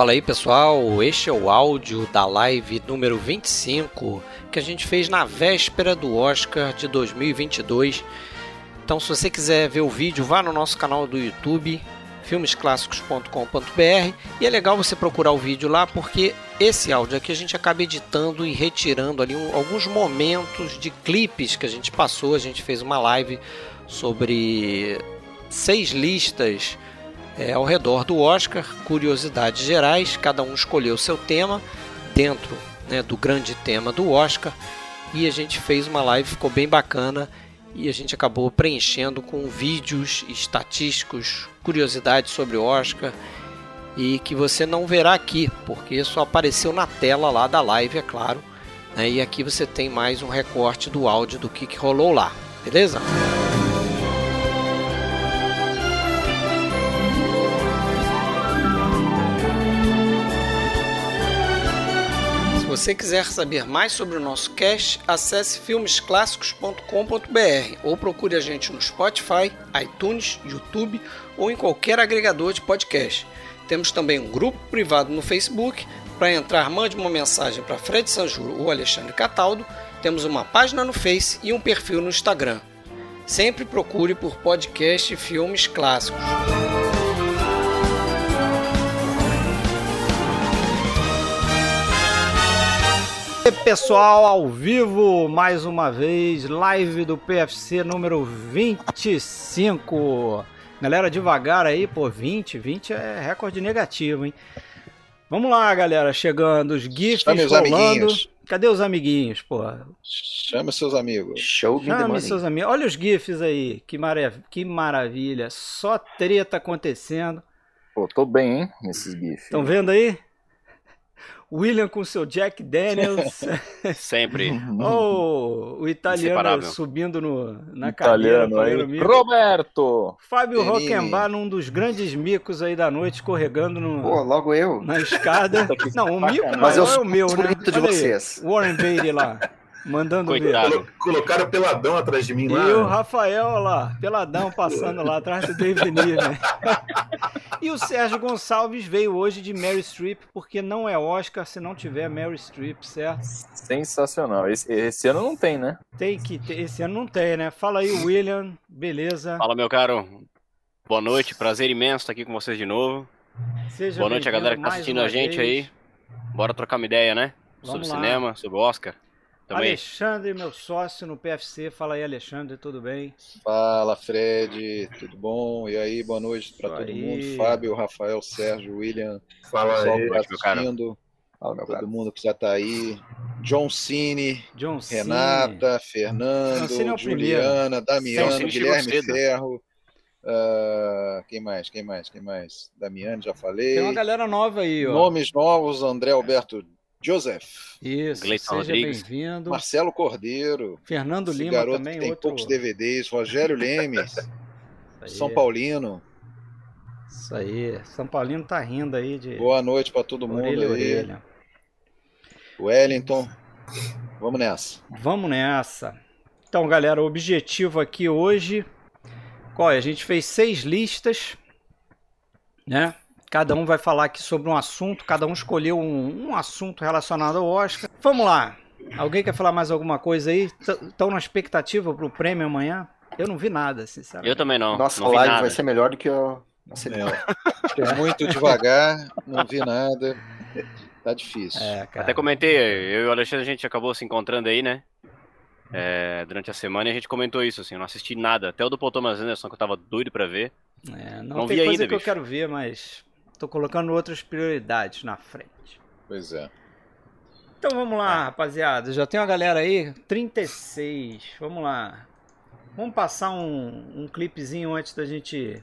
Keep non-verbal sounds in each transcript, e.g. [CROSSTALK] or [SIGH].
Fala aí pessoal, este é o áudio da live número 25 que a gente fez na véspera do Oscar de 2022. Então, se você quiser ver o vídeo, vá no nosso canal do YouTube, filmesclassicos.com.br e é legal você procurar o vídeo lá porque esse áudio aqui a gente acaba editando e retirando ali um, alguns momentos de clipes que a gente passou. A gente fez uma live sobre seis listas é, ao redor do Oscar, curiosidades gerais, cada um escolheu seu tema dentro né, do grande tema do Oscar e a gente fez uma live, ficou bem bacana e a gente acabou preenchendo com vídeos estatísticos, curiosidades sobre o Oscar e que você não verá aqui, porque só apareceu na tela lá da live, é claro. Né, e aqui você tem mais um recorte do áudio do que, que rolou lá, beleza? Você quiser saber mais sobre o nosso cast, acesse filmesclassicos.com.br ou procure a gente no Spotify, iTunes, YouTube ou em qualquer agregador de podcast. Temos também um grupo privado no Facebook. Para entrar, mande uma mensagem para Fred Sanjuro ou Alexandre Cataldo. Temos uma página no Face e um perfil no Instagram. Sempre procure por podcast Filmes Clássicos. Pessoal, ao vivo mais uma vez, live do PFC número 25. Galera, devagar aí, pô, 20, 20 é recorde negativo, hein? Vamos lá, galera, chegando, os GIFs Chame rolando. amiguinhos. Cadê os amiguinhos, pô? Chame seus amigos. Show Chame seus amigos. Olha os GIFs aí, que, marav que maravilha. Só treta acontecendo. Pô, tô bem, hein, nesses GIFs. Estão vendo aí? William com seu Jack Daniels. [LAUGHS] Sempre. [LAUGHS] oh, o italiano subindo no, na cadeira. Italiano falando aí. Roberto! Fábio. Rockenbach num dos grandes micos aí da noite, escorregando no, Pô, logo eu. na escada. Não, o mico Mas eu maior é o meu, né? de Olha aí, vocês. Warren Beatty lá, mandando ver. Coitado. Colocaram peladão atrás de mim E lá. o Rafael lá, peladão, passando lá atrás do David Niven. E o Sérgio Gonçalves veio hoje de Mary Streep, porque não é Oscar se não tiver Mary Streep, certo? Sensacional. Esse, esse ano não tem, né? Tem que ter, esse ano não tem, né? Fala aí, William, beleza? Fala, meu caro. Boa noite, prazer imenso estar aqui com vocês de novo. Seja Boa noite a galera que tá assistindo a gente vez. aí. Bora trocar uma ideia, né? Vamos sobre lá. cinema, sobre o Oscar. Também. Alexandre, meu sócio no PFC. Fala aí, Alexandre, tudo bem? Fala, Fred, tudo bom? E aí, boa noite para todo aí. mundo. Fábio, Rafael, Sérgio, William, Fala pessoal aí. tá meu cara. assistindo, Fala, meu todo cara. mundo que já tá aí. John Cine, John Cine. Renata, Fernando, Cine é Juliana, John Damiano, Cine Guilherme cedo. Ferro. ah, quem mais? Quem mais? Quem mais? Damiano, já falei. Tem uma galera nova aí, ó. Nomes novos, André Alberto Joseph, Isso, Gleison seja bem-vindo. Marcelo Cordeiro, Fernando Lima garoto também, que tem outro. poucos DVDs, Rogério [LAUGHS] Lemes, São Paulino. Isso aí. São Paulino tá rindo aí de Boa noite para todo mundo orelha a aí. orelha. Wellington, vamos nessa. Vamos nessa. Então, galera, o objetivo aqui hoje. Qual é? A gente fez seis listas, né? Cada um vai falar aqui sobre um assunto, cada um escolheu um, um assunto relacionado ao Oscar. Vamos lá. Alguém quer falar mais alguma coisa aí? Estão na expectativa pro prêmio amanhã? Eu não vi nada, sinceramente. Eu também não. Nossa não vi live nada. vai ser melhor do que o. Nossa, É, muito devagar, não vi nada. Tá difícil. É, cara. Até comentei, eu e o Alexandre, a gente acabou se encontrando aí, né? É, durante a semana e a gente comentou isso, assim, eu não assisti nada. Até o do Paul Thomas Anderson, que eu tava doido pra ver. É, não, Não tem vi coisa ainda, que eu bicho. quero ver, mas tô colocando outras prioridades na frente. Pois é. Então vamos lá, rapaziada. Já tem uma galera aí. 36. Vamos lá. Vamos passar um, um clipezinho antes da gente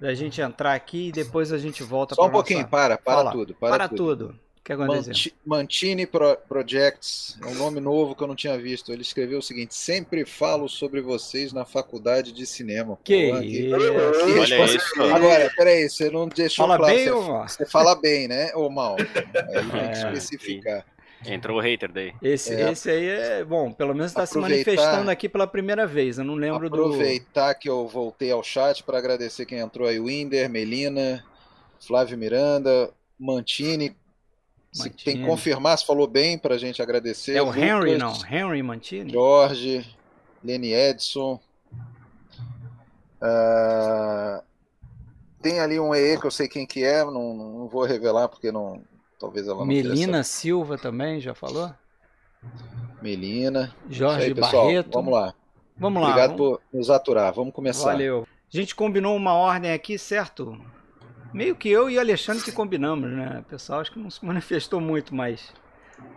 da gente entrar aqui e depois a gente volta Só um pouquinho, nossa- para, para Fala. tudo. Para, Para, tudo. O que aconteceu? Manti- Mantini Pro- Projects, é um nome novo que eu não tinha visto. Ele escreveu o seguinte: sempre falo sobre vocês na faculdade de cinema. Que Pô, isso? que Olha responsa- isso. Agora, peraí, você não deixou Fala claro. bem você, ou mal? você fala bem, né? Ou mal? Aí tem [LAUGHS] É, que especificar. Entrou o hater daí. Esse, É. esse aí é bom, pelo menos está se Aproveitar- manifestando aqui pela primeira vez. Eu não lembro do. Aproveitar que eu voltei ao chat para agradecer quem entrou aí: Winder, Melina, Flávio Miranda, Mantini. Se Mantini. tem que confirmar se falou bem para a gente agradecer. É o Henry, Lucas, não? Henry Mantini? Jorge, Lenny Edson. Ah, tem ali um EE que eu sei quem que é, não, não vou revelar porque não. Talvez ela não Melina Silva também, já falou? Melina. Jorge aí, pessoal. Barreto. Vamos lá. Vamos lá. Obrigado vamos- por nos aturar. Vamos começar. Valeu. A gente combinou uma ordem aqui, certo? Meio que eu e o Alexandre que combinamos, né? O pessoal acho que não se manifestou muito, mas.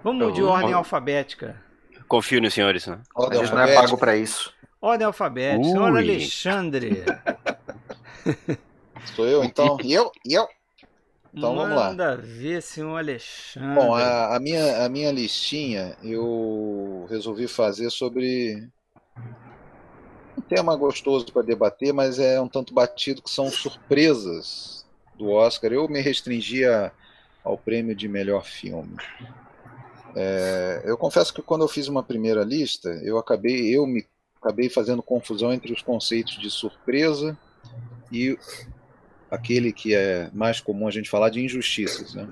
Vamos de Eu- ordem alfabética. Confio nos senhores, né? A Ordem gente não é alfabética. pago pra isso. Ordem alfabética. Senhor. Alexandre. [LAUGHS] Sou eu então? E eu? E eu? Então vamos lá. Manda ver, senhor Alexandre. Bom, a, a minha, a minha listinha eu resolvi fazer sobre um tema gostoso para debater, mas é um tanto batido, que são surpresas do Oscar. Eu me restringia ao prêmio de melhor filme. É, eu confesso que quando eu fiz uma primeira lista, eu acabei, eu me acabei fazendo confusão entre os conceitos de surpresa e aquele que é mais comum a gente falar de injustiças, né?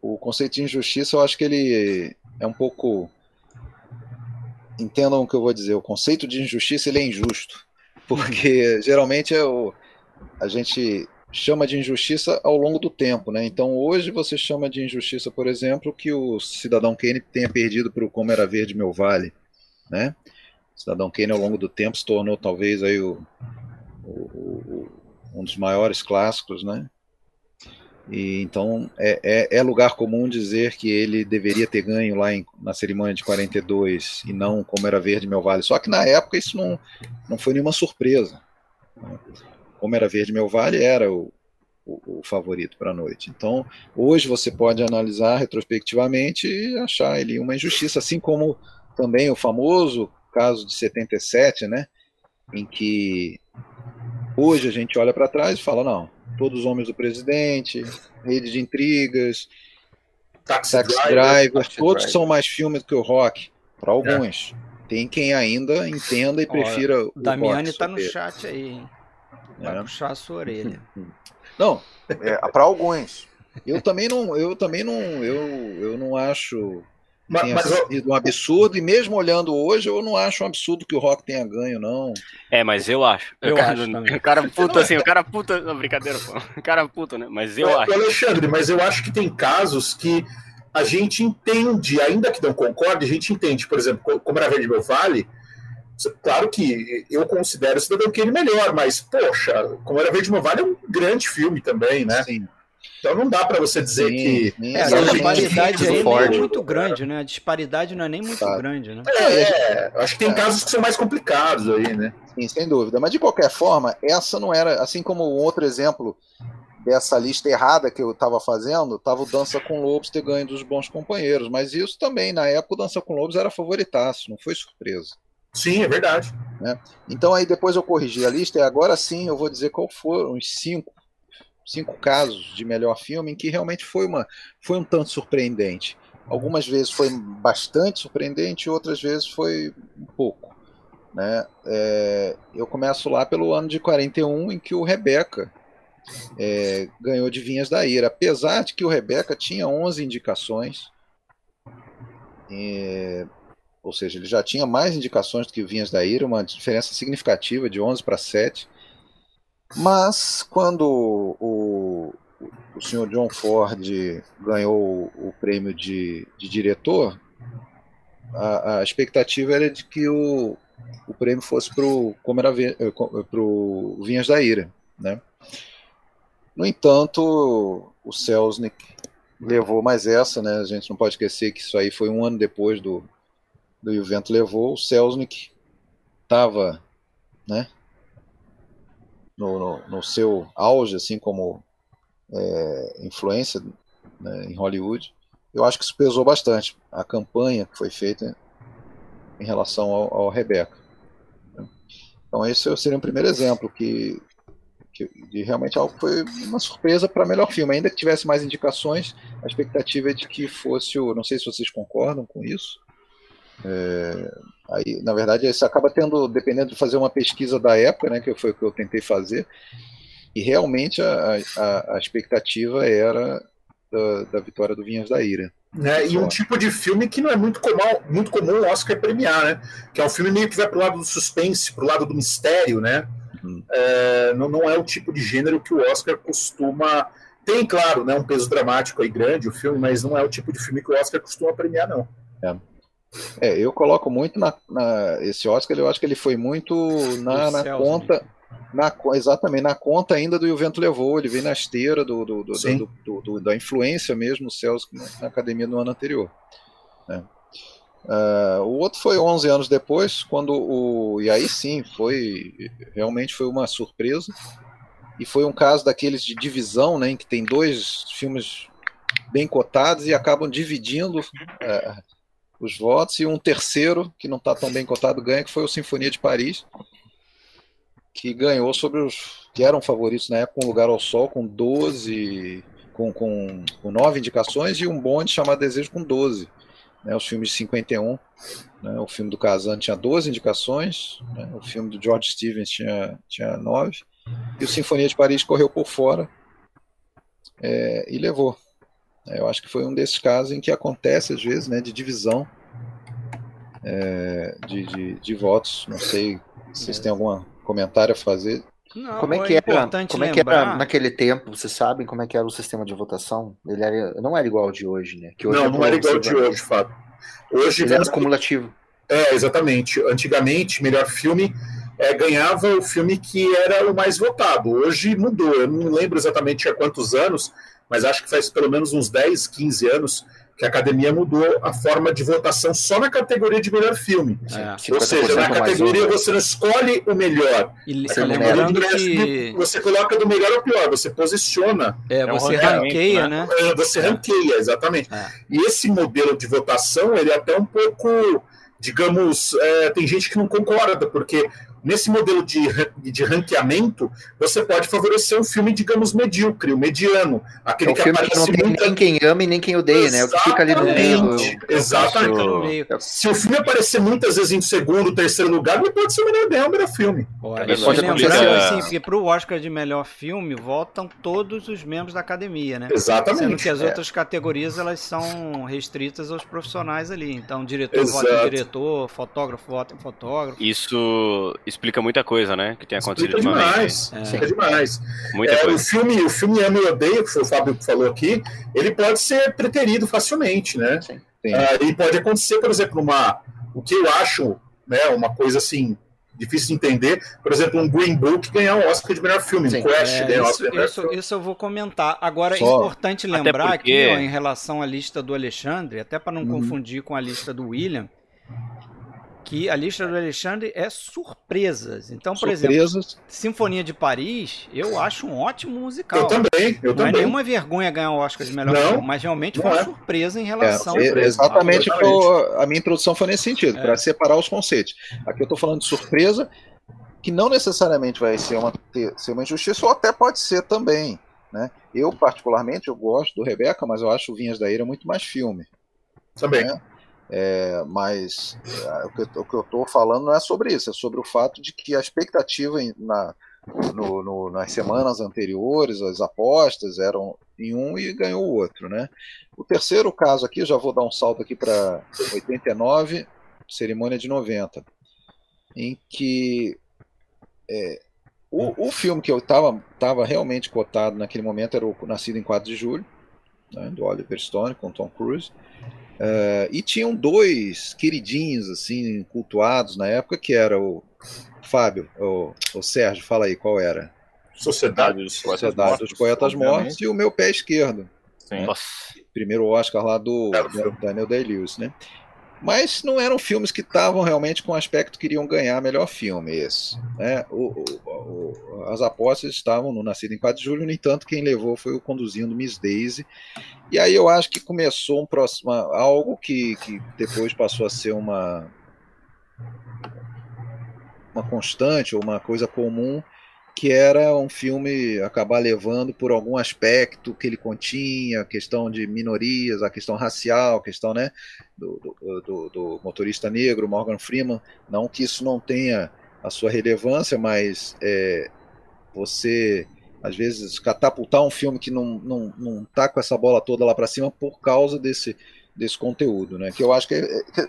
O conceito de injustiça, eu acho que ele é um pouco. Entendam o que eu vou dizer. O conceito de injustiça ele é injusto, [LAUGHS] porque geralmente é o... a gente chama de injustiça ao longo do tempo, né? Então hoje você chama de injustiça, por exemplo, que o cidadão Kane tenha perdido para o Como Era Verde Meu Vale, né? O cidadão Kane ao longo do tempo se tornou talvez aí o, o- o- um dos maiores clássicos, né? E então é, é, é lugar comum dizer que ele deveria ter ganho lá em- na cerimônia de 42 e não como era verde meu vale. Só que na época isso não, não foi nenhuma surpresa. né? Como era verde meu vale era o, o, o favorito para a noite. Então hoje você pode analisar retrospectivamente e achar ele uma injustiça, assim como também o famoso caso de 77, né? Em que hoje a gente olha para trás e fala não Todos os Homens do Presidente, Rede de Intrigas, Taxi, Taxi Driver. Driver, Taxi todos Driver. são mais filmes do que o rock, para alguns. Tem quem ainda entenda e Olha, prefira o Damiani rock tá no chat aí, hein? Vai né? puxar a sua orelha. [LAUGHS] Não, é, [LAUGHS] para alguns. Eu também não, eu também não, eu, eu não acho Mas, tenha mas, sido um absurdo e mesmo olhando hoje eu não acho um absurdo que o rock tenha ganho não. É, mas eu acho. Eu o cara, acho também. O cara puta assim, o cara puta. Não, brincadeira, pô. O cara puta, né? Mas eu Ô, acho. Alexandre, mas eu acho que tem casos que a gente entende, ainda que não concorde, a gente entende. Por exemplo, co- como era Verde Meu Vale, claro que eu considero o Cidadão Kane melhor, mas, poxa, como era Verde Vale é um grande filme também, né? Sim, Então não dá para você dizer sim, que. sim, É, a Exatamente. disparidade aí é muito grande, né? A disparidade não é nem muito grande, né? É, acho que tem casos que são mais complicados aí, né? Sim, sem dúvida. Mas de qualquer forma, essa não era, assim como um outro exemplo dessa lista errada que eu estava fazendo, estava o Dança com Lobos ter ganho dos bons companheiros. Mas isso também, na época, o Dança com Lobos era favoritaço, não foi surpresa. Sim, é verdade. Então aí depois eu corrigi a lista e agora sim eu vou dizer qual foram os cinco, cinco casos de melhor filme em que realmente foi, uma, foi um tanto surpreendente. Algumas vezes foi bastante surpreendente, outras vezes foi um pouco. Né? É, eu começo lá pelo ano de 41, em que o Rebeca é, ganhou de Vinhas da Ira. Apesar de que o Rebeca tinha 11 indicações, é, ou seja, ele já tinha mais indicações do que Vinhas da Ira, uma diferença significativa de 11 para 7. Mas quando o, o senhor John Ford ganhou o, prêmio de, de diretor, a, a expectativa era de que o, o prêmio fosse para o Vinhas da Ira. Né? No entanto, o Selznick levou mais essa, né? a gente não pode esquecer que isso aí foi um ano depois do, do o Vento Levou. O Selznick estava né, no, no, no seu auge, assim como é, influência né, em Hollywood. Eu acho que isso pesou bastante, a campanha que foi feita em relação ao, ao Rebeca. Então esse seria um primeiro exemplo que, que de realmente algo que foi uma surpresa para melhor filme, ainda que tivesse mais indicações, a expectativa é de que fosse o, não sei se vocês concordam com isso. É, aí, na verdade, isso acaba tendo, dependendo de fazer uma pesquisa da época, né, que foi o que eu tentei fazer, e realmente a, a, a expectativa era da, da vitória do Vinhas da Ira. né? E um tipo de filme que não é muito comum, muito comum o Oscar premiar, né? Que é um filme meio que vai pro lado do suspense, pro lado do mistério, né? Uhum. É, não, não é o tipo de gênero que o Oscar costuma. Tem, claro, né, um peso dramático aí grande o filme, mas não é o tipo de filme que o Oscar costuma premiar, não. É, eu coloco muito na, na- esse Oscar, eu acho que ele foi muito na, na céus, conta, na, exatamente, na conta ainda do E o Vento Levou, ele veio na esteira do, do- do- do- do- do- da influência mesmo do Céus na, na academia do ano anterior. né. Ah, o outro foi 11 anos depois, quando o. E aí sim, foi. Realmente foi uma surpresa. E foi um caso daqueles de divisão, né, em que tem dois filmes bem cotados e acabam dividindo eh, os votos, e um terceiro, que não está tão bem cotado, ganha, que foi o Sinfonia de Paris, que ganhou sobre os que eram favoritos na época, Um Lugar ao Sol, com 12, com, com, com 9 indicações, e um bonde chamado Desejo com 12. Né, os filmes de 51. Né, o filme do Kazan tinha 12 indicações, né, o filme do George Stevens tinha, tinha 9, e o Sinfonia de Paris correu por fora é, e levou. Eu acho que foi um desses casos em que acontece, às vezes, né, de divisão é, de, de, de votos. Não sei se vocês têm algum comentário a fazer. Não, Como é que era? importante Como é que era naquele tempo? Vocês sabem como é que era o sistema de votação? Ele era, não era igual ao de hoje, né? Que hoje não, é não era igual de progressivo. hoje, Fábio. Hoje, Ele era acumulativo. é, exatamente. Antigamente, melhor filme é, ganhava o filme que era o mais votado. Hoje mudou. Eu não lembro exatamente há quantos anos, mas acho que faz pelo menos uns 10, 15 anos que a academia mudou a forma de votação só na categoria de melhor filme. É. Ou seja, na 50% mais categoria um, né? você não escolhe o melhor. E, e lembrando que você coloca do melhor ao pior, você posiciona, é, um você ranqueamento, ranqueia, né? né? é, você ranqueia, exatamente. É. E esse modelo de votação, ele é até um pouco, digamos, é, tem gente que não concorda, porque nesse modelo de, de ranqueamento, você pode favorecer um filme, digamos, medíocre, o mediano, É aquele um que filme que não aparece tem muita... nem quem ama e nem quem odeia, né? O que fica ali no meio. Exatamente, exatamente. Meio. Se o filme aparecer muitas vezes em segundo, terceiro lugar, ele pode ser o melhor ganhar o melhor filme. Olha, Isso pode lembrando acontecer. assim, porque pro Oscar de melhor filme votam todos os membros da academia, né? Sendo Exatamente. que as É. outras categorias elas são restritas aos profissionais ali. Então, diretor Exato. vota em diretor, fotógrafo vota em fotógrafo. Isso explica muita coisa, né? Que tem acontecido Explica demais. É. Explica demais. Muita É, o coisa. filme, o filme Amo e Odeio, que foi o Fábio que falou aqui, ele pode ser preterido facilmente, né? Sim. Sim. Ah, e pode acontecer, por exemplo, uma, o que eu acho, né, uma coisa assim difícil de entender, por exemplo, um Green Book ganhar um Oscar de melhor filme, Sim. um Crash É, ganhar isso, Oscar de melhor isso, filme. isso eu vou comentar. Agora, é Só- importante Até lembrar porque- aqui, ó, em relação à lista do Alexandre, até para não Uhum. confundir com a lista do William, que a lista do Alexandre é surpresas. Então, por exemplo, Surpresas. Sinfonia de Paris, eu acho um ótimo musical. Eu também, eu Não é também. nenhuma vergonha ganhar o Oscar de melhor Não, filme, mas realmente não foi uma é. surpresa em É, relação é, exatamente Exatamente. que eu- a minha introdução foi nesse sentido, É. para separar os conceitos. Aqui eu estou falando de surpresa, que não necessariamente vai ser uma, ter- ser uma injustiça, ou até pode ser também. Né? Eu, particularmente, eu gosto do Rebeca, mas eu acho o Vinhas da Ira muito mais filme. Também. né? É, mas é, o que, o que eu estou falando não é sobre isso, é sobre o fato de que a expectativa em- na, no- no- nas semanas anteriores, as apostas eram em um e ganhou o outro. Né? O terceiro caso aqui, já vou dar um salto aqui para 89, cerimônia de 90, em que é, o, o filme que eu estava tava realmente cotado naquele momento era o Nascido em 4 de Julho, né, do Oliver Stone com Tom Cruise. É, e tinham dois queridinhos assim cultuados na época que era o Fábio, o, o Sérgio, fala aí qual era? Sociedade dos Sociedade dos Poetas Mortos e o meu pé esquerdo, Sim. Nossa. primeiro Oscar lá do. Daniel Day-Lewis, né? Mas não eram filmes que estavam realmente com aspecto que queriam ganhar melhor filme, esse. Né? O, o- o- as apostas estavam no Nascido em 4 de Julho, no entanto, quem levou foi o Conduzindo Miss Daisy. E aí eu acho que começou um próximo, algo que, que depois passou a ser uma, uma constante ou uma coisa comum, que era um filme acabar levando por algum aspecto que ele continha, a questão de minorias, a questão racial, a questão né, do, do, do- do motorista negro, Morgan Freeman. Não que isso não tenha a sua relevância, mas é, você às vezes, catapultar um filme que não, não, não tá com essa bola toda lá para cima por causa desse, desse conteúdo, né? Que eu acho que é,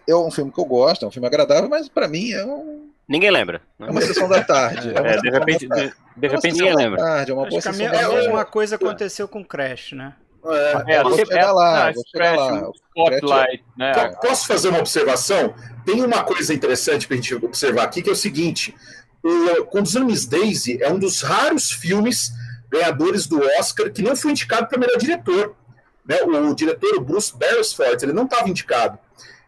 é um filme que eu gosto, é um filme agradável, mas para mim é, um, Ninguém lembra. é uma sessão da tarde. É, É, de repente, da tarde. de, É repente ninguém lembra. tarde, é uma Acho boa sessão da mesma coisa aconteceu com Crash, né? É, É, vou chegar lá, vou chegar lá. Spotlight, né? Po- Posso fazer uma observação? Tem uma coisa interessante para a gente observar aqui, que é o seguinte: o Conduzindo Miss Daisy é um dos raros filmes ganhadores do Oscar que não foi indicado para melhor diretor. Né? O diretor, o Bruce Beresford, ele não estava indicado.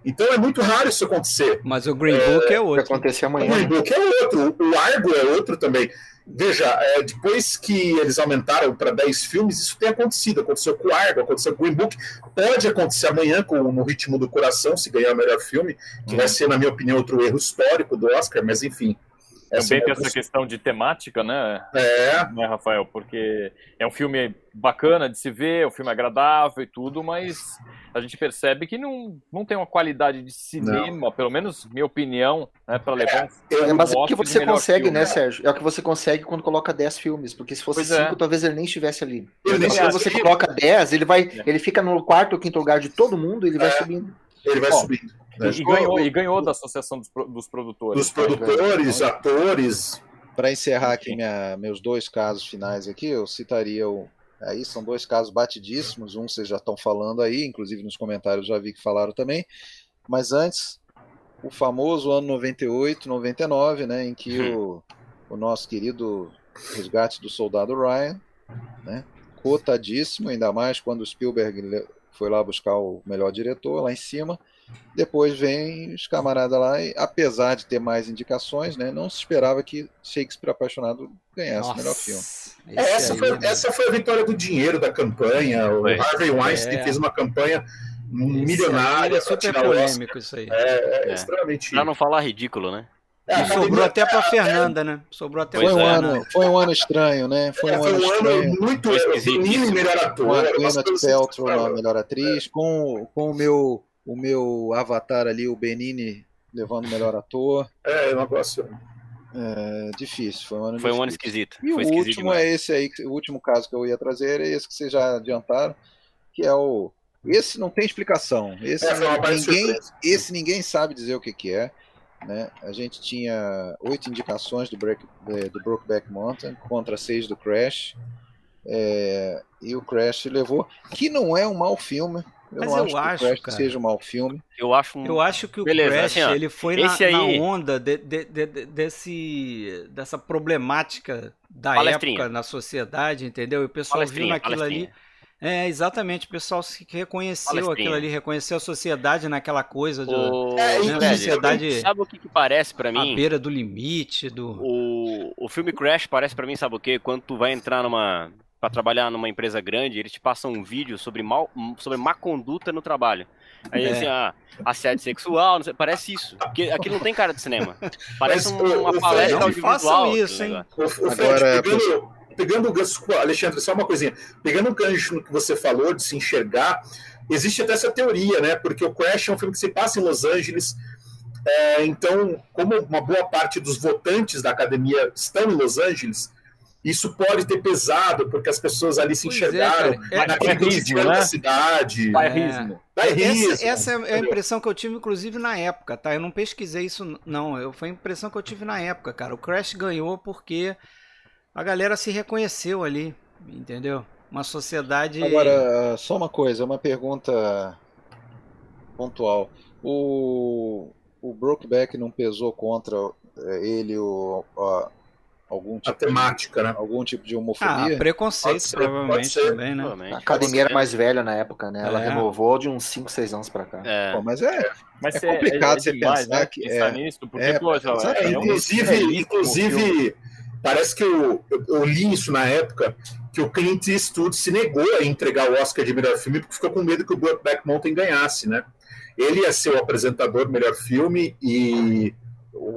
Então é muito raro isso acontecer. Mas o Green Book é Vai outro. acontecer O amanhã. Green né? Book é outro, o Argo é outro também. Veja, é, depois que eles aumentaram para 10 filmes, isso tem acontecido. Aconteceu com o Argo, aconteceu com o Green Book. Pode acontecer amanhã com No Ritmo do Coração, se ganhar o melhor filme, que vai ser, na minha opinião, outro erro histórico do Oscar, mas enfim. Também é tem uma- essa questão de temática, né, É, né, Rafael? Porque é um filme bacana de se ver, é um filme agradável e tudo, mas a gente percebe que não, não tem uma qualidade de cinema, pelo menos minha opinião, né, para levar um eu- É, mas é o que você consegue, filme. né, Sérgio? É o que você consegue quando coloca 10 filmes. Porque se fosse Pois é. 5, talvez ele nem estivesse ali. Então, quando estivesse você coloca 10, ele vai. É. Ele fica no quarto ou quinto lugar de todo mundo, ele vai É. subindo. ele vai subindo. E, e ganhou, e ganhou da Associação dos, dos Produtores. Dos produtores, atores. Para encerrar aqui minha- meus dois casos finais aqui, eu citaria o. Aí são dois casos batidíssimos, um vocês já estão falando aí, inclusive nos comentários já vi que falaram também. Mas antes, o famoso ano 98, 99, né, em que o, o nosso querido resgate do soldado Ryan, né, cotadíssimo, ainda mais quando o Spielberg foi lá buscar o melhor diretor lá em cima. Depois vem os camaradas lá e, apesar de ter mais indicações, né, não se esperava que Shakespeare Apaixonado ganhasse o melhor filme. É, essa, foi, essa foi a vitória do dinheiro da campanha. O Foi. Harvey Weinstein É. fez uma campanha milionária é para super tirar o Oscar. polêmico isso aí. É, é, É. extremamente. Pra não falar ridículo, né? É, E sobrou até pra Fernanda, né? Sobrou até Foi um, é. Fernanda. ano, foi um ano estranho, né? Foi É, um foi ano um estranho. ano muito Foi esquisitíssimo. menino melhor com ator. Gwyneth Paltrow melhor atriz, com, com o meu o meu avatar ali, o Benini, levando o melhor ator. É, um negócio. É difícil, foi um ano Foi um ano esquisito. E o Foi esquisito último demais. é esse aí, o último caso que eu ia trazer é esse que vocês já adiantaram, que é o esse não tem explicação. Esse É, ninguém, esse ninguém sabe dizer o que, que é. Né? A gente tinha oito indicações do, Break, eh, do Brokeback Mountain contra seis do Crash. É, e o Crash levou, que não é um mau filme. Eu Mas não eu acho, acho, que o Crash cara. seja um mau filme. Eu acho um. Eu acho que o Beleza, Crash assim, ele foi na, aí- na onda de- de- de- de- desse, dessa problemática da época na sociedade, entendeu? E o pessoal viu naquilo ali. É, exatamente, o pessoal se reconheceu aquilo ali, reconheceu a sociedade naquela coisa do, O... É, né, Velho, sociedade Sabe o que, que parece pra à mim? beira do limite, do. O, o filme Crash parece pra mim, sabe o quê? Quando tu vai entrar numa. Pra trabalhar numa empresa grande, eles te passam um vídeo sobre, mal, sobre má conduta no trabalho. Aí É. assim, ah, assédio sexual, não sei, parece isso. Porque aquilo não tem cara de cinema. [LAUGHS] Parece Mas, um- uma o palestra audiovisual. façam aquele isso, hein? O, o Fred, Agora, pegando, pegando o gancho, Alexandre, só uma coisinha. Pegando o gancho no que você falou de se enxergar, existe até essa teoria, né? Porque o Crash é um filme que se passa em Los Angeles. é, então, como uma boa parte dos votantes da academia estão em Los Angeles, isso pode ter pesado, porque as pessoas ali se Pois é, enxergaram. É- naquele é rismo, cotidiano né? da cidade. Bairrismo. Bairrismo, Essa, essa é a impressão que eu tive, inclusive, na época, tá? Eu não pesquisei isso, não. Eu, foi a impressão que eu tive na época, cara. O Crash ganhou porque a galera se reconheceu ali, entendeu? Uma sociedade. Agora, só uma coisa, uma pergunta pontual. O, o Brokeback não pesou contra eh, ele o, a- algum, A tipo, temática, né? algum tipo de Ah, homofobia? preconceito, Pode ser, provavelmente ser. também, né? A Provavelmente. academia era mais velha na época, né? Ela É. renovou de uns 5, 6 anos pra cá. É. Pô, mas é, Mas É complicado você demais, pensar né, que- pensar é, nisso, porque, é, poxa, é inclusive, inclusive parece que eu, eu, eu li isso na época, que o Clint Eastwood se negou a entregar o Oscar de melhor filme porque ficou com medo que o Brokeback Mountain ganhasse, né? Ele ia ser o apresentador do melhor filme e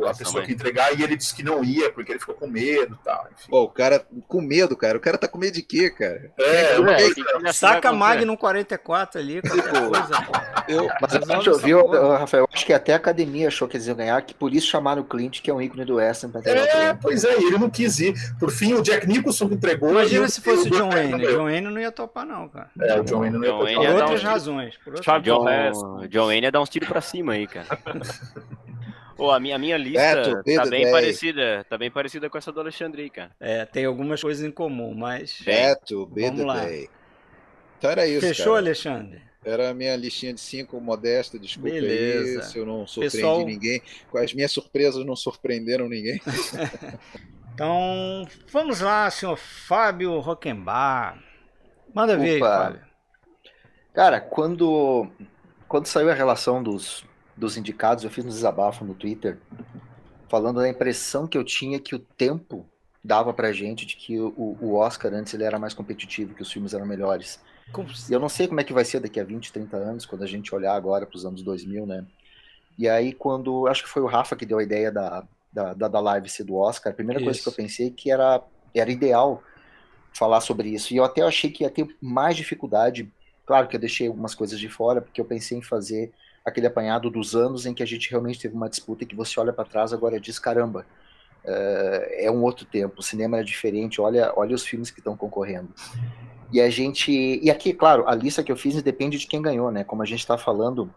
a pessoa mãe. que entregar e ele disse que não ia porque ele ficou com medo e tal. Enfim. Pô, o cara com medo, cara. O cara tá com medo de quê, cara? É, Eu- É, eu- Saca Magnum 44 ali, qualquer Tipo, coisa. eu- Mas a Resolve gente ouviu, essa porra. uh, Rafael, eu acho que até a academia achou que eles iam ganhar, que por isso chamaram o Clint, que é um ícone do Western, pra entregar o É, pois é, ele não quis ir. Por fim, o Jack Nicholson entregou. Imagina se fosse o John Wayne. Panther John Wayne não ia topar, não, cara. É, o John Wayne não ia. Wayne Por outras razões. Por outras. John Wayne ia dar uns tiros pra cima aí, cara. [LAUGHS] Ô, a, minha, a minha lista Beto, tá Pedro bem Day. parecida, tá bem parecida com essa do Alexandre cara. É, tem algumas coisas em comum, mas. Beto, B Vamos lá. Day. Então era isso, Fechou, cara. Alexandre? Era a minha listinha de cinco modesta, desculpa Beleza. aí se eu não surpreendi Pessoal- ninguém. As minhas surpresas não surpreenderam ninguém. [LAUGHS] Então, vamos lá, senhor Fábio Roquembar. Manda ver aí, Opa. Fábio. Cara, quando, quando saiu a relação dos, dos indicados, eu fiz um desabafo no Twitter, falando da impressão que eu tinha que o tempo dava pra gente de que o, o Oscar antes ele era mais competitivo, que os filmes eram melhores. Como- E eu não sei como é que vai ser daqui a 20, 30 anos, quando a gente olhar agora para os anos 2000, né? E aí, quando. Acho que foi o Rafa que deu a ideia da, da, da, live ser do Oscar, a primeira coisa Isso. que eu pensei que era, era ideal falar sobre isso. E eu até achei que ia ter mais dificuldade. Claro que eu deixei algumas coisas de fora, porque eu pensei em fazer aquele apanhado dos anos em que a gente realmente teve uma disputa e que você olha para trás agora e diz: caramba, é, é um outro tempo, o cinema é diferente, olha, olha os filmes que estão concorrendo. E a gente. E aqui, claro, a lista que eu fiz depende de quem ganhou, né? Como a gente está falando,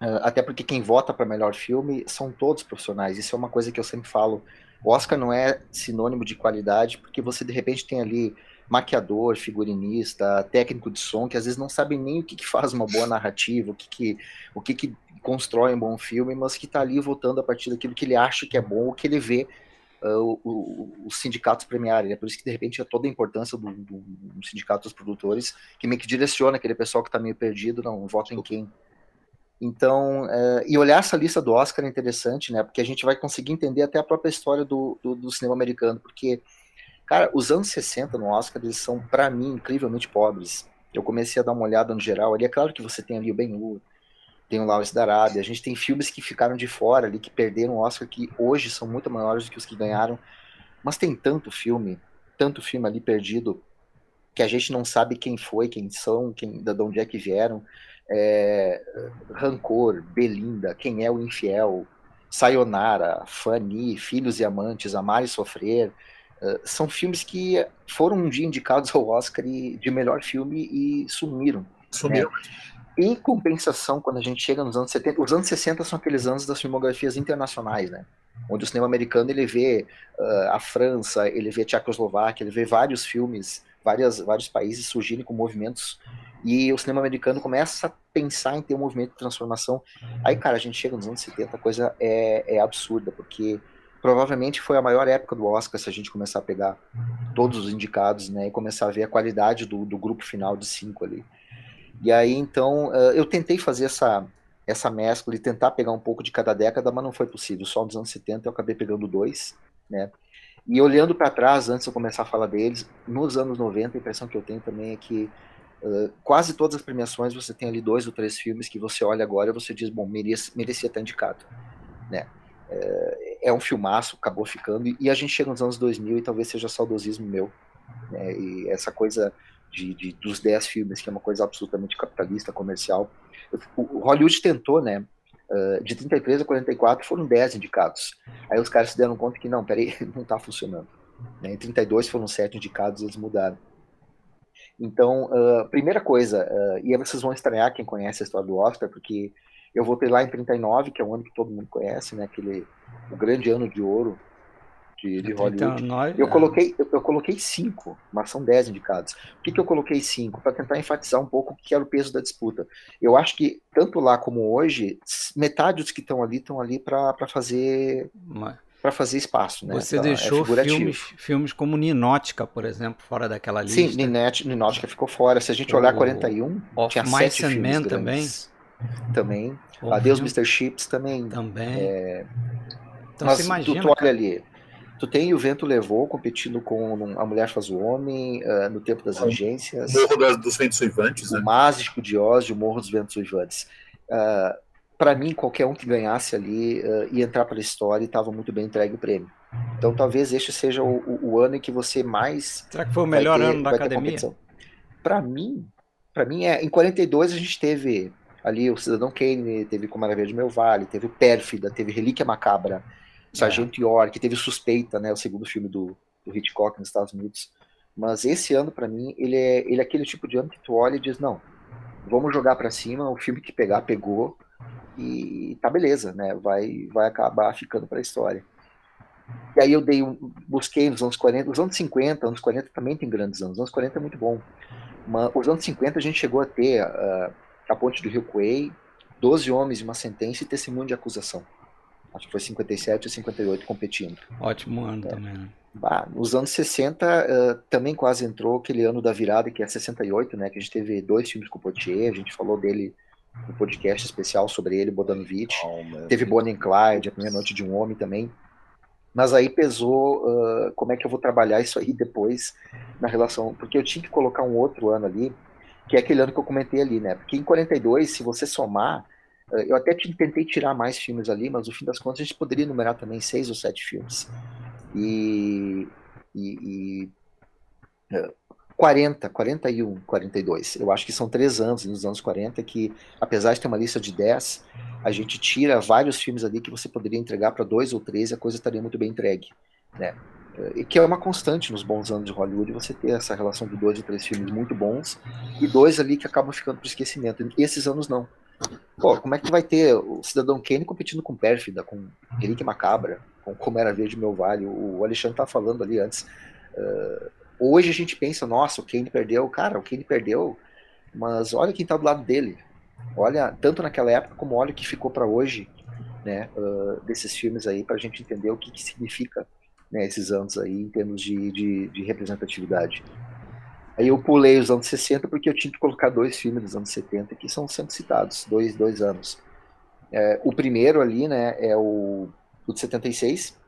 eh, até porque quem vota para melhor filme são todos profissionais. Isso é uma coisa que eu sempre falo. O Oscar não é sinônimo de qualidade, porque você de repente tem ali maquiador, figurinista, técnico de som, que às vezes não sabem nem o que, que faz uma boa narrativa, o que, que, o que, que constrói um bom filme, mas que está ali votando a partir daquilo que ele acha que é bom, ou que ele vê uh, o- o- os sindicatos premiarem. É por isso que, de repente, é toda a importância do, do, do sindicato dos produtores, que meio que direciona aquele pessoal que está meio perdido, não, vota em quem. Então, eh, e olhar essa lista do Oscar é interessante, né? Porque a gente vai conseguir entender até a própria história do, do, do cinema americano, porque, cara, os anos 60 no Oscar, eles são, para mim, incrivelmente pobres. Eu comecei a dar uma olhada no geral ali, é claro que você tem ali o Ben-Hur, tem o Lawrence da Arábia, a gente tem filmes que ficaram de fora ali, que perderam o Oscar, que hoje são muito maiores do que os que ganharam, mas tem tanto filme, tanto filme ali perdido, que a gente não sabe quem foi, quem são, quem, de onde é que vieram, é, Rancor, Belinda, Quem é o Infiel, Sayonara, Fanny, Filhos e Amantes, Amar e Sofrer, são filmes que foram um dia indicados ao Oscar de melhor filme e sumiram. Sumiram. Em compensação, quando a gente chega nos anos 70, os anos 60 são aqueles anos das filmografias internacionais, né? Onde o cinema americano ele vê ah, a França, ele vê a Tchecoslováquia, ele vê vários filmes, várias, vários países surgirem com movimentos e o cinema americano começa a pensar em ter um movimento de transformação. Aí, cara, a gente chega nos anos 70, a coisa é, é absurda, porque provavelmente foi a maior época do Oscar se a gente começar a pegar todos os indicados, né, e começar a ver a qualidade do, do grupo final de cinco ali. E aí, então, eh, eu tentei fazer essa, essa mescla e tentar pegar um pouco de cada década, mas não foi possível. Só nos anos 70 eu acabei pegando dois, né? E olhando para trás, antes de eu começar a falar deles, nos anos 90, a impressão que eu tenho também é que eh, quase todas as premiações você tem ali dois ou três filmes que você olha agora e você diz, bom, merecia, merecia estar indicado, né? Eh, é um filmaço, acabou ficando, e, a gente chega nos anos 2000 e talvez seja saudosismo meu, né? E essa coisa de, de- dos 10 filmes, que é uma coisa absolutamente capitalista, comercial. O, Hollywood tentou, né? de 33 a 44 foram 10 indicados. Aí os caras se deram conta que não, peraí, [LAUGHS] não está funcionando. Né? Em 32 foram 7 indicados, eles mudaram. Então, primeira coisa, e aí vocês vão estranhar quem conhece a história do Oscar, porque eu voltei lá em 39, que é um ano que todo mundo conhece, né? Aquele, o grande ano de ouro de, de Hollywood. 39, Eu é. coloquei, eu, eu coloquei cinco, mas são dez indicados. Por que, que eu coloquei cinco? Para tentar enfatizar um pouco o que era o peso da disputa. Eu acho que, tanto lá como hoje, metade dos que estão ali estão ali para fazer para fazer espaço. Né? Você é deixou figurativo. filmes, filmes como Ninótica, por exemplo, fora daquela Sim, lista. Ninete, Ninótica ficou fora. Se a gente olhar O- 41, Of tinha Mice sete and filmes Men grandes. Também. O Adeus, filme Mr. Chips também. Também. então Mas você tu- imagina. tu, olha cara, ali, tu tem o Vento Levou competindo com A Mulher Faz o Homem, ah, No Tempo das Agências. Morro das- dos Ventos Uivantes, né? o Mágico de Oz o Morro dos Ventos Uivantes. Ah, para mim, qualquer um que ganhasse ali uh, ia entrar para a história e estava muito bem entregue o prêmio. Então talvez este seja o, o, o, ano em que você mais. Será que foi o melhor ter, ano da academia? Para mim, para mim é. Em 42 a gente teve ali o Cidadão Kane, teve Como Era Verde Meu Vale, teve o Pérfida, teve Relíquia Macabra, Sargento é. York, teve Suspeita, né, o segundo filme do, do Hitchcock nos Estados Unidos. Mas esse ano, para mim, ele é, ele é aquele tipo de ano que tu olha e diz, não, vamos jogar para cima, o filme que pegar, pegou, e tá beleza, né, vai, vai acabar ficando para a história. E aí eu dei um, busquei nos anos 40, os anos 50, anos 40 também tem grandes anos, os anos 40 é muito bom. Mas os anos 50 a gente chegou a ter uh, a ponte do Rio Quay, 12 homens e uma sentença e testemunho de acusação. Acho que foi 57 ou 58 competindo. Ótimo ano é. também. Né? Bah, nos anos 60 uh, também quase entrou aquele ano da virada, que é 68, né? Que a gente teve dois filmes com o Poitier, a gente falou dele no podcast especial sobre ele, Bodanovich. Oh, teve Bonnie and Clyde, A Primeira Noite de um Homem também. Mas aí pesou uh, como é que eu vou trabalhar isso aí depois na relação. Porque eu tinha que colocar um outro ano ali, que é aquele ano que eu comentei ali, né? Porque em 42, se você somar, uh, eu até tentei tirar mais filmes ali, mas no fim das contas a gente poderia numerar também seis ou sete filmes. E. e, e uh, 40, 41, 42. Eu acho que são três anos, nos anos 40, que apesar de ter uma lista de 10, a gente tira vários filmes ali que você poderia entregar para dois ou três e a coisa estaria muito bem entregue. Né? E que é uma constante nos bons anos de Hollywood você ter essa relação de dois ou três filmes muito bons e dois ali que acabam ficando para esquecimento. E esses anos não. Pô, como é que vai ter o Cidadão Kane competindo com Pérfida, com Relíquia Macabra, com Como Era Verde Meu Vale? O Alexandre tá falando ali antes. Uh, Hoje a gente pensa, nossa, o Kane perdeu. Cara, o Kane perdeu, mas olha quem está do lado dele. Olha, tanto naquela época como olha o que ficou para hoje, né, uh, desses filmes aí, para a gente entender o que, que significa né, esses anos aí em termos de, de, de, representatividade. Aí eu pulei os anos 60 porque eu tinha que colocar dois filmes dos anos 70 que são sempre citados, dois, dois anos. É, o primeiro ali, né, é o, o de 76,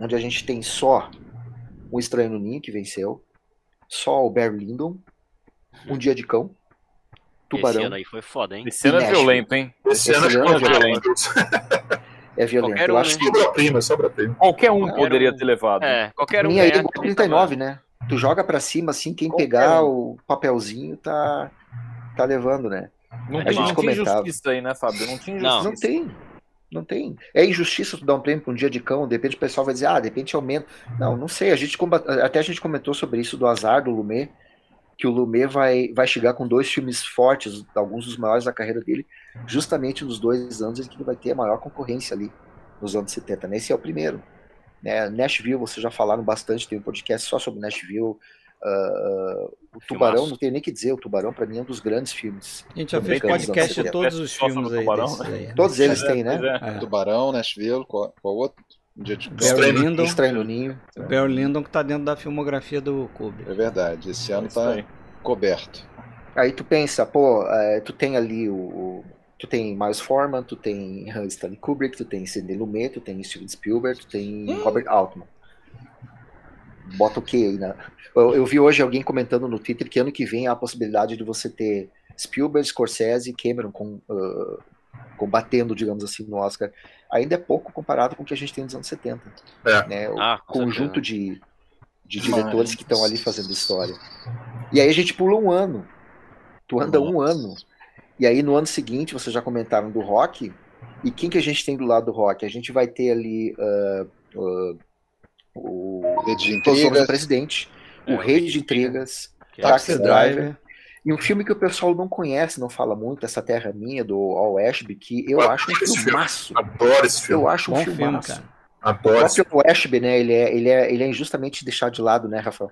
onde a gente tem só um Estranho no Ninho, que venceu. Só o Barry Lyndon. Um Dia de Cão. Tubarão. Esse ano aí foi foda, hein? Esse ano é violento, hein? Esse, Esse ano, ano é violento. É violento. Qualquer eu um, acho que... Sobra-prima, sobra-prima. Qualquer um poderia ter levado. É, qualquer um. Minha aí 39, né? Tu joga pra cima, assim, quem qualquer pegar um. o papelzinho tá, tá levando, né? Não, a gente não comentava. injustiça aí, né, Fábio? Não tinha injustiça. Não, não tem. Não tem. É injustiça tu dar um prêmio para um dia de cão, de repente o pessoal vai dizer, ah, de repente aumenta. Não, não sei. A gente até a gente comentou sobre isso do azar do Lumet, que o Lumet vai, vai chegar com dois filmes fortes, alguns dos maiores da carreira dele, justamente nos dois anos em que ele vai ter a maior concorrência ali, nos anos 70. Né? Esse é o primeiro. Né? Nashville, vocês já falaram bastante, tem um podcast só sobre Nashville. Uh, o Tubarão, Filmaço. não tenho nem que dizer, o Tubarão para mim é um dos grandes filmes. A gente já fez podcast de todos os filmes aí, aí. Né? Todos eles têm, né? É. Tubarão, Nashville, qual, qual outro? Dia de Barry Lyndon, Estranho no Ninho. Barry Lyndon que tá dentro da filmografia do Kubrick. É verdade, esse ano tá coberto. Aí tu pensa, pô, é, tu tem ali o, o, Tu tem Miles Forman, tu tem Stanley Kubrick, tu tem Sidney Lumet, tu tem Steven Spielberg, tu tem hum. Robert Altman bota o que aí, né? Eu, eu, vi hoje alguém comentando no Twitter que ano que vem há a possibilidade de você ter Spielberg, Scorsese e Cameron com, uh, combatendo, digamos assim, no Oscar. Ainda é pouco comparado com o que a gente tem nos anos 70. É. Né? O ah, conjunto de, de diretores Mas... que estão ali fazendo história. E aí a gente pula um ano. Tu anda Nossa. um ano. E aí no ano seguinte, vocês já comentaram do rock. E quem que a gente tem do lado do rock? A gente vai ter ali uh, uh, o Rede de Intrigas, Presidente, é, o Rede de Intrigas, Taxi Driver. E um filme que o pessoal não conhece, não fala muito, Essa Terra Minha, do Al Ashby, que eu, eu acho um filmaço. Adoro esse filme. Eu acho um Bom filmaço. Filme. Adoro. O Ashby, né, ele é, ele, é, ele é injustamente deixado de lado, né, Rafael?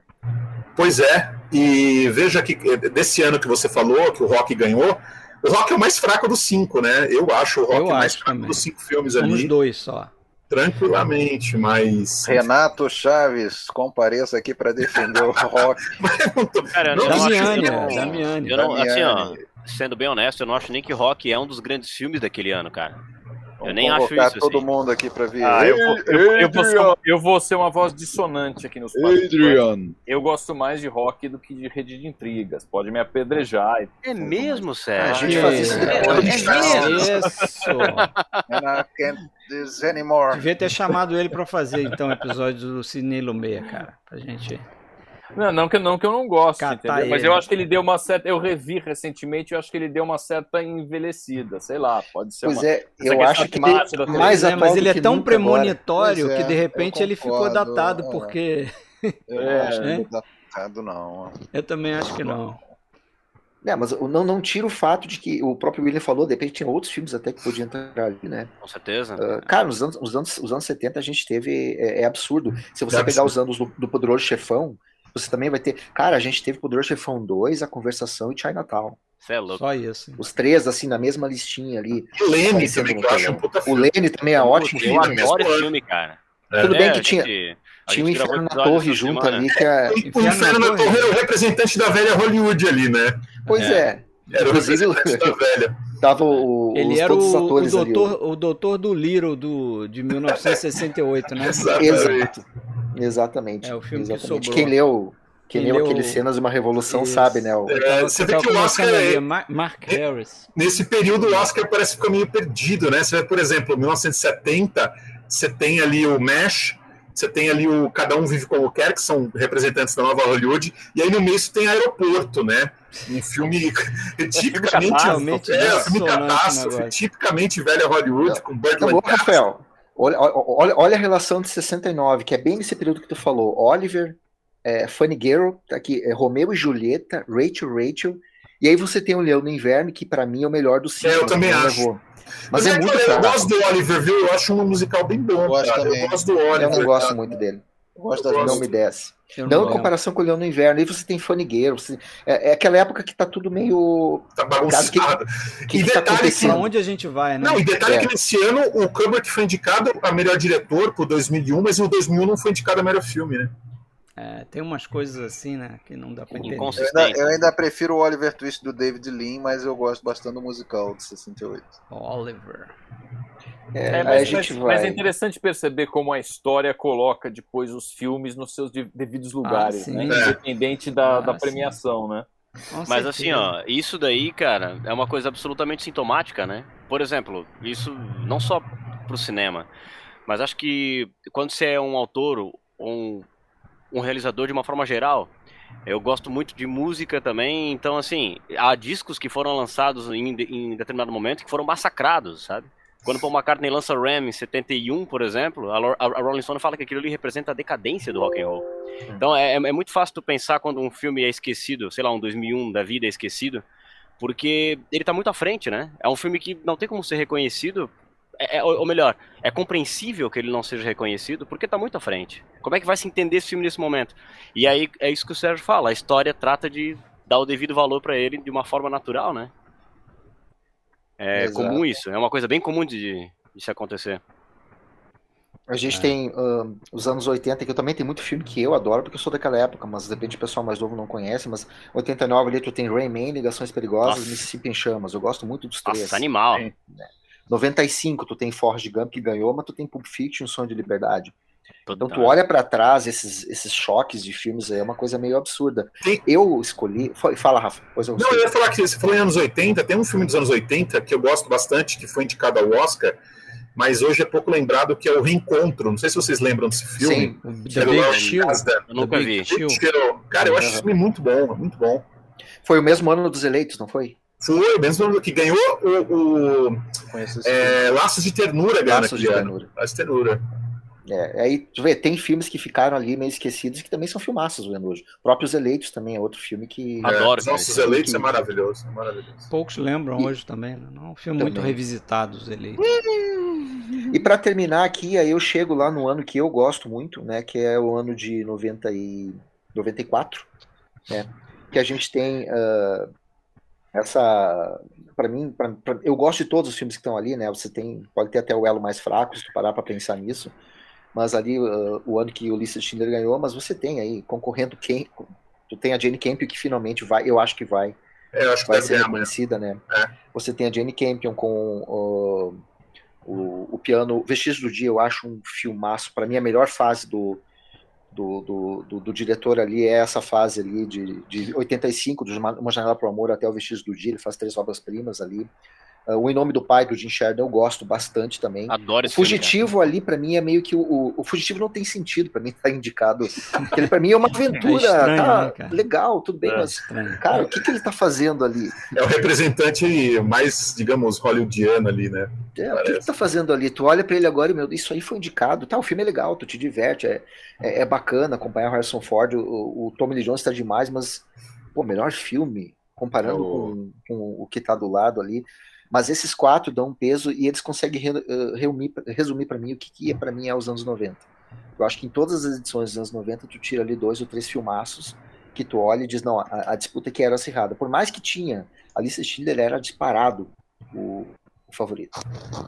Pois é, e veja que eh, desse ano que você falou, que o Rock ganhou, o Rock é o mais fraco dos cinco, né? Eu acho o Rock eu mais fraco também. dos cinco filmes ali. Uns dois só tranquilamente, mas. Renato Chaves, compareça aqui para defender o [LAUGHS] rock. Cara, eu não, Damiani, acho que... Damiani. Eu não, assim, ó, sendo bem honesto, eu não acho nem que rock é um dos grandes filmes daquele ano, cara. Vamos nem acho isso, todo assim. mundo aqui pra vir. Ah, eu, vou, eu, eu vou uma- eu vou ser uma voz dissonante aqui nos quadros. Adrian! Eu gosto mais de rock do que de rede de intrigas. Pode me apedrejar. É mesmo, A Sérgio? gente faz isso É, é mesmo? Isso. And I can't do this anymore. Devia ter chamado ele pra fazer, então, episódio do Sidney Lumet, cara. Pra gente. Não, não que, não que eu não gosto, Catar entendeu? Mas eu acho que ele deu uma certa. Eu revi recentemente, eu acho que ele deu uma certa envelhecida. Sei lá, pode ser Pois uma. é, eu acho que ele, mais É, mas ele é tão agora. premonitório é, que de repente eu ele ficou datado, é. porque Eu É, não acho né? muito datado, não. eu também acho que não. É, mas eu não, não tira o fato de que o próprio William falou, de repente tinha outros filmes até que podiam entrar ali, né? Com certeza. Ah, cara, nos anos, os, anos, os anos 70 a gente teve. É, é absurdo. Se você É pegar absurdo. os anos do, do Poderoso Chefão, você também vai ter. Cara, a gente teve Poderoso Chefão 2, A Conversação e Chinatown. Você é louco. Só isso. Os três, assim, na mesma listinha ali. E Leme também, no que eu acho um puta O. Lene também é ótimo Eu adoro esse filme, cara. É. Tudo bem É, que a tinha, gente- tinha o gente gravou Inferno na Torre junto semana. ali, que é. O Inferno Inferno na Torre. Era o representante da velha Hollywood ali, né? Pois é. Era o Inclusive, representante da velha. Tava o, Ele os, era o, o atores ali. doutor, o doutor do Little do, de 1968, né? Exatamente. Exato. Exatamente. É, o filme que Exatamente. sobrou. Quem leu, quem Quem leu leu- aqueles cenas de uma revolução Isso. sabe, né? o- É, você vê que o Oscar, é- Ma- Mark Harris. nesse período, o Oscar parece que ficou meio perdido, né? Você vê, por exemplo, 1970, você tem ali o MASH, você tem ali o Cada Um Vive Como Quer, que são representantes da nova Hollywood, e aí no meio você tem Aeroporto, né? Um [LAUGHS] filme tipicamente... catástrofe. É, um filme catástrofe, tipicamente velha Hollywood, com Burt Tá bom, Lancaster. Rafael. Olha, olha, olha a relação de 69, que é bem nesse período que tu falou. Oliver, é, Funny Girl, tá aqui, é, Romeu e Julieta, Rachel, Rachel. E aí você tem o Leão no Inverno, que pra mim é o melhor dos cinco. É, eu também não acho. levou. Mas, Mas é é, muito olha, eu gosto do Oliver, viu? Eu acho um musical bem bom, Eu gosto cara. também. Eu gosto do Oliver. Eu não gosto cara. muito dele. Eu gosto das Não me desce. Eu Não em comparação com o Leão no Inverno. Aí você tem Girl. você- é, é aquela época que tá tudo meio. Tá bagunçado. O que, E que tá detalhe acontecendo? onde a gente vai, né? Não, e detalhe É. que nesse ano o Kubrick foi indicado a melhor diretor por 2001, mas o 2001 não foi indicado a melhor filme, né? É, tem umas coisas assim, né? Que não dá pra entender. Eu ainda, eu ainda prefiro o Oliver Twist do David Lean, mas eu gosto bastante do musical de 68. Oliver. É, É, mas, gente mas- mas vai. é interessante perceber como a história coloca depois os filmes nos seus de- devidos lugares, sim. né? É. Independente da, Ah, da sim. premiação, né? Com Mas certeza. assim, ó, isso daí, cara, é uma coisa absolutamente sintomática, né? Por exemplo, isso não só pro cinema, mas acho que quando você é um autor ou um, um realizador de uma forma geral, eu gosto muito de música também, então assim, há discos que foram lançados em, em determinado momento que foram massacrados, sabe? Quando Paul McCartney lança Ram em 71, por exemplo, a, a Rolling Stone fala que aquilo ali representa a decadência do rock and roll. Então é, é muito fácil tu pensar quando um filme é esquecido, sei lá, um 2001 da vida é esquecido, porque ele tá muito à frente, né? É um filme que não tem como ser reconhecido, é, é- ou melhor, é compreensível que ele não seja reconhecido, porque tá muito à frente. Como é que vai se entender esse filme nesse momento? E aí é isso que o Sérgio fala, a história trata de dar o devido valor pra ele de uma forma natural, né? É Exato. comum isso, é uma coisa bem comum de, de se acontecer. A gente É. tem ahn, os anos 80, que eu também tenho muito filme que eu adoro, porque eu sou daquela época, mas de repente o pessoal mais novo não conhece, mas 89 ali tu tem Rayman, Ligações Perigosas, Nossa. Mississippi em Chamas, eu gosto muito dos três. Nossa, animal. Sim. 95 tu tem Forrest Gump que ganhou, mas tu tem Pulp Fiction, Sonho de Liberdade. Então tu Total. olha pra trás, esses, esses choques de filmes aí, é uma coisa meio absurda. Tem- Eu escolhi... fa- Fala, Rafa, pois eu Não, eu ia falar que você falou em anos 80, tem um filme dos anos 80 que eu gosto bastante, que foi indicado ao Oscar, mas hoje é pouco lembrado, que é o Reencontro. Não sei se vocês lembram desse filme. Sim, O Que The Big Chill. Eu nunca vi. Cara, eu acho esse filme muito bom, muito bom. foi o mesmo ano dos eleitos, não foi? Foi, mesmo que ganhou o, o, é, Laços de Ternura, ganhou Laços de. Ternura. Laços de Ternura. É, aí tu vê, tem filmes que ficaram ali meio esquecidos que também são filmaços vendo hoje. Próprios Eleitos também é outro filme que. Ah, Adoro, É, cara, Nossos Eleitos que- é maravilhoso, é maravilhoso. Poucos lembram E- hoje também, né? Não, é um filme muito Também. revisitado, os eleitos. [LAUGHS] E pra terminar aqui, aí eu chego lá no ano que eu gosto muito, né? Que é o ano de 90 e 94, né? Que a gente tem ah, essa. Pra mim, pra- pra- eu gosto de todos os filmes que estão ali, né? Você tem. Pode ter até o elo mais fraco, se tu parar pra pensar nisso. Mas ali, ah, o ano que o Ulisses Schindler ganhou, mas você tem aí, concorrendo quem. Tu tem a Jane Campion que finalmente vai, eu acho que vai, É, eu acho que vai ser reconhecida, né? É. Você tem a Jane Campion com o, O, o Piano, Vestígios do Dia, eu acho um filmaço. Para mim, a melhor fase do, do, do, do, do, diretor ali é essa fase ali de, de 85, de Uma Janela para o Amor até o Vestígios do Dia. Ele faz três obras-primas ali. Uh, o Em Nome do Pai, do Jim Sheridan, eu gosto bastante também. Adoro esse O Fugitivo filme, ali, para mim, é meio que o, o, o Fugitivo não tem sentido para mim estar tá indicado. Ele, para mim, é uma aventura. [LAUGHS] É estranho, tá né, legal, tudo bem, é mas, estranho. cara, o que, que ele tá fazendo ali? É o representante mais, digamos, hollywoodiano ali, né? É, o que ele tá fazendo ali? Tu olha para ele agora e, meu, isso aí foi indicado. Tá, o filme é legal, tu te diverte, é, é, é bacana acompanhar o Harrison Ford. O, o Tommy Lee Jones tá demais, mas, pô, melhor filme, comparando oh. com, com o que tá do lado ali. Mas esses quatro dão um peso e eles conseguem reunir, resumir para mim o que, que é para mim é os anos 90. Eu acho que em todas as edições dos anos 90 tu tira ali dois ou três filmaços que tu olha e diz, não, a, a disputa que era acirrada. Por mais que tinha, a lista Schindler era disparado o, o, favorito.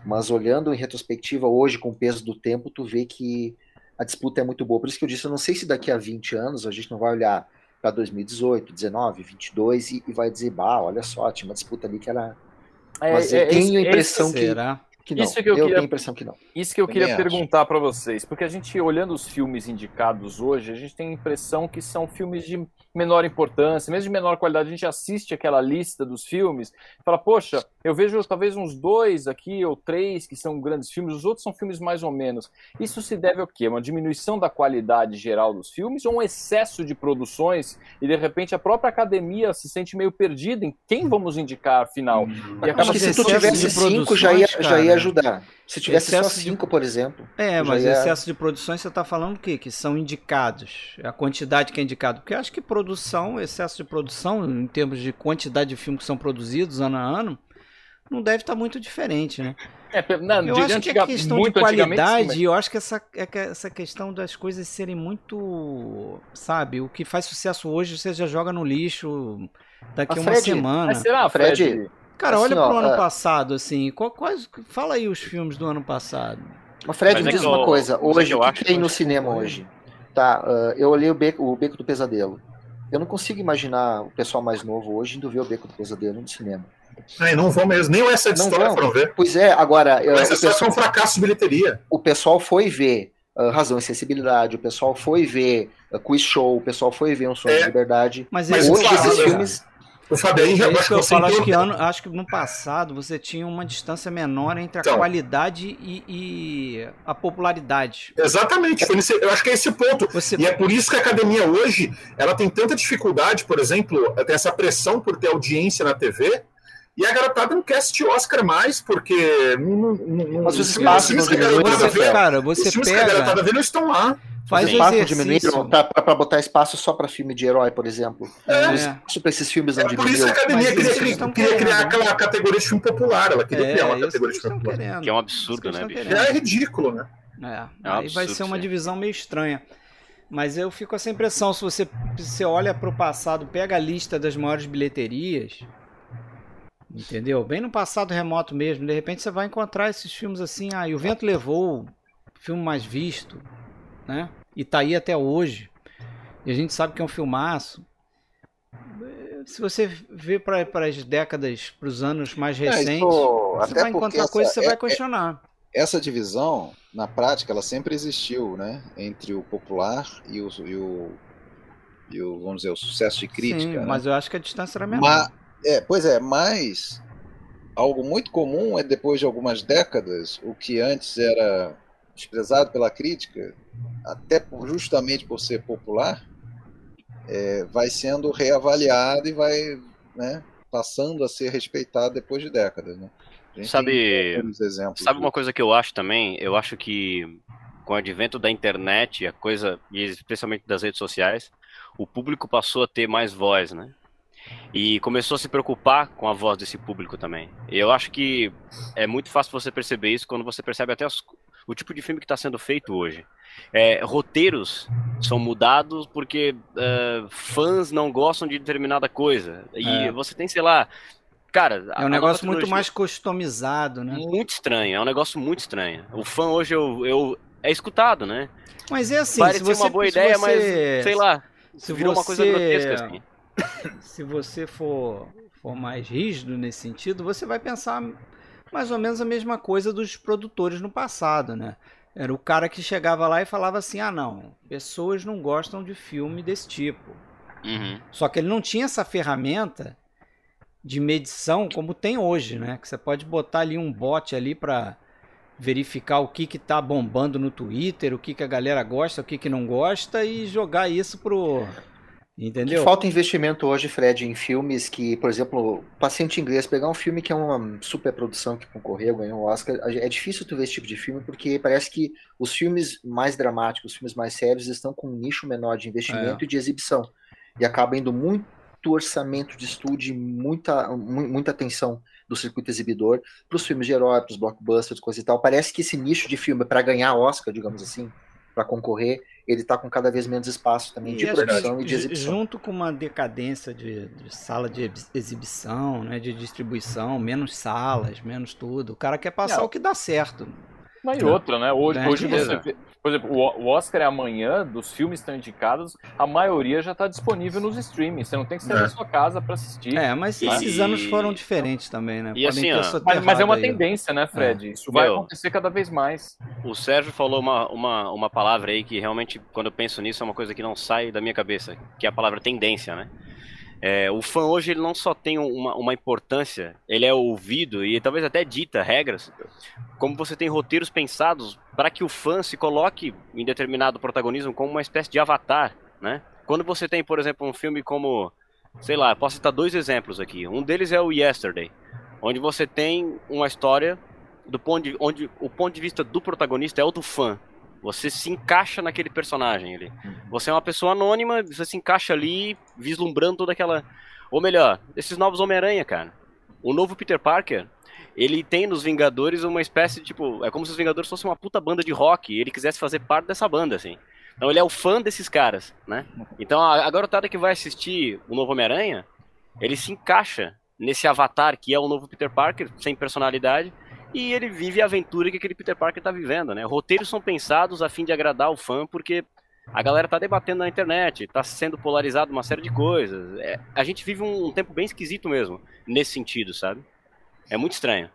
Mas olhando em retrospectiva hoje, com o peso do tempo, tu vê que a disputa é muito boa. Por isso que eu disse, eu não sei se daqui a 20 anos a gente não vai olhar para 2018, 19, 22 e, e vai dizer, bah, olha só, tinha uma disputa ali que era é, Mas eu é, tenho a impressão que, que não. Isso que eu, eu queria, tenho a impressão que não. Isso que eu queria perguntar para vocês, porque a gente olhando os filmes indicados hoje, a gente tem a impressão que são filmes de menor importância, mesmo de menor qualidade, a gente assiste aquela lista dos filmes e fala, poxa, eu vejo talvez uns dois aqui ou três que são grandes filmes, os outros são filmes mais ou menos. Isso se deve ao quê? Uma diminuição da qualidade geral dos filmes ou um excesso de produções e de repente a própria academia se sente meio perdida em quem vamos indicar afinal? Hum. E acaba que se tu tivesse cinco já ia, já ia ajudar. Se tivesse excesso só cinco, de... por exemplo. É, mas ia... excesso de produções você está falando o quê? Que são indicados. A quantidade que é indicado. Porque eu acho que produção, excesso de produção, em termos de quantidade de filmes que são produzidos ano a ano, não deve estar tá muito diferente, né? É, não, eu acho que a questão de qualidade, eu acho que essa, é essa questão das coisas serem muito. Sabe, o que faz sucesso hoje você já joga no lixo daqui a uma semana. Mas será, Fred? Fred Cara, assim, olha pro ó, ano uh... passado, assim. Quais, fala aí os filmes do ano passado. O Fred, Mas me é diz uma coisa. Hoje, o que tem no cinema hoje? Tá, uh, eu olhei o Beco, o Beco do Pesadelo. Eu não consigo imaginar o pessoal mais novo hoje indo ver o Beco do Pesadelo no cinema. Ai, não vão mesmo. Nem essa de história foram ver. Pois é, agora. Essa história foi um fracasso de bilheteria. O pessoal foi ver uh, Razão e Sensibilidade, o pessoal foi ver uh, Quiz Show, o pessoal foi ver Um Sonho é, de Liberdade. Mas, mas hoje esses filmes. O Fabinho já é que eu falo, acho que, ano, acho que no passado você tinha uma distância menor entre a então, qualidade e, e, a popularidade. Exatamente, nesse, eu acho que é esse ponto. Você... E é por isso que a academia hoje ela tem tanta dificuldade, por exemplo, tem essa pressão por ter audiência na TV, e a garotada não quer assistir Oscar mais, porque. Não, não, Mas os espaços não diminuíram. Cara, você os pega. que a garotada vê não estão lá. Faz o espaço diminuíram pra, pra, botar espaço só pra filme de herói, por exemplo. É. O espaço pra esses filmes não é diminuiu. Por isso a academia queria, queria, queria criar né? aquela categoria de filme popular. Ela queria é, criar uma categoria de filme popular. Querendo. Que é um absurdo, né, bicho? É ridículo, né? É, é um aí absurdo, vai ser uma sim. divisão meio estranha. Mas eu fico com essa impressão, se você, se você olha para o passado, pega a lista das maiores bilheterias, entendeu? Bem no passado remoto mesmo, de repente você vai encontrar esses filmes assim, ah, e o vento levou, filme mais visto, né? E tá aí até hoje. E a gente sabe que é um filmaço. Se você vê para as décadas, para os anos mais recentes, é, você vai encontrar coisas que você é, vai é, questionar. essa divisão, na prática, ela sempre existiu, né? Entre o popular e o, e o, e o vamos dizer, o sucesso de crítica. Sim, né? mas eu acho que a distância era menor. Mas, é, pois é, mas algo muito comum é depois de algumas décadas, o que antes era desprezado pela crítica, até justamente por ser popular, é, vai sendo reavaliado e vai né, passando a ser respeitado depois de décadas. Né? Sabe, sabe uma coisa que eu acho também? Eu acho que com o advento da internet, a coisa, e especialmente das redes sociais, o público passou a ter mais voz, né? E começou a se preocupar com a voz desse público também. E eu acho que é muito fácil você perceber isso quando você percebe até as, o tipo de filme que está sendo feito hoje. É, roteiros são mudados porque uh, fãs não gostam de determinada coisa. E é. você tem, sei lá. Cara, é um negócio muito mais customizado, né? Muito estranho, é um negócio muito estranho. O fã hoje eu, eu é escutado, né? Mas é assim, Parece se você, uma boa ideia, você, mas sei lá, se virou você, uma coisa grotesca assim. [COUGHS] Se você for, for mais rígido nesse sentido, você vai pensar mais ou menos a mesma coisa dos produtores no passado, né? Era o cara que chegava lá e falava assim: ah, não, pessoas não gostam de filme desse tipo. Uhum. Só que ele não tinha essa ferramenta de medição como tem hoje, né? Que você pode botar ali um bot ali para verificar o que que tá bombando no Twitter, o que que a galera gosta, o que que não gosta e jogar isso pro entendeu? Que falta investimento hoje, Fred, em filmes que, por exemplo, Paciente Inglês, pegar um filme que é uma super produção que concorreu, ganhou o Oscar, é difícil tu ver esse tipo de filme porque parece que os filmes mais dramáticos, os filmes mais sérios estão com um nicho menor de investimento É. e de exibição e acaba indo muito orçamento de estúdio, e muita, mu- muita atenção do circuito exibidor para os filmes de herói, para os blockbusters, coisa e tal. Parece que esse nicho de filme para ganhar Oscar, digamos assim, para concorrer, ele está com cada vez menos espaço também de E que produção e de exibição. Junto com uma decadência de, de sala de ex- exibição, né, de distribuição, menos salas, menos tudo. O cara quer passar Não. o que dá certo. Mas e outra, né? Hoje, Ganha hoje você vê, por exemplo, o Oscar é amanhã, dos filmes estão indicados, a maioria já está disponível nos streamings. Você não tem que sair É. da sua casa para assistir. É, mas E- esses anos foram diferentes também, né? E assim, Mas, mas é uma aí, tendência, né, Fred? Isso vai Meu. acontecer cada vez mais. O Sérgio falou uma, uma, uma palavra aí que realmente, quando eu penso nisso, é uma coisa que não sai da minha cabeça, que é a palavra tendência, né? É, o fã hoje ele não só tem uma, uma importância, ele é ouvido e talvez até dita regras, como você tem roteiros pensados para que o fã se coloque em determinado protagonismo como uma espécie de avatar, né? Quando você tem, por exemplo, um filme como, sei lá, posso citar dois exemplos aqui. Um deles é o Yesterday, onde você tem uma história do ponto de, onde o ponto de vista do protagonista é o do fã. Você se encaixa naquele personagem ali. Você é uma pessoa anônima, você se encaixa ali, vislumbrando toda aquela. Ou melhor, esses novos Homem-Aranha, cara. O novo Peter Parker, ele tem nos Vingadores uma espécie de tipo. É como se os Vingadores fossem uma puta banda de rock e ele quisesse fazer parte dessa banda, assim. Então ele é o fã desses caras, né? Então a, garotada que vai assistir o novo Homem-Aranha, ele se encaixa nesse avatar que é o novo Peter Parker, sem personalidade, e ele vive a aventura que aquele Peter Parker tá vivendo, né? Roteiros são pensados a fim de agradar o fã, porque a galera tá debatendo na internet, tá sendo polarizado uma série de coisas. É, a gente vive um, um tempo bem esquisito mesmo, nesse sentido, sabe? É muito estranho.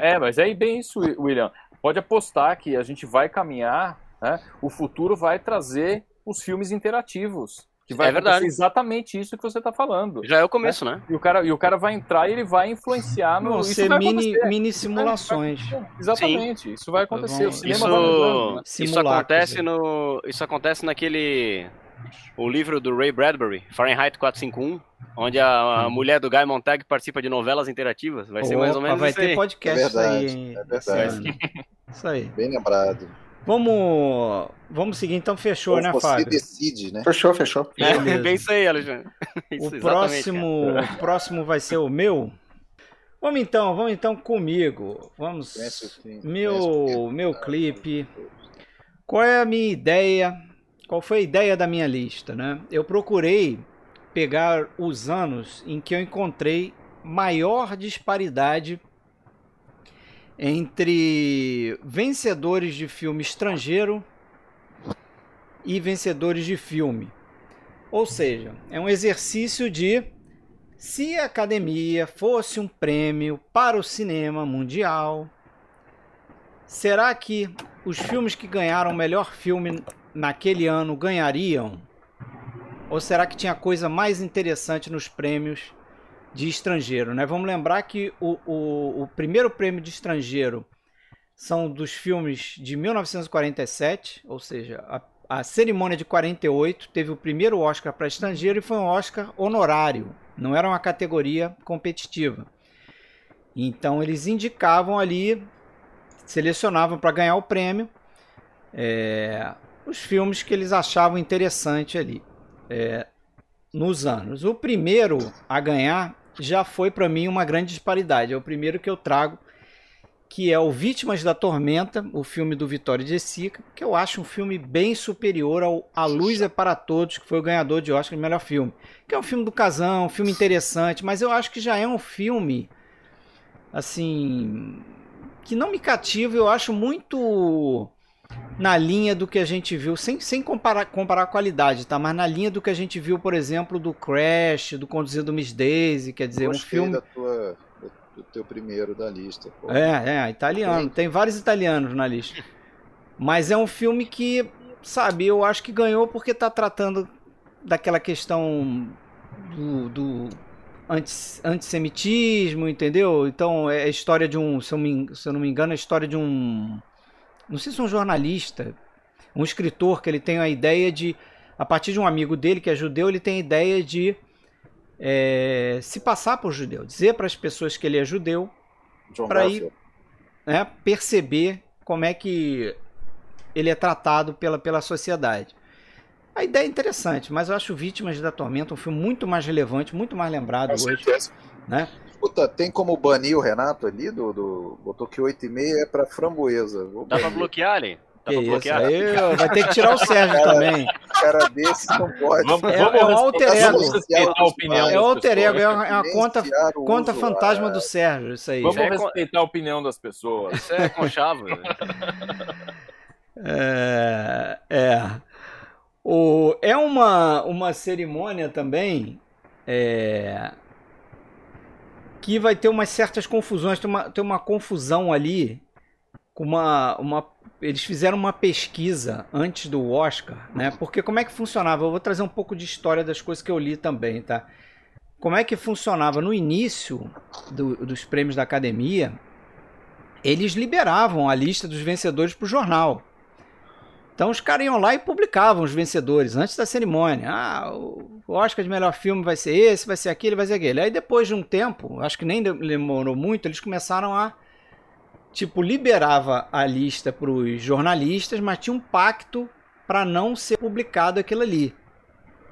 É, é, mas é bem isso, William. Pode apostar que a gente vai caminhar, né? O futuro vai trazer os filmes interativos. Que vai É verdade. exatamente isso que você está falando. Já é o começo, né? E o, cara, e o cara vai entrar e ele vai influenciar no. Vão isso ser vai mini, mini simulações. Exatamente, isso vai acontecer. O cinema Isso, vai né? isso acontece é. no. Isso acontece naquele. O livro do Ray Bradbury, Fahrenheit 451, onde a, a mulher do Guy Montag participa de novelas interativas. Vai ser mais ou menos vai isso ter aí. podcast É aí. verdade, hein, é verdade. Isso aí. Bem lembrado. Vamos, vamos seguir então, fechou, Ou né, você Fábio? decide, né? Fechou, fechou. É, Beleza. bem isso aí, Alexandre. [LAUGHS] Isso, O próximo, o próximo vai ser o meu. Vamos então, vamos então comigo. Vamos. Fim- Meu, meu clipe. Qual é a minha ideia? Qual foi a ideia da minha lista, né? Eu procurei pegar os anos em que eu encontrei maior disparidade entre vencedores de filme estrangeiro e vencedores de filme. Ou seja, é um exercício de se a academia fosse um prêmio para o cinema mundial, será que os filmes que ganharam o melhor filme naquele ano ganhariam? Ou será que tinha coisa mais interessante nos prêmios de estrangeiro? Né? Vamos lembrar que o, o, o primeiro prêmio de estrangeiro são dos filmes de 1947, ou seja, a, a cerimônia de 48 teve o primeiro Oscar para estrangeiro e foi um Oscar honorário, não era uma categoria competitiva. Então eles indicavam ali, selecionavam para ganhar o prêmio é, os filmes que eles achavam interessante ali é, nos anos. O primeiro a ganhar já foi para mim uma grande disparidade. É o primeiro que eu trago, que é o Vítimas da Tormenta, o filme do Vitório de Sica, que eu acho um filme bem superior ao A Luz é para Todos, que foi o ganhador de Oscar de melhor filme. Que é um filme do casão, um filme interessante, mas eu acho que já é um filme assim que não me cativa, eu acho muito na linha do que a gente viu, sem, sem comparar, comparar a qualidade, tá? Mas na linha do que a gente viu, por exemplo, do Crash, do Conduzido Miss Daisy, quer dizer, um Gostei filme da tua, do teu primeiro da lista. Pô. É, é, italiano. Tem vários italianos na lista. Mas é um filme que, sabe, eu acho que ganhou porque tá tratando daquela questão do, do anti- antissemitismo, entendeu? Então é a história de um, se eu, me, se eu não me engano, é a história de um. Não sei se é um jornalista, um escritor que ele tem a ideia de. A partir de um amigo dele que é judeu, ele tem a ideia de é, se passar por judeu, dizer para as pessoas que ele é judeu, pra Garfield. né, perceber como é que ele é tratado pela, pela sociedade. A ideia é interessante, mas eu acho Vítimas da Tormenta um filme muito mais relevante, muito mais lembrado hoje. Né? Escuta, tem como banir o Renato ali? Do, do... Botou que 8,5 é pra framboesa. Vou Dá pra banir. bloquear ali? Dá Que pra isso, bloquear? aí ó, vai ter que tirar o Sérgio também. cara desse não pode. Vamos, É- vamos é um alter ego. respeitar a opinião É das o alter ego, é uma, é uma conta, conta usuário. fantasma do Sérgio, isso aí. Vamos É com- respeitar a opinião das pessoas. Isso é conchavo. É, é. O, é uma, uma cerimônia também é, que vai ter umas certas confusões. Tem uma, tem uma confusão ali com uma, uma. Eles fizeram uma pesquisa antes do Oscar, né? Porque como é que funcionava? Eu vou trazer um pouco de história das coisas que eu li também, tá? Como é que funcionava no início do- dos prêmios da academia? Eles liberavam a lista dos vencedores para o jornal. Então os caras iam lá e publicavam os vencedores antes da cerimônia. Ah, o Oscar de melhor filme vai ser esse, vai ser aquele, vai ser aquele. Aí depois de um tempo, acho que nem demorou muito, eles começaram a tipo liberava a lista para os jornalistas, mas tinha um pacto para não ser publicado aquilo ali,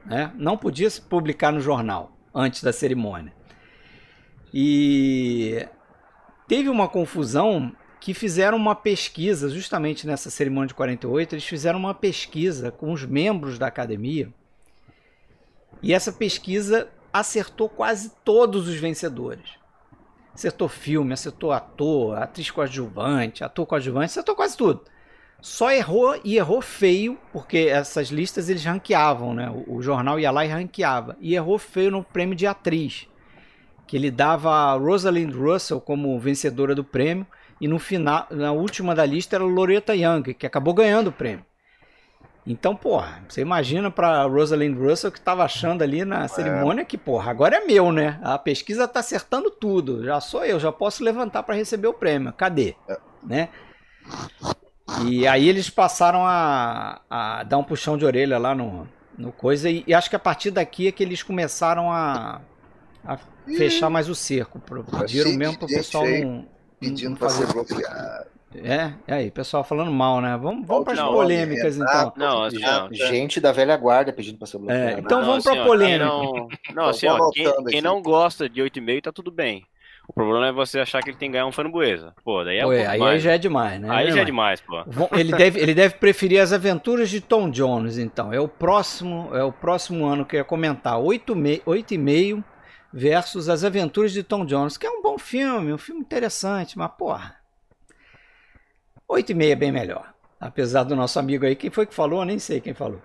né? Não podia se publicar no jornal antes da cerimônia. E teve uma confusão que fizeram uma pesquisa, justamente nessa cerimônia de 48, eles fizeram uma pesquisa com os membros da academia. E essa pesquisa acertou quase todos os vencedores. Acertou filme, acertou ator, atriz coadjuvante, ator coadjuvante, acertou quase tudo. Só errou e errou feio, porque essas listas eles ranqueavam, né? O, o jornal ia lá e ranqueava. E errou feio no prêmio de atriz, que ele dava a Rosalind Russell como vencedora do prêmio e no final, na última da lista era Loretta Young, que acabou ganhando o prêmio. Então, porra, você imagina pra Rosalind Russell que tava achando ali na cerimônia que, porra, agora é meu, né? A pesquisa tá acertando tudo. Já sou eu, já posso levantar para receber o prêmio. Cadê? Né? E aí eles passaram a, a dar um puxão de orelha lá no, no coisa e, e acho que a partir daqui é que eles começaram a, a fechar mais o cerco. Pediram mesmo pro gente pessoal não, Pedindo não pra fazer ser bloqueado. é, é aí, pessoal falando mal, né? Vamos, vamos para as Não, polêmicas, então. Renato, Não, assim, ó, Gente da velha guarda pedindo pra ser É, bloqueado. então Não, vamos assim, para ó, polêmica. Quem não, não, assim, ó, quem, quem não gosta de 8,5 tá tudo bem. O problema é você achar que ele tem que ganhar um framboesa. Pô, daí é um Ué, pouco aí, mais. já é demais, né? Aí já é Não demais, pô. Ele deve, ele deve preferir as aventuras de Tom Jones, então. É o próximo, é o próximo ano que eu ia comentar. 8,5 versus as aventuras de Tom Jones, que é um bom filme, um filme interessante, mas porra. 8,5 é bem melhor. Apesar do nosso amigo aí, quem foi que falou? Eu nem sei quem falou.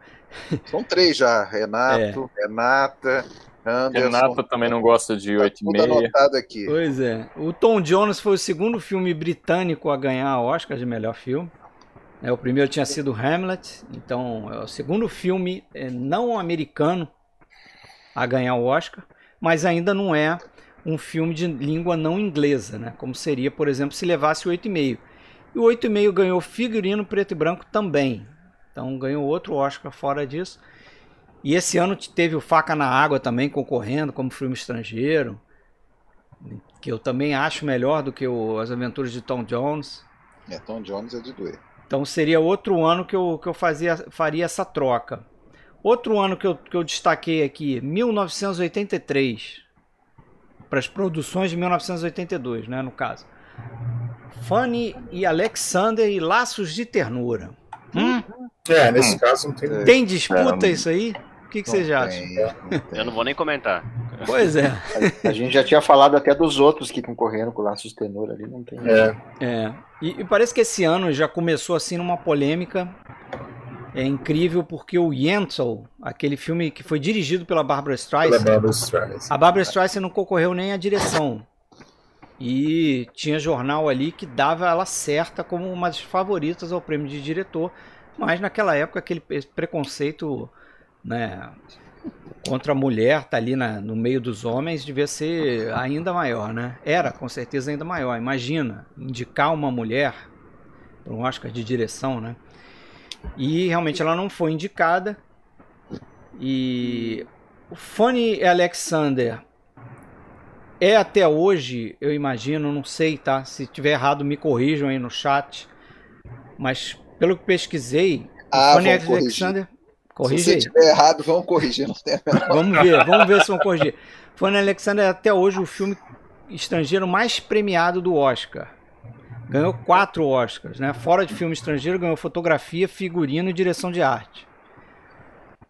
São três já. Renato, Renata, Anderson. Renata também não gosta de Tá tudo 8,5. anotado aqui. Pois é. O Tom Jones foi o segundo filme britânico a ganhar a Oscar de melhor filme. É, o primeiro tinha sido Hamlet, então é o segundo filme é, não americano a ganhar o Oscar, mas ainda não é um filme de língua não inglesa, né? Como seria, por exemplo, se levasse o 8,5. E o 8,5 ganhou figurino preto e branco também. Então ganhou outro Oscar fora disso. E esse ano teve o Faca na Água também concorrendo como filme estrangeiro que eu também acho melhor do que o As Aventuras de Tom Jones. É, Tom Jones é de doer. Então seria outro ano que eu, que eu fazia, faria essa troca. Outro ano que eu, que eu destaquei aqui, 1983. Para as produções de 1982, né, no caso. Fanny e Alexander e Laços de Ternura. Hum? É, nesse caso não tem. Tem disputa isso aí? O que, que vocês Não acham? tem, não tem. Eu não vou nem comentar. Pois é. A gente já tinha falado até dos outros que concorreram com o Laços de Tenor ali, não tem. É, É, e, e parece que esse ano já começou assim numa polêmica. É incrível porque o Yentl, aquele filme que foi dirigido pela Barbara Streisand, Barbara Streisand. a Barbara Streisand não concorreu nem à direção. E tinha jornal ali que dava ela certa como uma das favoritas ao prêmio de diretor, mas naquela época aquele preconceito, né, contra a mulher tá ali na, no meio dos homens devia ser ainda maior, né? Era com certeza ainda maior. Imagina indicar uma mulher para um Oscar de direção, né? E realmente ela não foi indicada. E o Fanny Alexander é até hoje, eu imagino, não sei, tá? Se tiver errado, me corrijam aí no chat. Mas pelo que pesquisei, Ah, Fanny. Alexander. Se Corrige aí. tiver errado, vamos corrigir. [LAUGHS] Vamos ver, vamos ver se vão corrigir. Fanny Alexander é até hoje o filme estrangeiro mais premiado do Oscar. Ganhou quatro Oscars, né? Fora de filme estrangeiro, ganhou fotografia, figurino e direção de arte.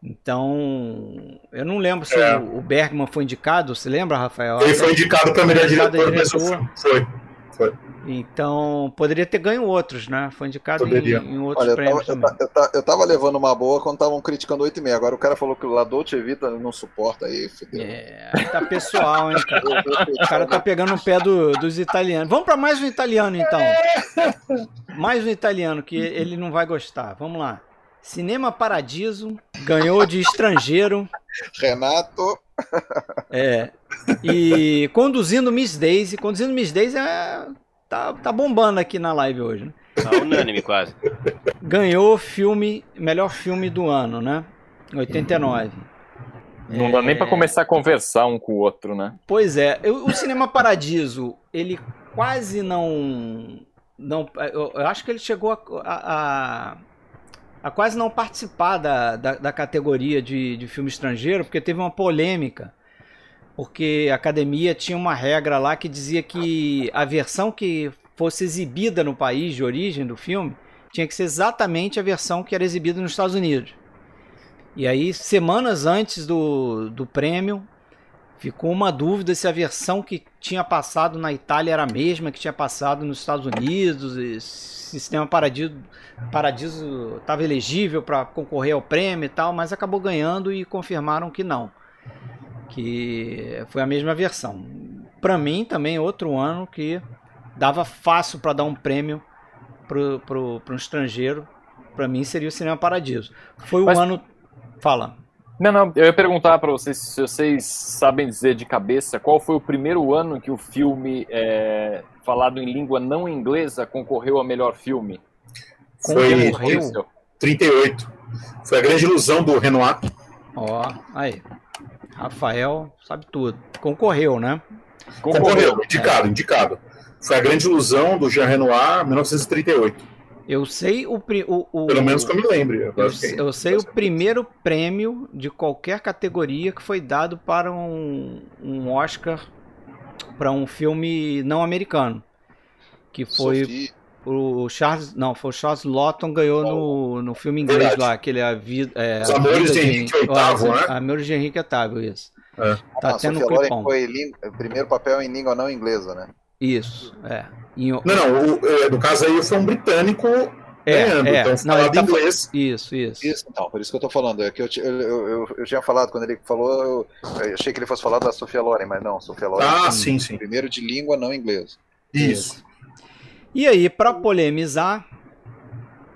Então, eu não lembro se É. o Bergman foi indicado. Você lembra, Rafael? Ele foi indicado para melhor diretor, diretor. foi. Foi. Então, poderia ter ganho outros, né? Foi indicado em, Poderia. em outros Olha, eu tava, prêmios eu, também. ta- eu ta- eu tava levando uma boa quando estavam criticando 8 e meia. Agora o cara falou que o La Dolce Vita não suporta aí, fudeu. É, tá pessoal, hein, cara? [LAUGHS] O cara tá pegando o pé do- dos italianos. Vamos pra mais um italiano, então. Mais um italiano que ele não vai gostar. Vamos lá. Cinema Paradiso ganhou de estrangeiro. Renato, É. E conduzindo Miss Daisy. Conduzindo Miss Daisy é, tá, tá bombando aqui na live hoje. Né? Tá unânime quase. Ganhou filme, melhor filme do ano, né? 89. Não dá nem pra começar a conversar um com o outro, né? Pois é, eu- o Cinema Paradiso, ele quase não. não eu, eu acho que ele chegou a, a- a- quase não participar da, da, da categoria de, de filme estrangeiro, porque teve uma polêmica. Porque a academia tinha uma regra lá que dizia que a versão que fosse exibida no país de origem do filme tinha que ser exatamente a versão que era exibida nos Estados Unidos. E aí, semanas antes do, do prêmio, Ficou uma dúvida se a versão que tinha passado na Itália era a mesma que tinha passado nos Estados Unidos, e se o Sistema Paradiso Paradiso estava elegível para concorrer ao prêmio e tal, mas acabou ganhando e confirmaram que não, que foi a mesma versão. Para mim também outro ano que dava fácil para dar um prêmio pro um estrangeiro. Para mim seria o Cinema Paradiso. Foi o Mas- ano. Fala. Não, não, eu ia perguntar pra vocês se vocês sabem dizer de cabeça qual foi o primeiro ano que o filme é, falado em língua não inglesa concorreu a melhor filme. Foi Concorreu? 38. Foi a grande ilusão do Renoir. Ó, aí. Rafael sabe tudo. Concorreu, né? Concorreu, indicado, indicado. Foi a grande ilusão do Jean Renoir, 1938. Eu sei o. o, o Pelo menos que eu me lembre. eu, Agora fiquei- eu sei o primeiro prêmio de qualquer categoria que foi dado para um, um Oscar para um filme não americano. Que foi Sofia, o Charles. Não, foi o Charles Lawton ganhou no, no filme inglês Verdade. lá, aquele a vida. É, Os a Amores Vida de Henrique VIII, né? Amores de Henrique VIII, isso. É. Tá ah, tendo Sofia um clipão. foi ling- primeiro papel em língua não inglesa, né? Isso, é. Em- Não, não, o, é, no caso aí foi um britânico É, ganhando, é. então Não, falado ele tá inglês. Isso, isso. Isso, então, por isso que eu tô falando. É que eu, eu, eu, eu- eu tinha falado, quando ele falou, eu, eu achei que ele fosse falar da Sofia Loren, mas não, Sofia Loren Ah, foi sim, sim. primeiro de língua não inglesa. Isso. E aí, pra polemizar,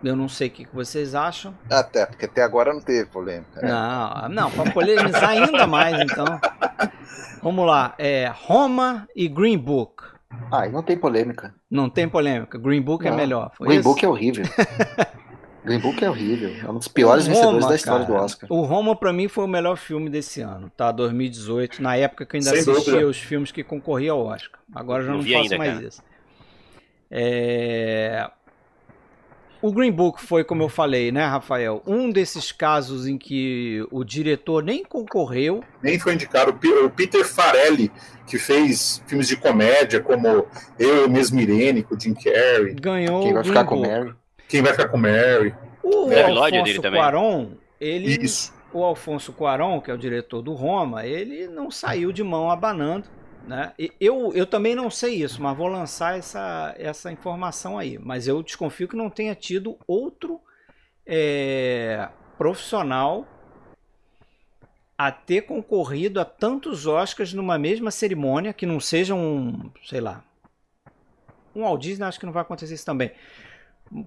eu não sei o que vocês acham. Até, porque até agora não teve polêmica. né? Não, não, pra polemizar ainda mais, então. Vamos lá, é Roma e Green Book. Ah, e não tem polêmica. Não tem polêmica, Green Book é Não. melhor. Foi Green isso? Book é horrível. [LAUGHS] Green Book é horrível. É um dos piores O vencedores Roma, da história cara, do Oscar. O Roma, pra mim, foi o melhor filme desse ano, tá? 2018, na época que eu ainda Sem assistia dúvida. os filmes que concorriam ao Oscar. Agora eu já Não não, faço ainda, mais cara. isso. É... O Green Book foi, como eu falei, né, Rafael? Um desses casos em que o diretor nem concorreu. Nem foi indicado. O Pe- O Peter Farelli, que fez filmes de comédia, como Eu, Mesmo Irene, com o Jim Carrey. Ganhou Quem o vai Green ficar com Book. Mary? Quem vai ficar com Mary? O É, Lloyd Alfonso dele também. Cuarón, ele, Isso. o Alfonso Cuarón, que é o diretor do Roma, ele não saiu de mão abanando. Né? Eu, eu também não sei isso, mas vou lançar essa, essa informação aí. Mas eu desconfio que não tenha tido outro é, profissional a ter concorrido a tantos Oscars numa mesma cerimônia, que não seja um, sei lá, um Walt Disney acho que não vai acontecer isso também.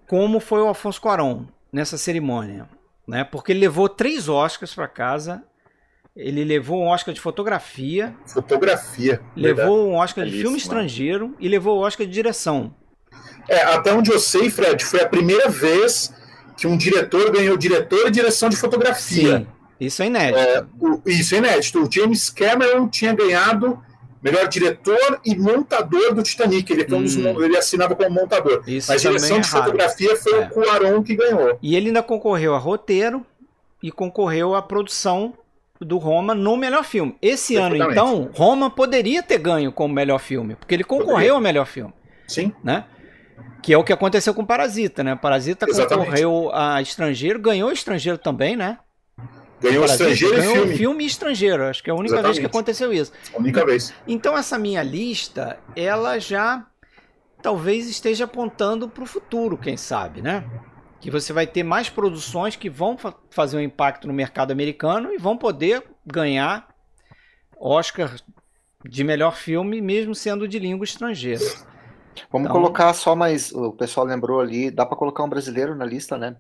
Como foi o Alfonso Cuarón nessa cerimônia, né? Porque ele levou três Oscars para casa. Ele levou um Oscar de fotografia, Fotografia. levou um Oscar de filme estrangeiro e levou o Oscar de direção. É, até onde eu sei, Fred, foi a primeira vez que um diretor ganhou diretor e direção de fotografia. Sim, isso é inédito. É, o- isso é inédito. O James Cameron tinha ganhado melhor diretor e montador do Titanic. Ele, foi um dos Hum. ele assinava como montador. Isso Mas direção é de raro. fotografia foi É. o Cuarón que ganhou. E ele ainda concorreu a roteiro e concorreu à produção do Roma no melhor filme. Esse ano, então, Roma poderia ter ganho como melhor filme, porque ele concorreu Poderia. ao melhor filme, Sim. né? Que é o que aconteceu com Parasita, né? Parasita Exatamente. concorreu a estrangeiro, ganhou estrangeiro também, né? Ganhou Parasita estrangeiro e ganhou filme. e estrangeiro. Acho que é a única vez que Exatamente. aconteceu isso. A única vez. Então essa minha lista, ela já talvez esteja apontando para o futuro, quem sabe, né? Que você vai ter mais produções que vão fa- fazer um impacto no mercado americano e vão poder ganhar Oscar de melhor filme, mesmo sendo de língua estrangeira. Vamos Então- colocar só mais. O pessoal lembrou ali, dá pra colocar um brasileiro na lista, né?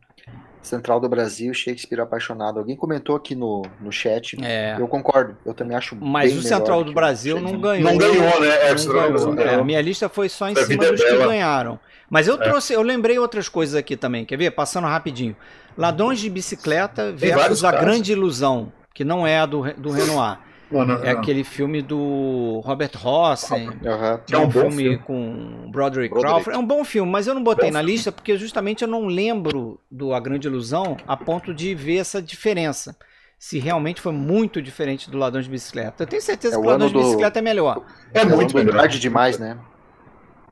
Central do Brasil, Shakespeare apaixonado. Alguém comentou aqui no, no chat. É. Eu concordo, eu também acho Mas bem o Central do Brasil não ganhou. Não ganhou, né? É, Não ganhou. não É, ganhou. a minha lista foi só em A cima é dos que ganharam. Mas eu É. trouxe, eu lembrei outras coisas aqui também. Quer ver? Passando rapidinho. Ladrões de bicicleta versus A casos. Grande Ilusão, que não é a do, do Renoir. Não, não, É não. aquele filme do Robert Rossen. Aham. Que é um bom filme, filme. com Broderick, Broderick. Crawford. É um bom filme, mas eu não botei Bom na filme. lista porque justamente eu não lembro do A Grande Ilusão a ponto de ver essa diferença. Se realmente foi muito diferente do Ladrões de Bicicleta. Eu tenho certeza É que o o Ladrões ano de do- Bicicleta é melhor. É É muito melhor. demais, né?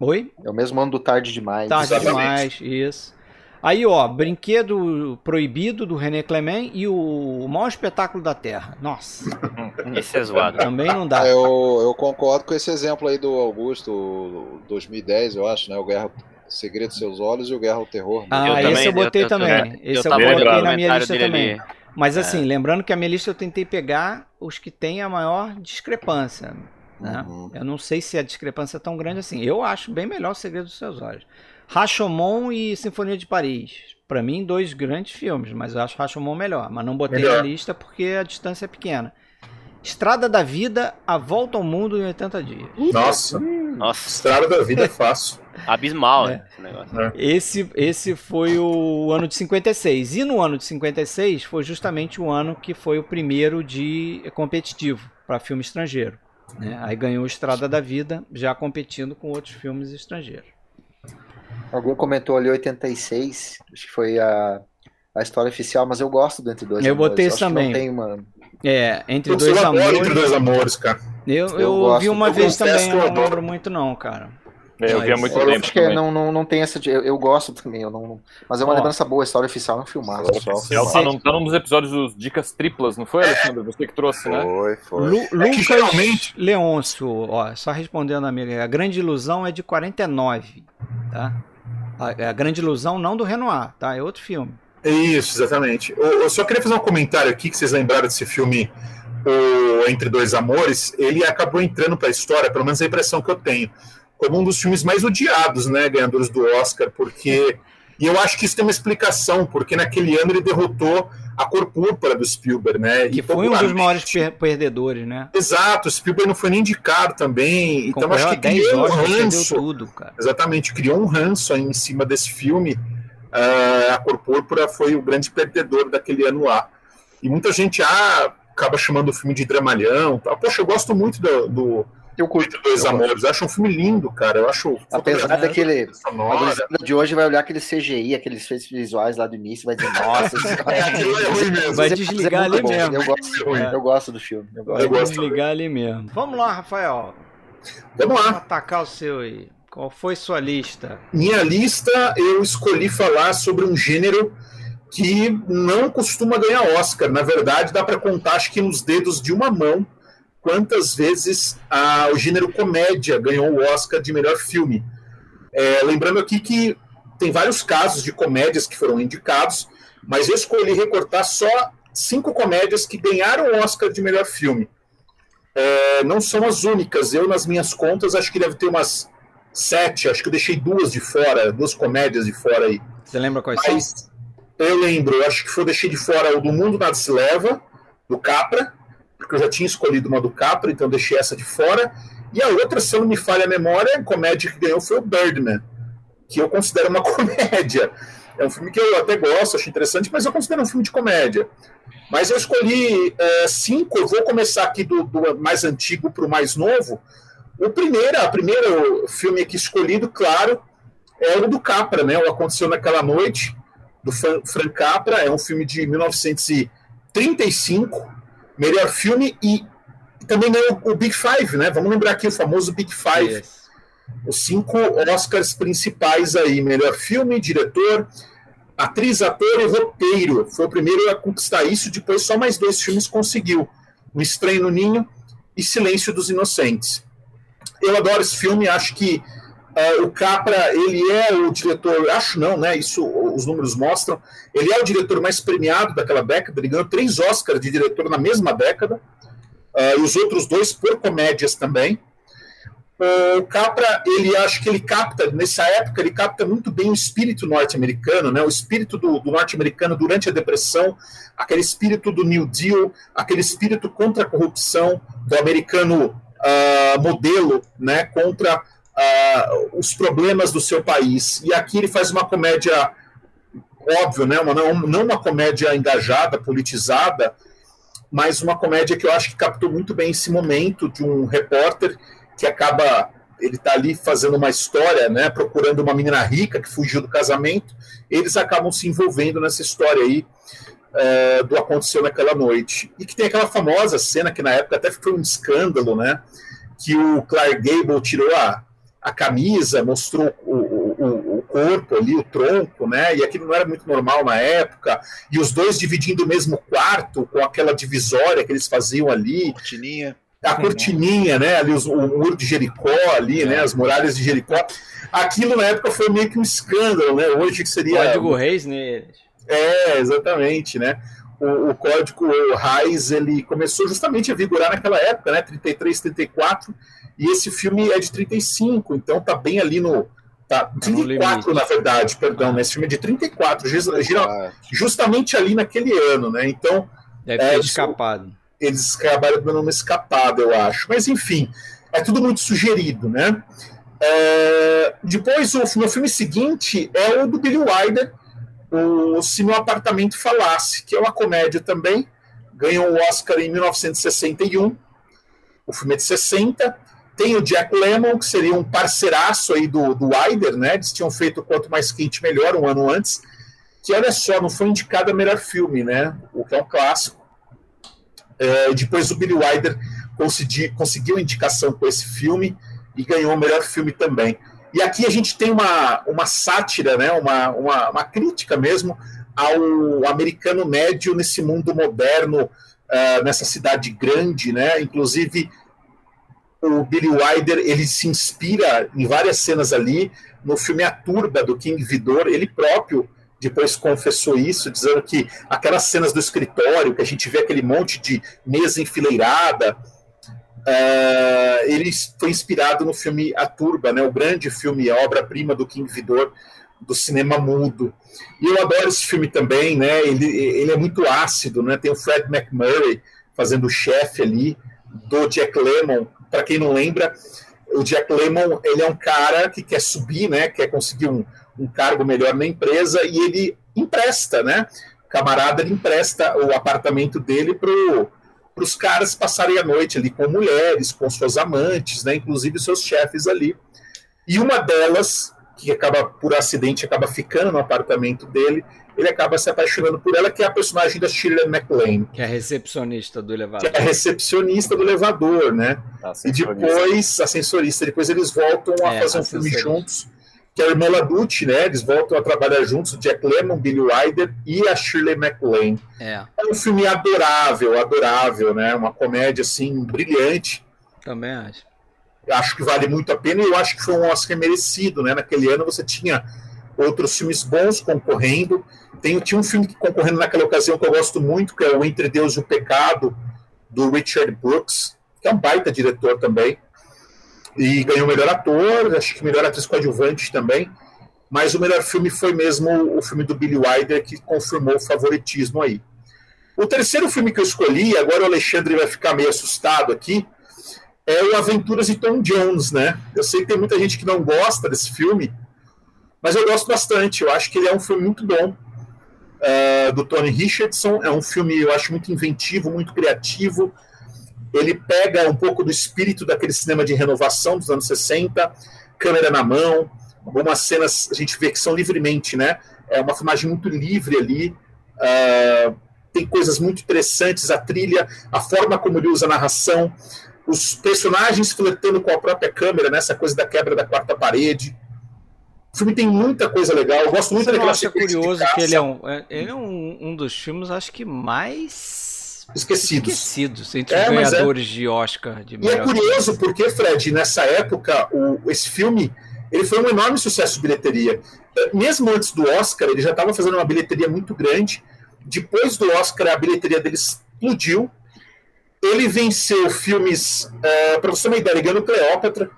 Oi? É o mesmo ano do tarde demais. Tarde Exatamente. demais, isso. Aí, ó, Brinquedo Proibido do René Clement e o Maior Espetáculo da Terra. Nossa, [LAUGHS] Esse é zoado. também não dá. Eu, eu concordo com esse exemplo aí do Augusto, o 2010, eu acho, né? O Guerra, Segredo dos Seus Olhos e o Guerra ao Terror. né? Ah, Eu esse também- eu botei eu- também. eu esse eu, lembrando na o minha lista também. ali. Mas assim, lembrando que a minha lista eu tentei pegar os que têm a maior discrepância. Né? Uhum. Eu não sei se a discrepância é tão grande assim. Eu acho bem melhor o Segredo dos Seus Olhos. Rashomon e Sinfonia de Paris. Pra mim, dois grandes filmes, mas eu acho Rashomon melhor. Mas não botei Melhor. na lista porque a distância é pequena. Estrada da Vida, A Volta ao Mundo em 80 Dias. Nossa, Nossa, estrada da vida é fácil. [LAUGHS] abismal, É. né? Esse negócio. Esse, esse foi o ano de 56. E no ano de 56 foi justamente o ano que foi o primeiro de competitivo para filme estrangeiro. Né? Aí ganhou Estrada da Vida, já competindo com outros filmes estrangeiros. Alguém comentou ali 86, acho que foi a, a história oficial, mas eu gosto do Entre Dois Eu Amores. botei acho isso que não também. tem uma- É, Entre Dois eu adoro Amores. Entre Dois Amores, cara. Eu, Eu eu vi uma Eu vez também, que eu eu não adoro. lembro muito não, cara. É, eu vi há Mas- muito Eu tempo acho que também. não, não, não tem essa. de- Eu, eu gosto também, eu não, mas é uma Ó. lembrança boa. A história oficial é um filmaço. Oficial. Tá num, tá num dos episódios dos Dicas Triplas, não foi, Alexandre? Você que trouxe, né? Foi, foi. Lu- É Lucas geralmente- Leôncio, ó, só respondendo a amiga, a Grande Ilusão é de 49, tá? A, a Grande Ilusão não do Renoir, tá? É outro filme. Isso, exatamente. Eu, eu só queria fazer um comentário aqui que vocês lembraram desse filme o Entre Dois Amores. Ele acabou entrando para a história, pelo menos a impressão que eu tenho, como um dos filmes mais odiados, né, ganhadores do Oscar, porque e eu acho que isso tem uma explicação, porque naquele ano ele derrotou a Cor Púrpura do Spielberg, né? Que e foi um dos maiores per- perdedores, né? Exato, o Spielberg não foi nem indicado também, então acho que 10 criou um ranço. tudo, cara. Exatamente, criou um ranço aí em cima desse filme. Ah, a Cor Púrpura foi o grande perdedor daquele ano lá. E muita gente ah, acaba chamando o filme de dramalhão. Tal. Poxa, eu gosto muito do, do Eu curto. Entre Dois eu. Amores. Eu acho um filme lindo, cara. Eu acho Apesar daquele. De hoje vai olhar aquele CGI, aqueles efeitos visuais lá do início, vai dizer, [LAUGHS] nossa, É, aquilo é ruim mesmo. Vai é desligar muito ali bom. mesmo. Eu gosto, É. eu gosto do filme. Eu gosto. Eu Vai desligar ali mesmo. Vamos lá, Rafael. Vamos Vamos lá. atacar o seu aí. Qual foi sua lista? Minha lista, eu escolhi falar sobre um gênero que não costuma ganhar Oscar. Na verdade, dá para contar, acho que nos dedos de uma mão, quantas vezes ah, o gênero comédia ganhou o Oscar de melhor filme. É, lembrando aqui que tem vários casos de comédias que foram indicados, mas eu escolhi recortar só cinco comédias que ganharam o Oscar de melhor filme. É, não são as únicas. Eu, nas minhas contas, acho que deve ter umas sete, acho que eu deixei duas de fora, duas comédias de fora aí. Você lembra quais Mas são? eu lembro, eu acho que foi, eu deixei de fora o do Mundo Nada Se Leva, do Capra, porque eu já tinha escolhido uma do Capra, então deixei essa de fora. E a outra, se não me falha a memória, comédia que ganhou foi o Birdman, que eu considero uma [LAUGHS] comédia. É um filme que eu até gosto, acho interessante, mas eu considero um filme de comédia. Mas eu escolhi é, cinco, eu vou começar aqui do, do mais antigo para o mais novo. O primeiro, a primeiro filme aqui escolhido, claro, é o do Capra, né? O Aconteceu Naquela Noite, do Frank Capra, é um filme de 1935, melhor filme, e também ganhou o Big Five, né? Vamos lembrar aqui o famoso Big Five. Yes. Os cinco Oscars principais aí, melhor filme, diretor, atriz, ator e roteiro. Foi o primeiro a conquistar isso, depois só mais dois filmes conseguiu. O Estranho no Ninho e Silêncio dos Inocentes. Eu adoro esse filme, acho que uh, o Capra, ele é o diretor, acho não, né? Isso os números mostram. Ele é o diretor mais premiado daquela década, ele ganhou três Oscars de diretor na mesma década, uh, e os outros dois por comédias também. O Capra, ele acho que ele capta, nessa época, ele capta muito bem o espírito norte-americano, né? o espírito do, do norte-americano durante a depressão, aquele espírito do New Deal, aquele espírito contra a corrupção, do americano modelo, né? contra uh, os problemas do seu país. E aqui ele faz uma comédia, óbvio, né? uma, não, não uma comédia engajada, politizada, mas uma comédia que eu acho que captou muito bem esse momento de um repórter que acaba ele está ali fazendo uma história, né, procurando uma menina rica que fugiu do casamento, eles acabam se envolvendo nessa história aí é, do aconteceu naquela noite e que tem aquela famosa cena que na época até foi um escândalo, né, que o Clark Gable tirou a, a camisa, mostrou o, o, o corpo ali, o tronco, né, e aquilo não era muito normal na época, e os dois dividindo o mesmo quarto com aquela divisória que eles faziam ali, Cortininha. a cortininha, né? Ali os, o muro de Jericó, ali, né? As muralhas de Jericó. Aquilo na época foi meio que um escândalo, né? Hoje que seria. Código Reis neles. É, exatamente, né? O, o código Reis ele começou justamente a vigorar naquela época, né? 33, 34, e esse filme é de 35, então tá bem ali no. Tá, 34, na verdade, perdão, né? Esse filme é de 34, gira- justamente ali naquele ano, né? Então, Deve É, escapado. eles acabaram dando uma escapada, eu acho. Mas enfim, é tudo muito sugerido, né? É, depois, o meu filme seguinte é o do Billy Wilder, o Se Meu Apartamento Falasse, que é uma comédia também. Ganhou o Oscar em 1961. O filme é de 60. Tem o Jack Lemmon, que seria um parceiraço aí do, do Wilder, né? Eles tinham feito Quanto Mais Quente Melhor um ano antes. Que, olha só, não foi indicado a melhor filme, né? O que é um clássico. É, depois o Billy Wilder consegui, conseguiu indicação com esse filme e ganhou o melhor filme também. E aqui a gente tem uma, uma sátira, né, uma, uma, uma crítica mesmo ao americano médio nesse mundo moderno, ah, nessa cidade grande, né? Inclusive o Billy Wilder ele se inspira em várias cenas ali no filme A Turba do King Vidor, ele próprio depois confessou isso, dizendo que aquelas cenas do escritório, que a gente vê aquele monte de mesa enfileirada, eh, ele foi inspirado no filme A Turba, né, o grande filme, a obra-prima do King Vidor, do cinema mudo. E eu adoro esse filme também, né, ele, ele é muito ácido, né, tem o Fred McMurray fazendo o chefe ali, do Jack Lemmon, para quem não lembra, o Jack Lemmon, ele é um cara que quer subir, né, quer conseguir um, um cargo melhor na empresa e ele empresta, né? O camarada ele empresta o apartamento dele para os caras passarem a noite ali com mulheres, com suas amantes, né? Inclusive seus chefes ali. E uma delas, que acaba por acidente acaba ficando no apartamento dele, ele acaba se apaixonando por ela, que é a personagem da Shirley MacLaine, Que é a recepcionista do que elevador. é a recepcionista do elevador, né? E depois, ascensorista, depois eles voltam a É, fazer um filme juntos, que é a irmã Laducci, né? Eles voltam a trabalhar juntos, o Jack Lemmon, Billy Wilder e a Shirley MacLaine. É, É um filme adorável, adorável, né? Uma comédia, assim, brilhante. também acho. Acho que vale muito a pena e eu acho que foi um Oscar merecido, né? Naquele ano você tinha outros filmes bons concorrendo. Tem, tinha um filme concorrendo naquela ocasião que eu gosto muito, que é o Entre Deus e o Pecado, do Richard Brooks, que é um baita diretor também. E ganhou o melhor ator, acho que melhor atriz coadjuvante também. Mas o melhor filme foi mesmo o filme do Billy Wilder, que confirmou o favoritismo aí. O terceiro filme que eu escolhi, agora o Alexandre vai ficar meio assustado aqui, é o Aventuras de Tom Jones, né? Eu sei que tem muita gente que não gosta desse filme, mas eu gosto bastante. Eu acho que ele é um filme muito bom. Uh, do Tony Richardson. É um filme, eu acho, muito inventivo, muito criativo. Ele pega um pouco do espírito daquele cinema de renovação dos anos 60, câmera na mão, algumas cenas a gente vê que são livremente, né? É uma filmagem muito livre ali. Uh, tem coisas muito interessantes, a trilha, a forma como ele usa a narração, os personagens flertando com a própria câmera, nessa né? coisa da quebra da quarta parede. O filme tem muita coisa legal. Eu gosto muito Você daquela acha curioso que ele é, um, é, ele é um, um dos filmes, acho que mais esquecidos, esquecidos entre é, os é. ganhadores é... de Oscar. De e é curioso porque, Fred, nessa época, o, esse filme ele foi um enorme sucesso de bilheteria. Mesmo antes do Oscar, ele já estava fazendo uma bilheteria muito grande. Depois do Oscar, a bilheteria dele explodiu. Ele venceu filmes, é, para você ter uma ideia, ele ganhou Cleópatra,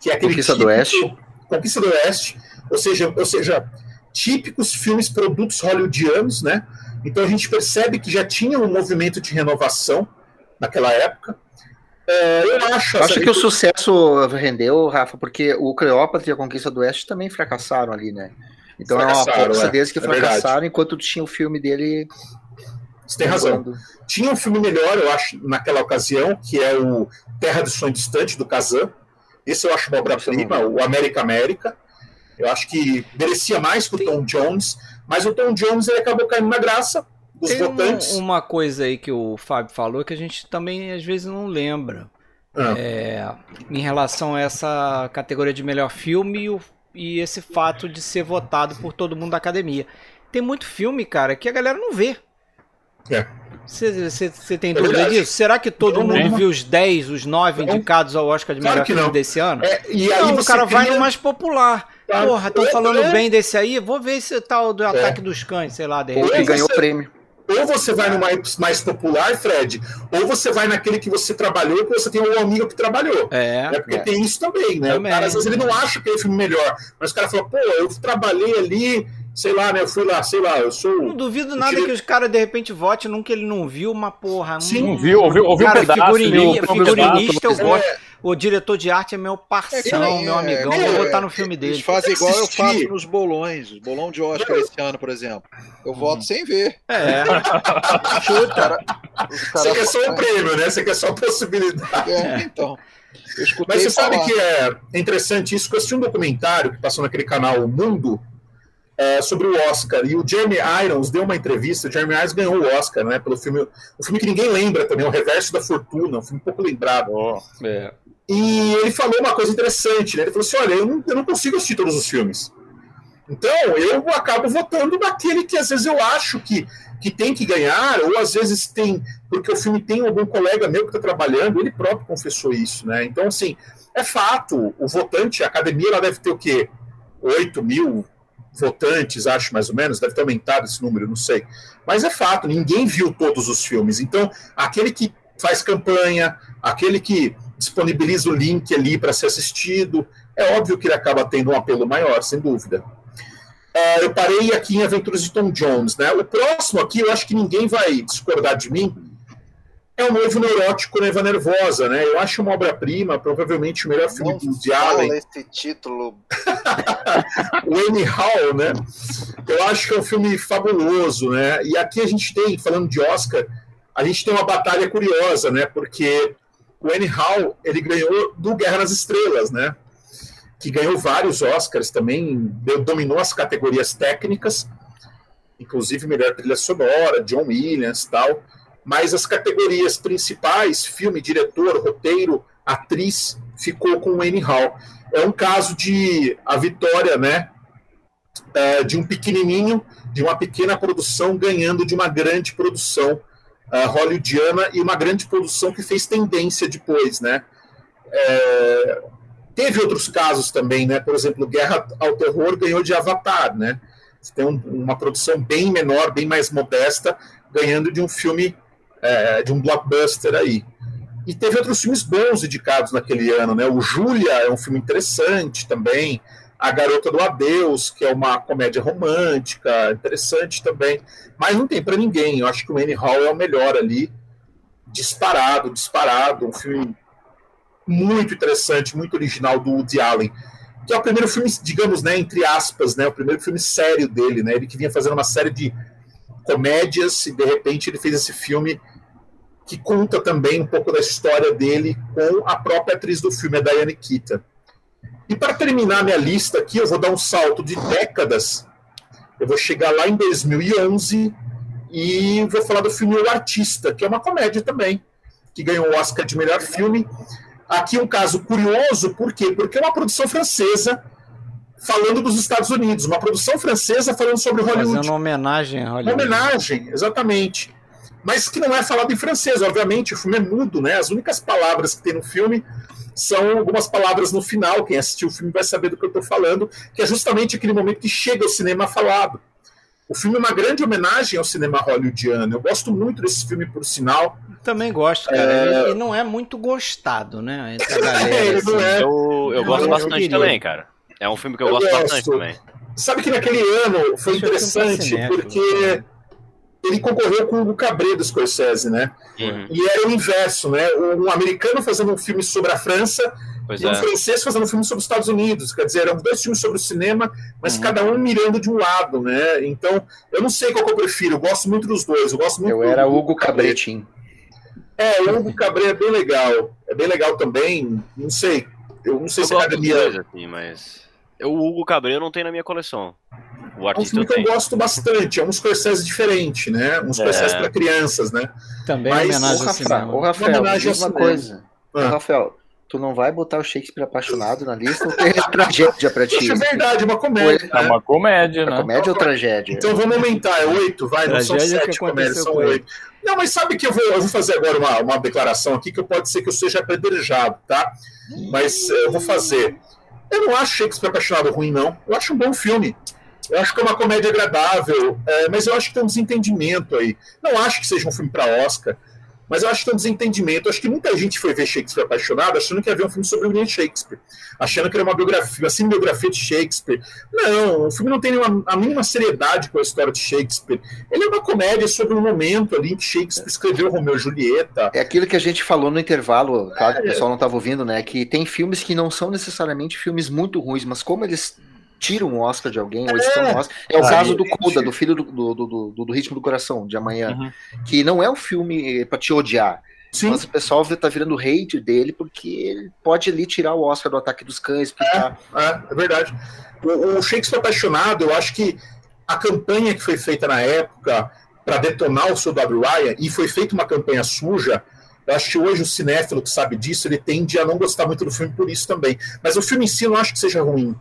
que é aquele Conquista típico, do Oeste. Conquista do Oeste, ou seja, ou seja, típicos filmes produtos hollywoodianos, né? Então a gente percebe que já tinha um movimento de renovação naquela época. É, eu acho, acho que o sucesso rendeu, Rafa, porque o Cleópatra e a Conquista do Oeste também fracassaram ali, né? Então é uma força é, deles que é fracassaram, enquanto tinha o filme dele. Você tem razão. Tinha um filme melhor, eu acho, naquela ocasião, que é o Terra do Sonho Distante, do Kazan. Esse eu acho uma obra-prima, o América América. Eu acho que merecia mais que o Tom Jones, mas o Tom Jones ele acabou caindo na graça dos Tem votantes. Um, uma coisa aí que o Fábio falou que a gente também às vezes não lembra. Ah. É, em relação a essa categoria de melhor filme e, o, e esse fato de ser votado por todo mundo da academia. Tem muito filme, cara, que a galera não vê. É. Você tem é dúvida disso? Será que todo não, mundo não. viu os 10, os 9 indicados ao Oscar de melhor claro filme desse ano? É, e não, aí o cara cria... vai no mais popular. Tá. Porra, estão falando é. bem desse aí, vou ver esse tal do é. ataque dos cães, sei lá, de repente. Ou ganhou o prêmio. Ou você vai no mais, mais popular, Fred, ou você vai naquele que você trabalhou, que você tem um amigo que trabalhou. É. é porque é. tem isso também, né? Também. O cara, às vezes, ele não acha que é o filme melhor, mas o cara fala, pô, eu trabalhei ali, sei lá, né? Eu fui lá, sei lá, eu sou. Não duvido nada que os caras de repente votem num que ele não viu, uma porra. Sim, não viu, ouviu, ouviu cara, um pedaço, figurini, figurinista eu gosto. É. O diretor de arte é meu parceirão, é, meu amigão. É, vou botar no filme dele. Eles fazem igual eu faço nos bolões. Os bolão de Oscar esse ano, por exemplo. Eu hum. voto sem ver. É. [LAUGHS] Chuta. Cara, Você quer só um prêmio, né? Você quer só a possibilidade. É, então. Mas você falar. sabe que é interessante isso? Que eu assisti um documentário que passou naquele canal O Mundo, é, sobre o Oscar. E o Jeremy Irons deu uma entrevista. O Jeremy Irons ganhou o Oscar, né? Pelo filme, o filme que ninguém lembra também, O Reverso da Fortuna, um filme pouco lembrado. Oh, é. E ele falou uma coisa interessante, né? Ele falou assim: olha, eu não, eu não consigo assistir todos os filmes. Então, eu acabo votando naquele que às vezes eu acho que, que tem que ganhar, ou às vezes tem, porque o filme tem algum colega meu que está trabalhando, ele próprio confessou isso, né? Então, assim, é fato, o votante, a academia, ela deve ter o quê? 8 mil, votantes, acho mais ou menos, deve ter aumentado esse número, não sei. Mas é fato, ninguém viu todos os filmes. Então, aquele que faz campanha, aquele que disponibiliza o link ali para ser assistido, é óbvio que ele acaba tendo um apelo maior, sem dúvida. Uh, eu parei aqui em Aventuras de Tom Jones, né? O próximo aqui, eu acho que ninguém vai discordar de mim, é o noivo neurótico Neva Nervosa, né? Eu acho uma obra-prima, provavelmente o melhor filme Não do Allen. esse título. [LAUGHS] o Anyhow, né? Eu acho que é um filme fabuloso, né? E aqui a gente tem, falando de Oscar, a gente tem uma batalha curiosa, né? Porque o Anyhow, ele ganhou do Guerra nas Estrelas, né? Que ganhou vários Oscars também, dominou as categorias técnicas, inclusive melhor trilha sonora, John Williams tal mas as categorias principais, filme, diretor, roteiro, atriz, ficou com o Annie Hall. É um caso de a vitória, né, é, de um pequenininho, de uma pequena produção ganhando de uma grande produção uh, hollywoodiana e uma grande produção que fez tendência depois, né. É, teve outros casos também, né, por exemplo, Guerra ao Terror ganhou de Avatar, né, tem um, uma produção bem menor, bem mais modesta, ganhando de um filme é, de um blockbuster aí. E teve outros filmes bons indicados naquele ano, né? O Júlia é um filme interessante também. A Garota do Adeus, que é uma comédia romântica, interessante também. Mas não tem para ninguém. Eu acho que o Annie Hall é o melhor ali. Disparado, disparado. Um filme muito interessante, muito original do Woody Allen. Que é o primeiro filme, digamos, né, entre aspas, né, o primeiro filme sério dele, né? Ele que vinha fazendo uma série de comédias e de repente ele fez esse filme que conta também um pouco da história dele com a própria atriz do filme, a Diane Keaton. E para terminar minha lista aqui, eu vou dar um salto de décadas. Eu vou chegar lá em 2011 e vou falar do filme O Artista, que é uma comédia também, que ganhou o Oscar de melhor filme. Aqui um caso curioso, por quê? Porque é uma produção francesa falando dos Estados Unidos, uma produção francesa falando sobre Hollywood. Fazendo homenagem a Hollywood. Uma homenagem, exatamente. Mas que não é falado em francês, obviamente, o filme é mudo, né? As únicas palavras que tem no filme são algumas palavras no final. Quem assistiu o filme vai saber do que eu estou falando, que é justamente aquele momento que chega o cinema falado. O filme é uma grande homenagem ao cinema hollywoodiano. Eu gosto muito desse filme, por sinal. Também gosto, cara. É... E não é muito gostado, né? [LAUGHS] Galera, assim. é... Eu, eu gosto bastante também, cara. É um filme que eu, eu gosto, gosto, bastante também. Sabe que naquele ano foi interessante, porque ele concorreu com o Cabré do Scorsese, né? Uhum. E era o inverso, né? Um americano fazendo um filme sobre a França pois e um é. francês fazendo um filme sobre os Estados Unidos. Quer dizer, eram dois filmes sobre o cinema, mas uhum. cada um mirando de um lado, né? Então, eu não sei qual que eu prefiro. Eu gosto muito dos dois. Eu gosto muito. Eu era Hugo Cabré, É, o Hugo Cabré é bem legal. É bem legal também. Não sei. Eu não sei eu se a academia. Dois, assim, mas o Hugo Cabré não tem na minha coleção. O é um filme que eu gosto bastante, é um Scorsese diferente, né? Um Scorsese é. para crianças, né? Também Mas, homenagem ao cinema. O Rafael, homenagem uma coisa. Ah. Rafael, tu não vai botar o Shakespeare apaixonado na lista ou tem [LAUGHS] tragédia pra ti? Isso é verdade, uma comédia. É uma comédia, né? Comédia ou tragédia? Então vamos aumentar, é oito, vai, não são sete comédias, são oito. Não, mas sabe que eu vou, eu vou fazer agora uma, uma declaração aqui que pode ser que eu seja apedrejado, tá? Mas eu vou fazer. Eu não acho Shakespeare apaixonado ruim, não. Eu acho um bom filme. Eu acho que é uma comédia agradável, é, mas eu acho que tem um desentendimento aí. Não acho que seja um filme para Oscar, mas eu acho que tem um desentendimento. Eu acho que muita gente foi ver Shakespeare apaixonado achando que ia ver um filme sobre o William Shakespeare, achando que era uma biografia, assim, biografia de Shakespeare. Não, o filme não tem nenhuma, a mínima seriedade com a história de Shakespeare. Ele é uma comédia sobre um momento ali em que Shakespeare escreveu Romeu e Julieta. É aquilo que a gente falou no intervalo, claro é. que o pessoal não estava ouvindo, né? Que tem filmes que não são necessariamente filmes muito ruins, mas como eles tiram um Oscar de alguém, ou estão um Oscar. É o caso do Coda, do filho do, do, do, do, Ritmo do Coração, de amanhã. Uhum. Que não é um filme para te odiar. Sim. Mas o pessoal tá virando hate dele porque ele pode ali tirar o Oscar do Ataque dos Cães. É, é, é, verdade. O, o Shakespeare Apaixonado, eu acho que a campanha que foi feita na época para detonar o soldado Ryan, e foi feita uma campanha suja, eu acho que hoje o cinéfilo que sabe disso, ele tende a não gostar muito do filme por isso também. Mas o filme em si eu não acho que seja ruim.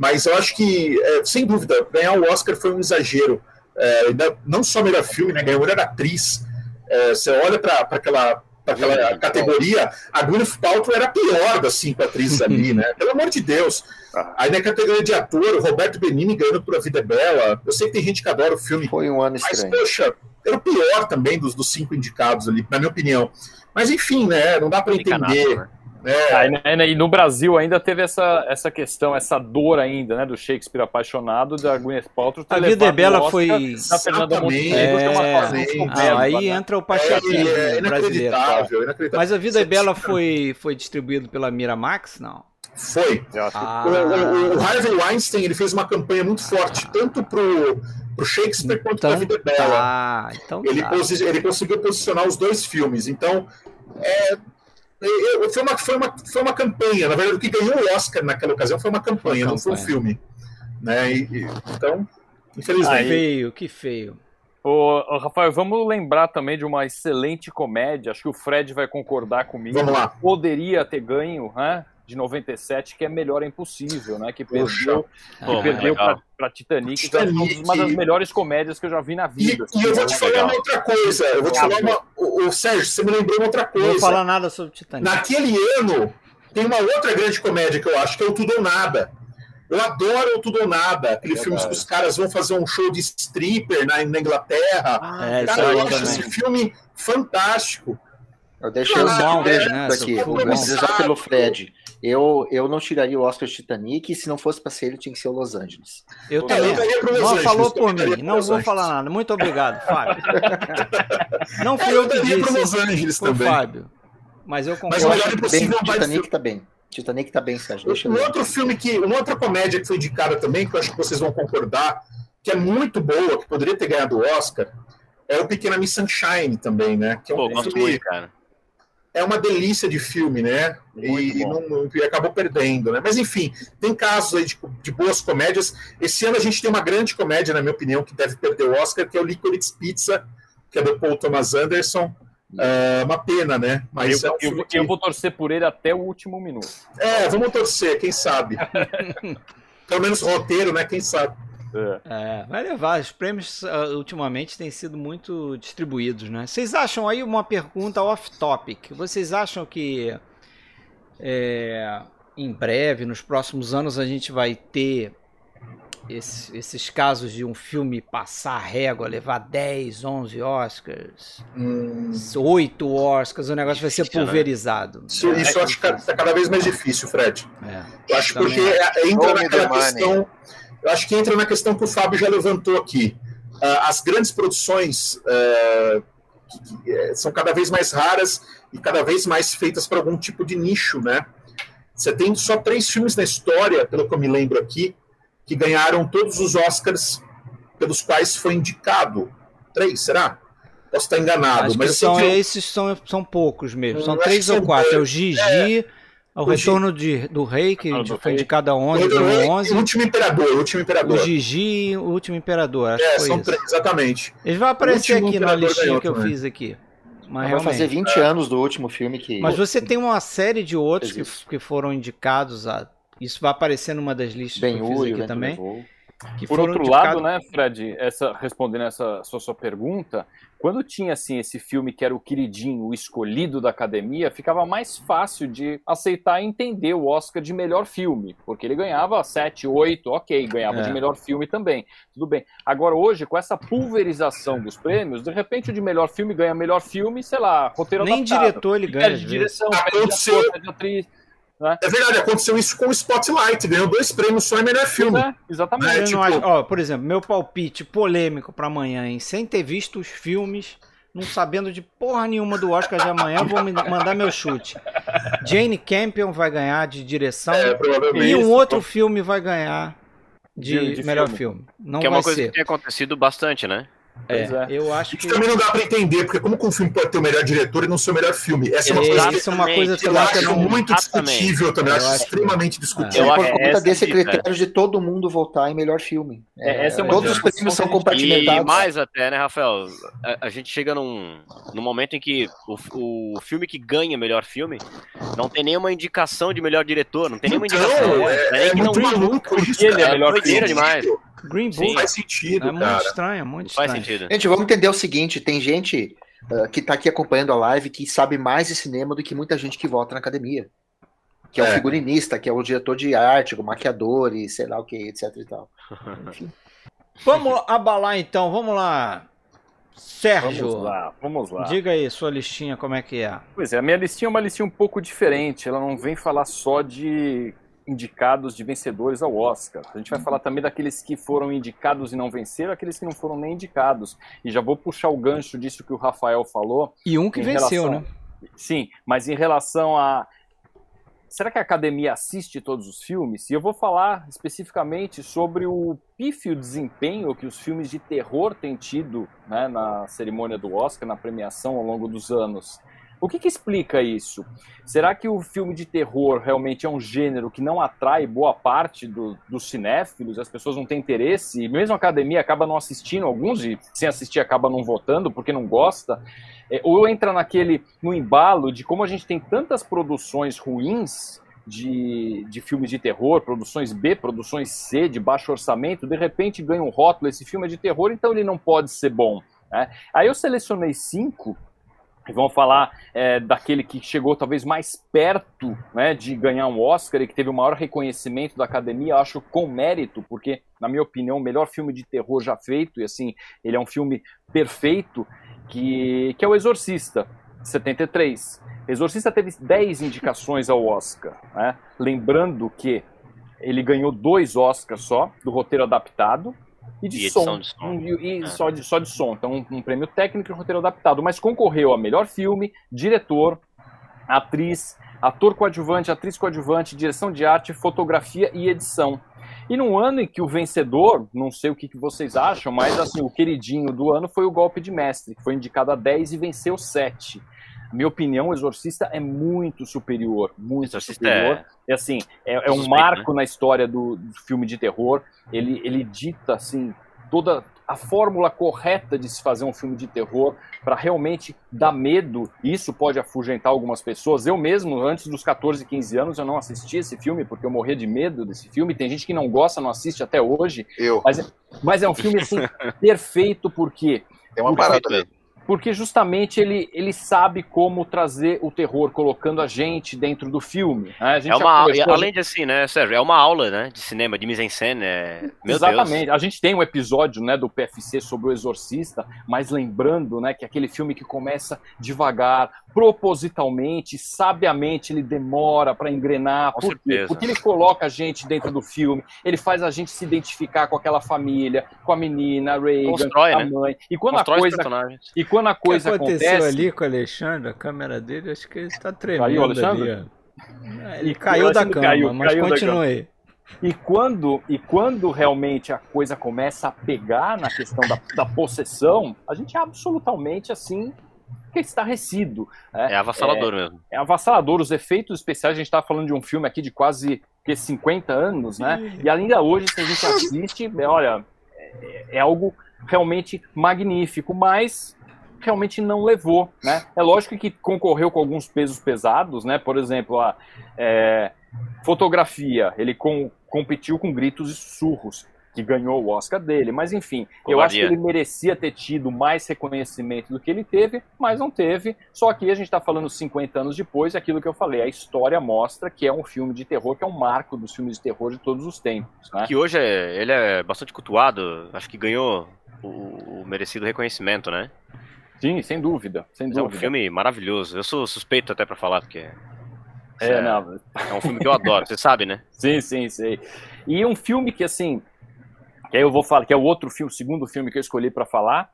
Mas eu acho que, é, sem dúvida, ganhar o Oscar foi um exagero. É, não só melhor filme, né? Ganhou melhor atriz. É, você olha para aquela, aquela categoria, a Gwyneth Paltrow era a pior das cinco atrizes [LAUGHS] ali, né? Pelo amor de Deus. Ah. Aí na categoria de ator, o Roberto Benini ganhando por A Vida é Bela. Eu sei que tem gente que adora o filme. Foi um ano estranho. Mas, poxa, era o pior também dos, dos cinco indicados ali, na minha opinião. Mas enfim, né? Não dá para entender. Né? É. Aí, né, e no Brasil ainda teve essa, essa questão, essa dor ainda, né, do Shakespeare apaixonado da Gwyneth Paltrow. A vida é bela foi da Fernanda Montenegro, é... uma ah, aí né? entra o pachequismo é, é brasileiro. Mas a vida é bela foi foi distribuído pela Miramax, não? Foi. Ah. O, o, o, Harvey Weinstein ele fez uma campanha muito forte, tanto pro, pro Shakespeare quanto então, pra Vida é Bela. Tá, então ele, tá. ele conseguiu posicionar os dois filmes. Então, é, foi uma, foi, uma, foi uma campanha. Na verdade, o que ganhou o Oscar naquela ocasião foi uma campanha, foi não foi um filme. Né? E, e, então, infelizmente. Que feio, que feio. Ô, Rafael, vamos lembrar também de uma excelente comédia. Acho que o Fred vai concordar comigo. Vamos lá. Poderia ter ganho, né? De 97, que é Melhor é Impossível, né? Que perdeu, que perdeu para Titanic, Titanic, que é uma das melhores comédias que eu já vi na vida. E, assim, e eu vou te falar uma outra coisa, eu vou te falar uma. O, o, Sérgio, você me lembrou uma outra coisa. Não vou falar nada sobre Titanic. Naquele ano, tem uma outra grande comédia que eu acho, que é o Tudo ou Nada. Eu adoro o Tudo ou Nada, aquele filme que os caras vão fazer um show de stripper na, na Inglaterra. Ah, é, Cara, eu acho esse filme fantástico. Eu deixei o Filmão, meu né? aqui, dizer pelo Fred. Eu, eu não tiraria o Oscar de Titanic e se não fosse pra ser ele, tinha que ser o Los Angeles. Eu também. eu Não falou por mim, não vou Angeles. falar nada. Muito obrigado, Fábio. [LAUGHS] Não fui eu eu que daria pro Los disse, Angeles o também. Fábio. Mas eu Mas concordo. o Eu Melhor Impossível bem, vai Titanic ser- tá bem. Titanic tá bem, Sérgio. Deixa Um eu outro filme que, uma outra comédia que foi indicada também, que eu acho que vocês vão concordar, que é muito boa, que poderia ter ganhado o Oscar, é o Pequena Miss Sunshine também, né? Que é um Pô, gosto filme, muito, cara. É uma delícia de filme, né? E, não- e acabou perdendo, né? Mas enfim, tem casos aí de, de boas comédias. Esse ano a gente tem uma grande comédia, na minha opinião, que deve perder o Oscar, que é o Licorice Pizza, que é do Paul Thomas Anderson. É uma pena, né? Mas eu, é um eu que... eu vou torcer por ele até o último minuto. É, vamos torcer, quem sabe. [LAUGHS] Pelo menos roteiro, né? Quem sabe. É. É, vai levar. Os prêmios ah, ultimamente têm sido muito distribuídos, né? Vocês acham aí uma pergunta off-topic? Vocês acham que é, em breve, nos próximos anos, a gente vai ter esse- esses casos de um filme passar a régua, levar 10, 11 Oscars, Hum, 8 Oscars, o negócio vai ser Difícil, né? pulverizado. isso, isso eu acho que está cada vez mais difícil, Fred. É. Eu acho Também porque é- entra Show me naquela the money. Eu acho que entra na questão que o Fábio já levantou aqui. Ah, as grandes produções que, eh, são cada vez mais raras e cada vez mais feitas para algum tipo de nicho, né? Você tem só três filmes na história, pelo que eu me lembro aqui, que ganharam todos os Oscars pelos quais foi indicado. Três, será? Posso estar enganado, Acho mas são, eu- esses são, são poucos mesmo. São acho três ou quatro. É o. Gigi, o o Retorno de, do Rei, que Ah, foi Rei. indicado a 11, o ganhou 11. último imperador, o último O imperador. Gigi e o Último Imperador. Acho É, que foi são isso. três, exatamente. Eles vão aparecer aqui na listinha que eu também. fiz aqui. Mas Vai fazer 20 anos do último filme que. Mas você tem uma série de outros que, que foram indicados a. Isso vai aparecer numa das listas Ben que eu fiz Hur, aqui o também. Por outro indicados- lado, né, Fred, essa, respondendo essa sua, sua pergunta, quando tinha assim esse filme que era o queridinho, o escolhido da academia, ficava mais fácil de aceitar e entender o Oscar de melhor filme, porque ele ganhava 7, 8, ok, ganhava É. de melhor filme também, tudo bem. Agora hoje, com essa pulverização dos prêmios, de repente o de melhor filme ganha melhor filme, sei lá, roteiro Nem adaptado. diretor ele ganha. Perde direção, perde de perde de atriz. É verdade, aconteceu isso com o Spotlight, ganhou dois prêmios só em melhor filme. É, exatamente. É, Eu tipo- acho- ó, por exemplo, meu palpite polêmico pra amanhã, hein? Sem ter visto os filmes, não sabendo de porra nenhuma do Oscar de amanhã, vou me mandar meu chute. Jane Campion vai ganhar de direção É, provavelmente. e um outro filme vai ganhar de, De- de melhor filme. filme. Não que é uma coisa ser. que tem acontecido bastante, né? Pois é. Eu acho Isso que também não dá pra entender, porque como que um filme pode ter o melhor diretor e não ser o melhor filme? Essa é uma É, coisa que isso é uma coisa que eu também que eu acho não... muito Exatamente. discutível também, eu acho acho- extremamente discutível. Eu por conta desse dica. critério de todo mundo votar em melhor filme. É, essa é uma Todos os prêmios são que a gente- compartimentados. E mais até, né, Rafael? A, a gente chega num, num momento em que o, o filme que ganha melhor filme não tem nenhuma indicação de melhor diretor, não tem nenhuma indicação. Então, Não é, nem é que não- muito maluco isso, ele é cara. melhor sentido. demais. Green Sim. Não faz sentido, É muito cara. estranho, é muito faz estranho. sentido. Gente, vamos entender o seguinte: tem gente ah, que tá aqui acompanhando a live que sabe mais de cinema do que muita gente que vota na academia. Que é, o É. figurinista, que é o diretor de arte, o maquiador e sei lá o que, etc e tal. [LAUGHS] Enfim. Vamos abalar então, vamos lá. Sérgio, Vamos lá, vamos lá. diga aí sua listinha como é que é. Pois é, a minha listinha é uma listinha um pouco diferente. Ela não vem falar só de indicados, de vencedores ao Oscar. A gente vai falar também daqueles que foram indicados e não venceram, aqueles que não foram nem indicados. E já vou puxar o gancho disso que o Rafael falou. E um que venceu, relação- né? Sim, mas em relação a. Será que a academia assiste todos os filmes? E eu vou falar especificamente sobre o pífio desempenho que os filmes de terror têm tido né, na cerimônia do Oscar, na premiação ao longo dos anos. O que, que explica isso? Será que o filme de terror realmente é um gênero que não atrai boa parte do- dos cinéfilos? As pessoas não têm interesse? E mesmo a academia acaba não assistindo, alguns, e sem assistir, acaba não votando porque não gosta? É, ou entra naquele no embalo de como a gente tem tantas produções ruins de, de filmes de terror, produções B, produções C, de baixo orçamento, de repente ganha um rótulo, esse filme é de terror, então ele não pode ser bom. né? Aí eu selecionei cinco vamos falar é, daquele que chegou talvez mais perto né, de ganhar um Oscar e que teve o maior reconhecimento da academia, acho com mérito, porque, na minha opinião, o melhor filme de terror já feito, e assim, ele é um filme perfeito, que, que é O Exorcista. 73. Exorcista teve 10 indicações ao Oscar. Né? Lembrando que ele ganhou dois Oscars só, do roteiro adaptado e de E som. de som. Um- e e É. só, de, só de som. Então, um, um prêmio técnico e roteiro adaptado. Mas concorreu a melhor filme, diretor, atriz, ator coadjuvante, atriz coadjuvante, direção de arte, fotografia e edição. E num ano em que o vencedor, não sei o que, que vocês acham, mas assim, o queridinho do ano foi o Golpe de Mestre, que foi indicado a 10 e venceu 7. Minha opinião, o Exorcista é muito superior, muito Exorcista superior. É assim, é, é um Suspeito, marco na história do, do filme de terror. Ele, ele dita assim toda a fórmula correta de se fazer um filme de terror para realmente dar medo. Isso pode afugentar algumas pessoas. Eu mesmo, antes dos 14, 15 anos, eu não assisti esse filme porque eu morria de medo desse filme. Tem gente que não gosta, não assiste até hoje. Eu. Mas, mas é um filme assim [LAUGHS] perfeito porque É uma parada mesmo. Porque justamente ele, ele sabe como trazer o terror, colocando a gente dentro do filme. né? É uma, conversou- além de assim, né, Sérgio, é uma aula, né, de cinema, de mise-en-scène, é... Exatamente. Deus. A gente tem um episódio, né, do PFC sobre o Exorcista, mas lembrando, né, que aquele filme que começa devagar, propositalmente, sabiamente, ele demora para engrenar. Com Por quê? Porque ele coloca a gente dentro do filme, ele faz a gente se identificar com aquela família, com a menina, a Reagan, Constrói, a né? mãe. E quando Constrói a coisa quando a O que coisa aconteceu acontece, ali com o Alexandre, a câmera dele, acho que ele está tremendo Caiu, Alexandre? ali. ó. Ele E caiu da cama, caiu, mas caiu continue. E quando, e quando realmente a coisa começa a pegar na questão da, da possessão, a gente é absolutamente assim que estarrecido. É avassalador mesmo. É avassalador. Os efeitos especiais, a gente está falando de um filme aqui de quase que 50 anos, né? E ainda hoje, se a gente assiste, é, olha, é, é algo realmente magnífico, mas realmente não levou, né? É lógico que concorreu com alguns pesos pesados, né? Por exemplo, a é, fotografia, ele com- competiu com Gritos e Sussurros, que ganhou o Oscar dele, mas enfim, eu acho que ele merecia ter tido mais reconhecimento do que ele teve, mas não teve. Só que a gente está falando 50 anos depois, aquilo que eu falei, a história mostra que é um filme de terror, que é um marco dos filmes de terror de todos os tempos, né? Que hoje é, ele é bastante cultuado, acho que ganhou o, o merecido reconhecimento, né? Sim, sem dúvida, sem Mas é um dúvida. filme maravilhoso. Eu sou suspeito até pra falar, porque É, é, não, é um filme que eu adoro, você sabe, né? [LAUGHS] Sim, sim, sim. E um filme que, assim, que aí eu vou falar, que é o outro filme, o segundo filme que eu escolhi para falar,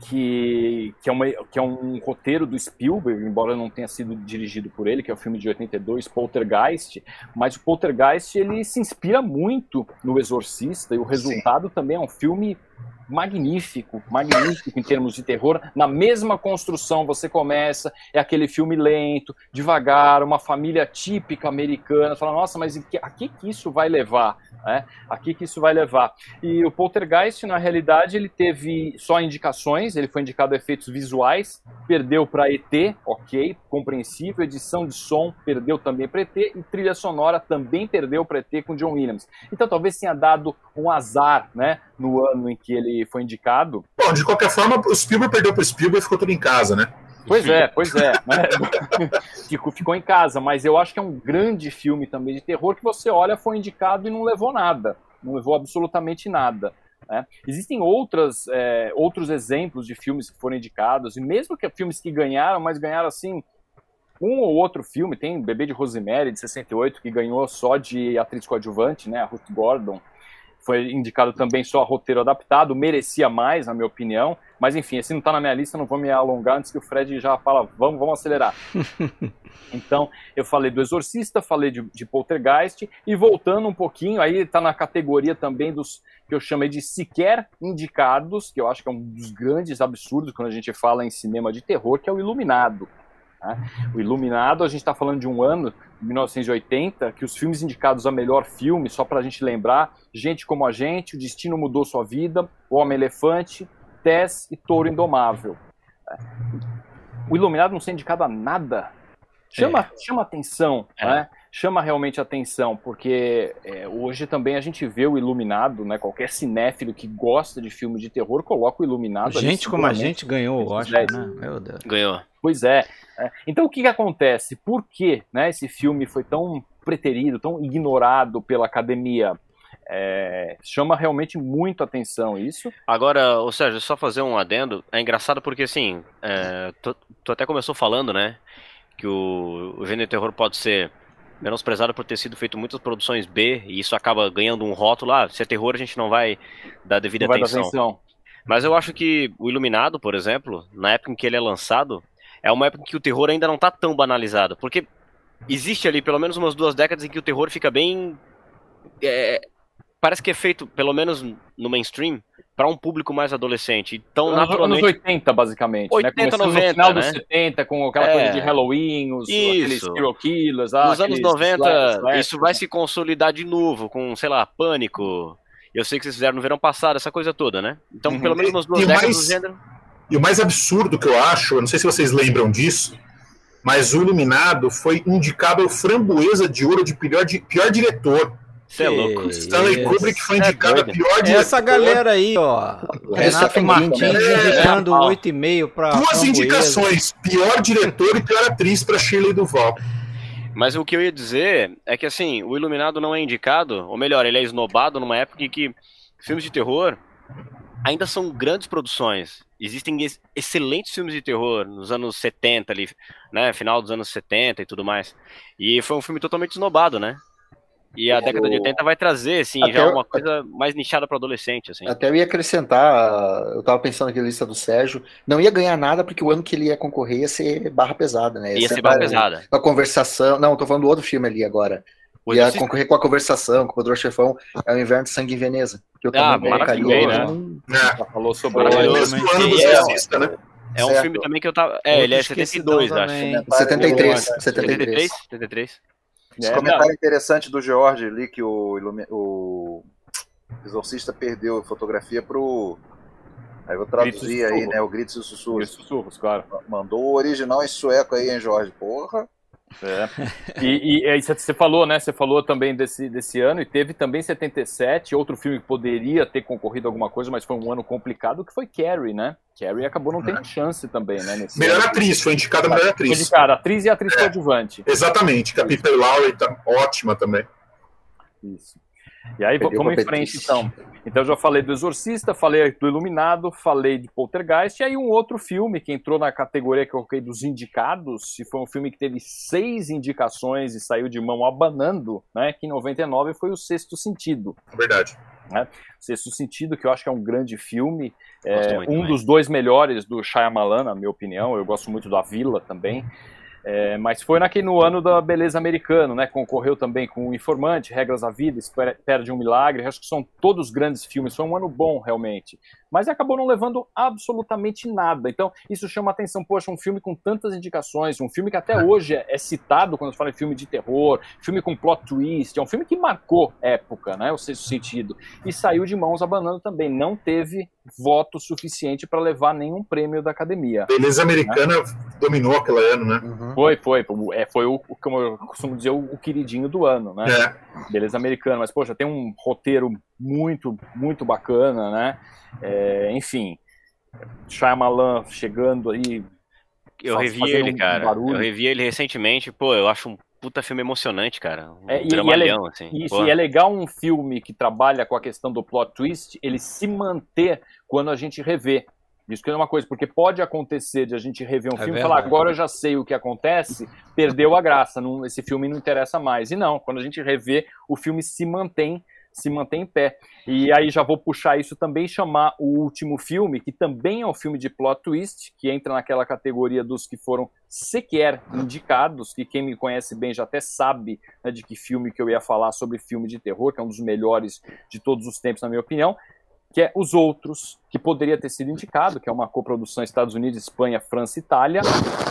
que, que, é uma, que é um roteiro do Spielberg, embora não tenha sido dirigido por ele, que é o filme de 82, Poltergeist, mas o Poltergeist, ele se inspira muito no Exorcista, e o resultado também é um filme magnífico, magnífico em termos de terror. Na mesma construção você começa, é aquele filme lento, devagar, uma família típica americana. Fala, nossa, mas a que isso vai levar? né? A que que isso vai levar? E o Poltergeist, na realidade, ele teve só indicações, ele foi indicado a efeitos visuais, perdeu para ET, ok, compreensível, edição de som perdeu também para ET, e trilha sonora também perdeu para ET com John Williams. Então talvez tenha dado um azar, né, no ano em que ele foi indicado, Bom, de qualquer forma, o Spielberg perdeu pro Spielberg e ficou tudo em casa, né? Pois é, pois é. né? [LAUGHS] Ficou, ficou em casa, mas eu acho que é um grande filme também de terror que você olha, foi indicado e não levou nada. Não levou absolutamente nada. né? Existem outras, é, outros exemplos de filmes que foram indicados, e mesmo que filmes que ganharam, mas ganharam assim. Um ou outro filme, tem Bebê de Rosemary, de 68, que ganhou só de atriz coadjuvante, né, a Ruth Gordon. Foi indicado também só a roteiro adaptado, merecia mais, na minha opinião. Mas enfim, esse não está na minha lista, não vou me alongar antes que o Fred já fala, vamos, vamos acelerar. [LAUGHS] então, eu falei do Exorcista, falei de, de Poltergeist, e voltando um pouquinho, aí está na categoria também dos que eu chamei de sequer indicados, que eu acho que é um dos grandes absurdos quando a gente fala em cinema de terror, que é o Iluminado. Né? O Iluminado, a gente está falando de um ano, 1980, que os filmes indicados a melhor filme, só para a gente lembrar, Gente como a Gente, O Destino Mudou Sua Vida, O Homem-Elefante, Tess e Touro Indomável. O Iluminado não ser indicado a nada chama, chama atenção, É. né? chama realmente atenção, porque é, hoje também a gente vê o Iluminado, né? qualquer cinéfilo que gosta de filme de terror coloca o Iluminado ali Gente como a gente ganhou o Oscar, né? Meu Deus. Ganhou. Pois é. é. Então o que, que acontece? Por que né, esse filme foi tão preterido, tão ignorado pela academia? É, chama realmente muito atenção isso. Agora, ou seja, só fazer um adendo, é engraçado porque assim, é, tu, tu, até começou falando, né, que o, o gênero de terror pode ser menosprezado por ter sido feito muitas produções B e isso acaba ganhando um rótulo, ah, se é terror a gente não vai dar devida não atenção. Dar atenção. Mas eu acho que o Iluminado, por exemplo, na época em que ele é lançado, é uma época em que o terror ainda não está tão banalizado, porque existe ali pelo menos umas duas décadas em que o terror fica bem é, parece que é feito, pelo menos no mainstream, para um público mais adolescente. Então, anos, naturalmente... Anos 80, basicamente. 80, né? 90, no final né? dos 70, com aquela é... coisa de Halloween, os, aqueles serial killers. Ah, Nos anos 90, slash, isso vai se consolidar de novo, com, sei lá, Pânico. Eu sei que vocês fizeram no verão passado, essa coisa toda, né? Então, uhum. pelo menos nas duas décadas mais... do gênero... E o mais absurdo que eu acho, eu não sei se vocês lembram disso, mas o Iluminado foi indicado ao Framboesa de Ouro de pior, de, pior diretor você é louco. Stanley Kubrick foi indicado é a pior diretor. Essa galera aí, ó. Renato Martins é, indicando é, 8,5 para. Duas indicações: pior diretor e pior atriz para Shirley Duval. Mas o que eu ia dizer é que, assim, o Iluminado não é indicado, ou melhor, ele é esnobado numa época em que filmes de terror ainda são grandes produções. Existem excelentes filmes de terror nos anos 70 ali, né, final dos anos 70 e tudo mais. E foi um filme totalmente esnobado, né? E a década de 80 vai trazer, assim, Até já uma coisa mais nichada para adolescente, assim. Até eu ia acrescentar, eu tava pensando aqui na lista do Sérgio, não ia ganhar nada porque o ano que ele ia concorrer ia ser barra pesada, né? Ia, ia ser barra pesada. A conversação, não, tô falando do outro filme ali agora. Ia exercício... concorrer com a conversação, com o Poderoso Chefão, é o Inverno de Sangue em Veneza. Que eu ah, maravilhoso, né? É. Falou sobre o mesmo ano Exorcista, né? É um certo. filme também que eu tava. É, ele é 72, acho. 73. 73. 73. Esse é, comentário não. interessante do George ali, que o, o Exorcista perdeu a fotografia pro. Aí eu vou traduzir aí, né? O Gritos e Sussurros. Gritos e Sussurros, claro. Mandou o original em sueco aí, hein, Jorge? Porra. É. [LAUGHS] E, e, você falou, né? Você falou também desse, desse ano, e teve também 77, outro filme que poderia ter concorrido alguma coisa, mas foi um ano complicado, que foi Carrie, né? Carrie acabou não tendo chance também, né? melhor ano. atriz, foi indicada a melhor atriz. Foi indicada, atriz e atriz é, coadjuvante. Exatamente, que a Piper Lowry tá ótima também. Isso. E aí Perdeu vamos em frente então. Então eu já falei do Exorcista, falei do Iluminado, falei de Poltergeist, e aí um outro filme que entrou na categoria que eu coloquei dos indicados, e foi um filme que teve seis indicações e saiu de mão abanando, né? Que em 99 foi o Sexto Sentido. Verdade. Né? Sexto Sentido, que eu acho que é um grande filme, é, um dos dois melhores do Shyamalan, na minha opinião. Eu gosto muito da Vila também. É, mas foi naquele no ano da beleza americano, né? Concorreu também com o Informante, Regras da Vida, Perde um Milagre. Acho que são todos grandes filmes. Foi um ano bom, realmente. Mas acabou não levando absolutamente nada. Então, isso chama atenção. Poxa, um filme com tantas indicações, um filme que até [LAUGHS] hoje é, é citado quando se fala em filme de terror, filme com plot twist. É um filme que marcou época, né? O sexto sentido. E saiu de mãos abanando também. Não teve voto suficiente para levar nenhum prêmio da academia. Beleza Americana né? dominou aquele ano, né? Uhum. Foi, foi. É, foi o, como eu costumo dizer, o, o queridinho do ano, né? É. Beleza Americana. Mas, poxa, tem um roteiro muito, muito bacana, né? É, enfim, Shyamalan chegando aí. Eu revi ele, um cara. Barulho. Eu revi ele recentemente. Pô, eu acho um puta filme emocionante, cara. Um é, e, e, é, assim. Isso, e é legal um filme que trabalha com a questão do plot twist, ele se manter quando a gente revê. Isso que é uma coisa, porque pode acontecer de a gente rever um é filme e falar, agora eu já sei o que acontece, perdeu a graça, não, esse filme não interessa mais. E não, quando a gente revê, o filme se mantém se mantém em pé. E aí já vou puxar isso também e chamar o último filme, que também é um filme de plot twist, que entra naquela categoria dos que foram sequer indicados, que quem me conhece bem já até sabe né, de que filme que eu ia falar sobre filme de terror, que é um dos melhores de todos os tempos, na minha opinião, que é Os Outros, que poderia ter sido indicado, que é uma coprodução Estados Unidos, Espanha, França e Itália,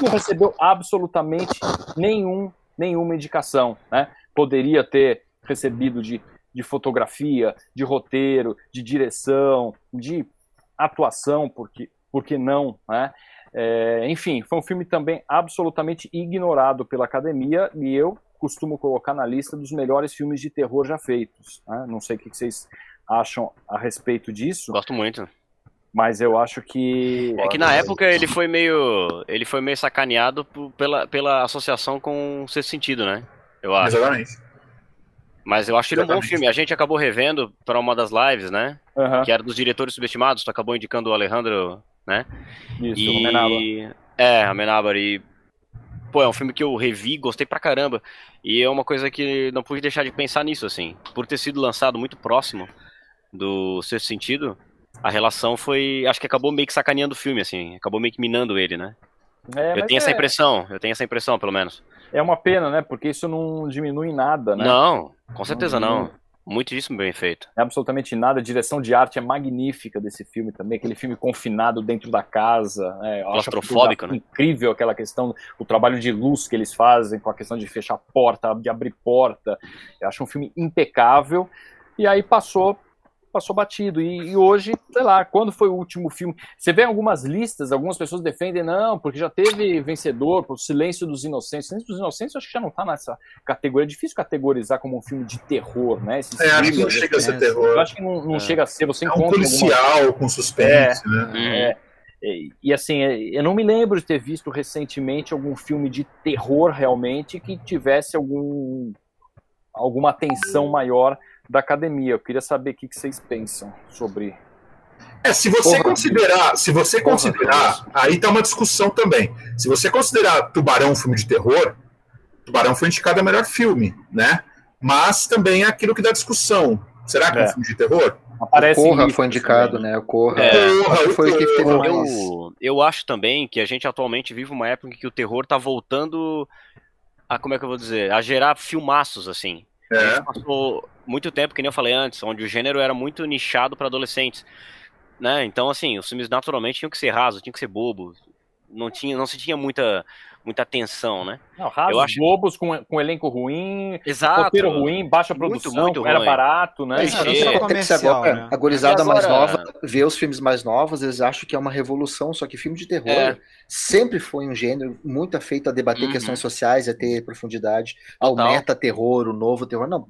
não recebeu absolutamente nenhum, nenhuma indicação. Né? Poderia ter recebido de de fotografia, de roteiro, de direção, de atuação, porque, porque não, né? É, enfim, foi um filme também absolutamente ignorado pela academia e eu costumo colocar na lista dos melhores filmes de terror já feitos. Né? Não sei o que vocês acham a respeito disso. Gosto muito. Mas eu acho que. É que na época ele foi meio. ele foi meio sacaneado pela, pela associação com o sexto sentido, né? Eu acho. Exatamente. Mas eu acho ele um bom filme. A gente acabou revendo para uma das lives, né? Aham, Que era dos diretores subestimados. Tu acabou indicando o Alejandro, né? Isso, e... Romenava. É, Amenábar. E. Pô, é um filme que eu revi, gostei pra caramba. E é uma coisa que não pude deixar de pensar nisso, assim. Por ter sido lançado muito próximo do Sexto Sentido, a relação foi. Acho que acabou meio que sacaneando o filme, assim. Acabou meio que minando ele, né? É, eu tenho essa é- impressão, eu tenho essa impressão, pelo menos. É uma pena, né? Porque isso não diminui nada, né? Não, com certeza Não, não. Muitíssimo bem feito. É absolutamente nada. A direção de arte é magnífica desse filme também. Aquele filme confinado dentro da casa. a Claustrofóbico, né? Incrível aquela questão, o trabalho de luz que eles fazem com a questão de fechar porta, de abrir porta. Eu acho um filme impecável. E aí passou passou batido. E, e hoje, sei lá, quando foi o último filme? Você vê algumas listas, algumas pessoas defendem, não, porque já teve vencedor, por Silêncio dos Inocentes. Silêncio dos Inocentes eu acho que já não tá nessa categoria. É difícil categorizar como um filme de terror, né? Esses É, acho que não chega a ser é, eu terror. acho que não, não É. chega a ser. Você É um encontra alguma policial com suspense, né? Uhum. é, e, e, assim, é, eu não me lembro de ter visto recentemente algum filme de terror realmente que tivesse algum alguma atenção maior da academia. Eu queria saber o que, que vocês pensam sobre. É, se você Porra. considerar, se você Porra, considerar, aí tá uma discussão também. Se você considerar Tubarão um filme de terror, Tubarão foi indicado a melhor filme, né? Mas também é aquilo que dá discussão. Será que é, É. um filme de terror? Aparece Corra isso foi indicado, também. né? O Corra. É. Que foi o que teve Corra. mais. Eu, eu acho também que a gente atualmente vive uma época em que o terror tá voltando a, como é que eu vou dizer, a gerar filmaços, assim. A É. gente passou muito tempo, que nem eu falei antes, onde o gênero era muito nichado para adolescentes. Né? Então, assim, os filmes naturalmente tinham que ser rasos, tinham que ser bobos. Não, tinha, não se tinha muita, muita atenção, né? Não, rasos, Eu acho- bobos com, com elenco ruim, Exato. roteiro ruim, baixa Muito, produção, muito era ruim. barato, né? Era É, é agora, né? A gorizada mais nova vê os filmes mais novos, eles acham que é uma revolução, só que filme de terror É. sempre foi um gênero muito feito a debater Uhum. questões sociais, a ter profundidade, ao meta-terror, o novo terror. Não,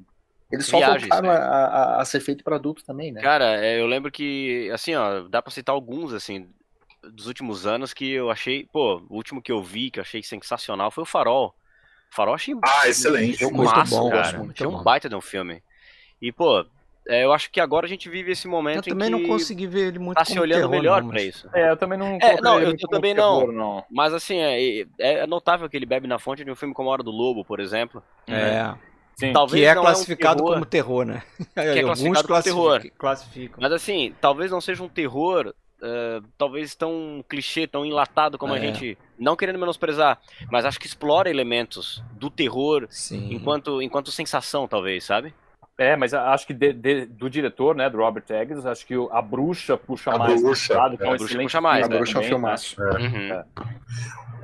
eles só Viagens, voltaram né? a, a- a ser feito para adulto também, né? Cara, é, eu lembro que, assim, ó, dá pra citar alguns, assim, dos últimos anos que eu achei, pô, o último que eu vi, que eu achei sensacional, foi o Farol. O Farol eu achei Ah, excelente. Eu gosto massa, bom, cara. gosto muito, achei um bom. baita de um filme. E, pô, é, eu acho que agora a gente vive esse momento Eu também em não que consegui ver ele muito tá se olhando terror, melhor não, pra mas- isso. É, eu também não. É, não, eu- muito eu também terror, não. não. Mas, assim, é, é notável que ele bebe na fonte de um filme como A Hora do Lobo, por exemplo. É, Sim. Talvez que é é um classificado terror, como terror, né? [LAUGHS] é Alguns classificado como terror. classific- classificam. Mas assim, talvez não seja um terror, eh, talvez tão clichê, tão enlatado como a É. gente. Não querendo menosprezar, mas acho que explora elementos do terror Sim. enquanto, enquanto sensação, talvez, sabe? É, mas a- acho que de- de- do diretor, né, do Robert Eggers, acho que o- a bruxa puxa A mais. Bruxa, lado, que é é. um A Bruxa puxa mais, a bruxa é um também, filmaço. Uhum. Ou aquele Mi-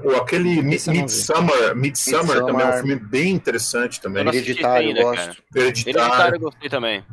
Não vi. Midsummer, Midsummer Midsummer. também é um filme bem interessante também. Hereditário, ainda, eu gosto. Hereditário Hereditário. eu gostei também.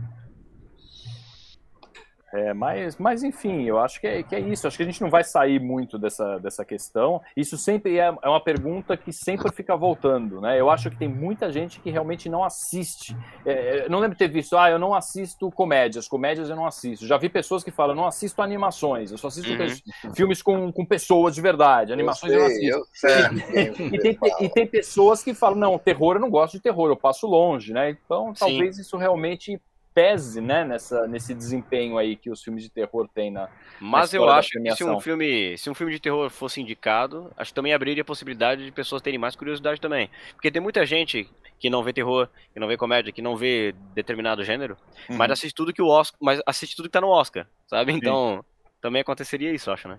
É, mas, mas enfim, eu acho que é, que é isso. Acho que a gente não vai sair muito dessa, dessa questão. Isso sempre é, é uma pergunta que sempre fica voltando, né? Eu acho que tem muita gente que realmente não assiste. É, eu não lembro de ter visto, ah, eu não assisto comédias, comédias eu não assisto. Já vi pessoas que falam, não assisto animações, eu só assisto Uhum. filmes com, com pessoas de verdade, animações eu, não assisto. eu sei. É. E tem, e tem pessoas que falam, não, terror eu não gosto de terror, eu passo longe, né? Então talvez isso realmente pese, né, nessa, nesse desempenho aí que os filmes de terror têm na. Mas eu história da acho que se um filme, se um filme de terror fosse indicado, acho que também abriria a possibilidade de pessoas terem mais curiosidade também. Porque tem muita gente que não vê terror, que não vê comédia, que não vê determinado gênero, Uhum. mas assiste tudo que o Oscar, mas assiste tudo que tá no Oscar, sabe? Então, também aconteceria isso, acho, né?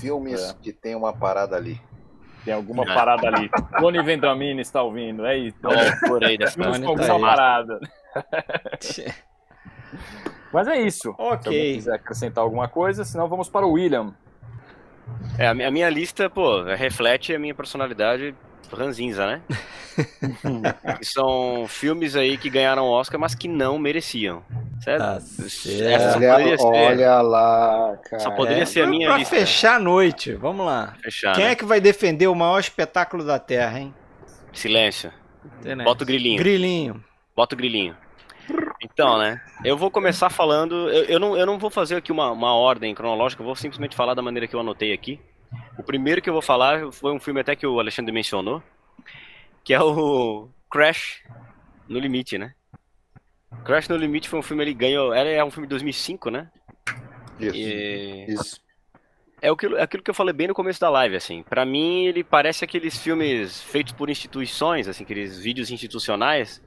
Filmes que tem uma parada ali. Tem alguma É. parada ali. Tony Vendramini está ouvindo, é isso. O por aí Filmes com alguma parada. [LAUGHS] Mas é isso. Se alguém ok. quiser acrescentar alguma coisa, senão vamos para o William. É, a mi- a minha lista, pô, reflete a minha personalidade ranzinza, né? [LAUGHS] Que são filmes aí que ganharam Oscar, mas que não mereciam. Certo? Tá Essa certo. Olha, poderia ser. olha lá, cara. Só poderia ser a minha pra lista. fechar a noite, vamos lá. Fechar, Quem né? é que vai defender o maior espetáculo da Terra, hein? Silêncio. Internet. Bota o grilinho. Grilinho. Bota o grilinho. Então, né? Eu vou começar falando. Eu, eu, não, eu não vou fazer aqui uma, uma ordem cronológica, eu vou simplesmente falar da maneira que eu anotei aqui. O primeiro que eu vou falar foi um filme até que o Alexandre mencionou, que é o Crash no Limite, né? Crash no Limite foi um filme, ele ganhou. Ele é um filme de 2005, né? Isso. E Isso. é aquilo, é aquilo que eu falei bem no começo da live, assim. Pra mim, ele parece aqueles filmes feitos por instituições, assim, aqueles vídeos institucionais.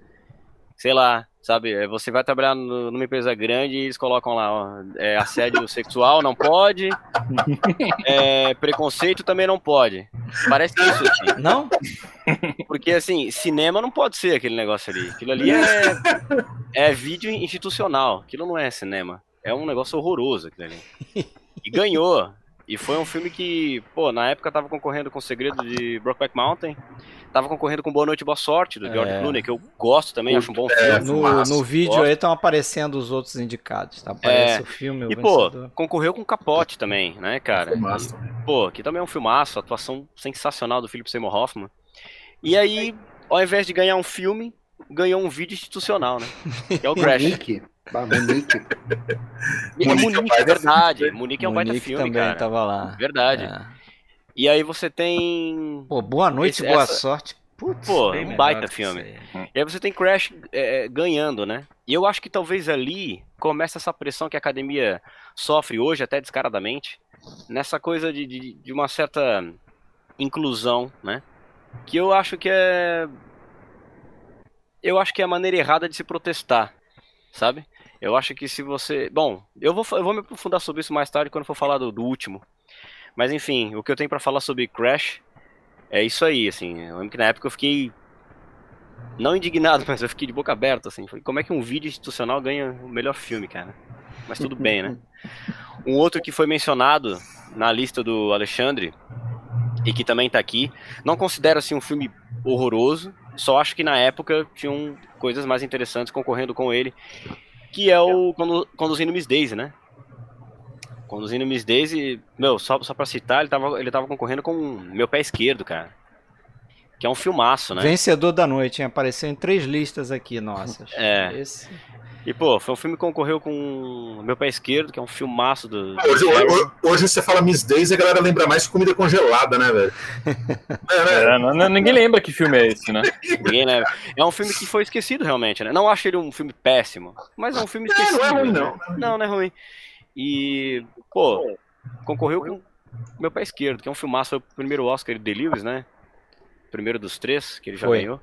Sei lá, sabe? é, Você vai trabalhar no- numa empresa grande e eles colocam lá, ó, é, assédio [LAUGHS] sexual não pode, é, preconceito também não pode. Parece isso, assim. Não? Porque, assim, cinema não pode ser aquele negócio ali. Aquilo ali é, é vídeo institucional. Aquilo não é cinema. É um negócio horroroso aquilo ali. E ganhou. E foi um filme que, pô, na época tava concorrendo com O Segredo de Brokeback Mountain. Tava concorrendo com Boa Noite, Boa Sorte, do George É. Clooney, que eu gosto também, acho um bom filme. No, filmaço. no vídeo Gosto. aí estão aparecendo os outros indicados, tá? Aparece É. o filme, o E, pô, vencedor. concorreu com Capote também, né, cara? Filmaço. E, pô, que também é um filmaço, atuação sensacional do Philip Seymour Hoffman. E aí, ao invés de ganhar um filme, ganhou um vídeo institucional, né? Que é o [LAUGHS] Crash. Munique. Bah, Munique. E é Munique é um Munique, é baita verdade. filme. Munique é um baita Monique filme, também cara. tava lá. Verdade. É. E aí você tem. Pô, boa noite, Esse- boa essa- sorte. Putz, Pô, bem um baita filme. E aí você tem Crash é, ganhando, né? E eu acho que talvez ali começa essa pressão que a academia sofre hoje, até descaradamente, nessa coisa de, de, de uma certa inclusão, né? Que eu acho que é. Eu acho que é a maneira errada de se protestar, sabe? Eu acho que se você. Bom, eu vou, eu vou me aprofundar sobre isso mais tarde quando for falar do, do último. Mas enfim, o que eu tenho pra falar sobre Crash é isso aí, assim. Eu lembro que na época eu fiquei não indignado, [LAUGHS] mas eu fiquei de boca aberta, assim. Falei, como é que um vídeo institucional ganha o melhor filme, cara? Mas tudo bem, né? [LAUGHS] Um outro que foi mencionado na lista do Alexandre, e que também tá aqui, não considero assim um filme horroroso, só acho que na época tinham coisas mais interessantes concorrendo com ele, que é o Condu- Conduzindo Miss Daisy, né? Conduzindo Miss Daisy, meu, só, só pra citar, ele tava, ele tava concorrendo com Meu Pé Esquerdo, cara. Que é um filmaço, né? Vencedor da noite, hein? Apareceu em três listas aqui nossas. [LAUGHS] É. Esse... E, pô, foi um filme que concorreu com Meu Pé Esquerdo, que é um filmaço do. Hoje, hoje, hoje você fala Miss Daisy e a galera lembra mais de comida congelada, né, velho? [LAUGHS] É, né? É, ninguém lembra que filme é esse, né? [LAUGHS] Ninguém lembra. É um filme que foi esquecido realmente, né? Não acho ele um filme péssimo, mas é um filme É, esquecido. não é ruim, né? não. Não, não é ruim. E, pô, concorreu com Meu Pé Esquerdo, que é um filmaço, foi o primeiro Oscar de Lewis, né? Primeiro dos três que ele já Foi. ganhou.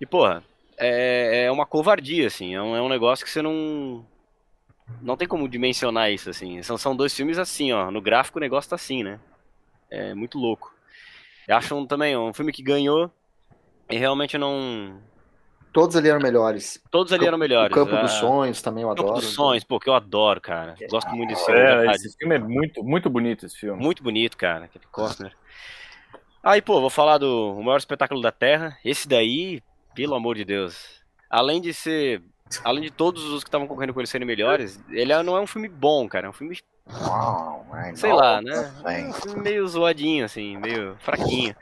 E, porra, é, é uma covardia, assim. É um, é um negócio que você não. Não tem como dimensionar isso, assim. São, são dois filmes assim, ó. No gráfico o negócio tá assim, né? É muito louco. Eu acho um, também um filme que ganhou e realmente não. Todos ali eram melhores. Todos ali eram melhores. O Campo Ah, dos Sonhos também eu Campo adoro. dos Sonhos, pô, que eu adoro, cara. Gosto muito desse filme, É, esse filme é muito, muito bonito, esse filme. Muito bonito, cara, aquele Costner. Aí, pô, vou falar do Maior Espetáculo da Terra. Esse daí, pelo amor de Deus. Além de ser. Além de todos os que estavam concorrendo com ele serem melhores, ele é- não é um filme bom, cara. É um filme, sei lá, né? É um filme meio zoadinho, assim, meio fraquinho.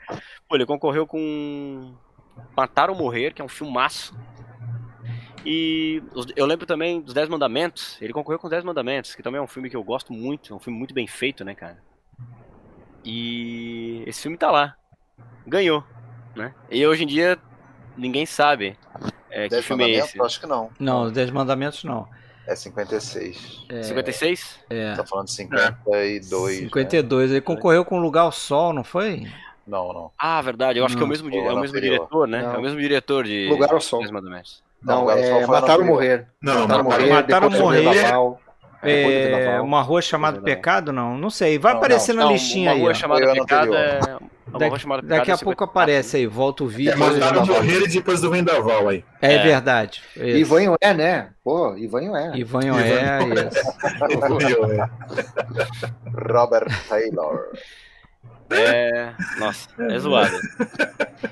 Pô, ele concorreu com Matar ou Morrer, que é um filmaço. E eu lembro também dos Dez Mandamentos. Ele concorreu com os Dez Mandamentos, que também é um filme que eu gosto muito. É um filme muito bem feito, né, cara? E esse filme tá lá. Ganhou, né? E hoje em dia ninguém sabe é, que Dez filme é Mandamentos? esse. Acho que não. Não, os Dez Mandamentos não. É 56. É, 56? é. Tá falando de 52. 52. Ele concorreu com Lugar ao Sol, não foi? Né? Não, não. Ah, verdade. Eu acho que é o Não, mesmo, é o mesmo diretor, né? Não. É o mesmo diretor de Lugar ao Sol. Dez Mandamentos. Não, Não, é só foi Matar ou anterior. Morrer. Não, Matar ou Matar- Morrer, Matar ou depois do Morrer. É, Vendaval. uma rua chamada Vendaval. Pecado, não? Não sei. Vai Não, aparecer na Não, listinha uma aí. rua chamada Pecado é... Uma Daqui- rua chamada Daqui a Pecado é pouco 54, aparece aí, volta o vídeo. É ou Vendaval. Morrer e depois do Vendaval aí. É, É. verdade. Isso. Ivan é, né? Pô, Ivan é. Ivan é, isso. Robert Taylor. É. Nossa, é zoado.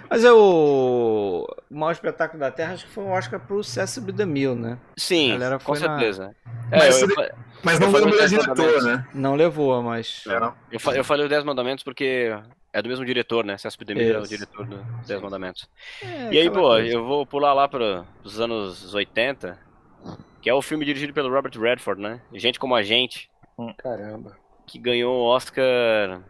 Mas é o... o maior espetáculo da Terra, acho que foi um Oscar pro Cecil B. DeMille, né? Sim, com na- certeza. É, Mas eu, eu, Mas não foi o melhor diretor, né? Não levou, mas... É, não. eu, eu falei o Dez Mandamentos porque é do mesmo diretor, né? César Demir é o diretor do Dez Mandamentos. É, E aí, pô, coisa. eu vou pular lá para os anos 80, que é o filme dirigido pelo Robert Redford, né? Gente como a Gente, Caramba. que ganhou o Oscar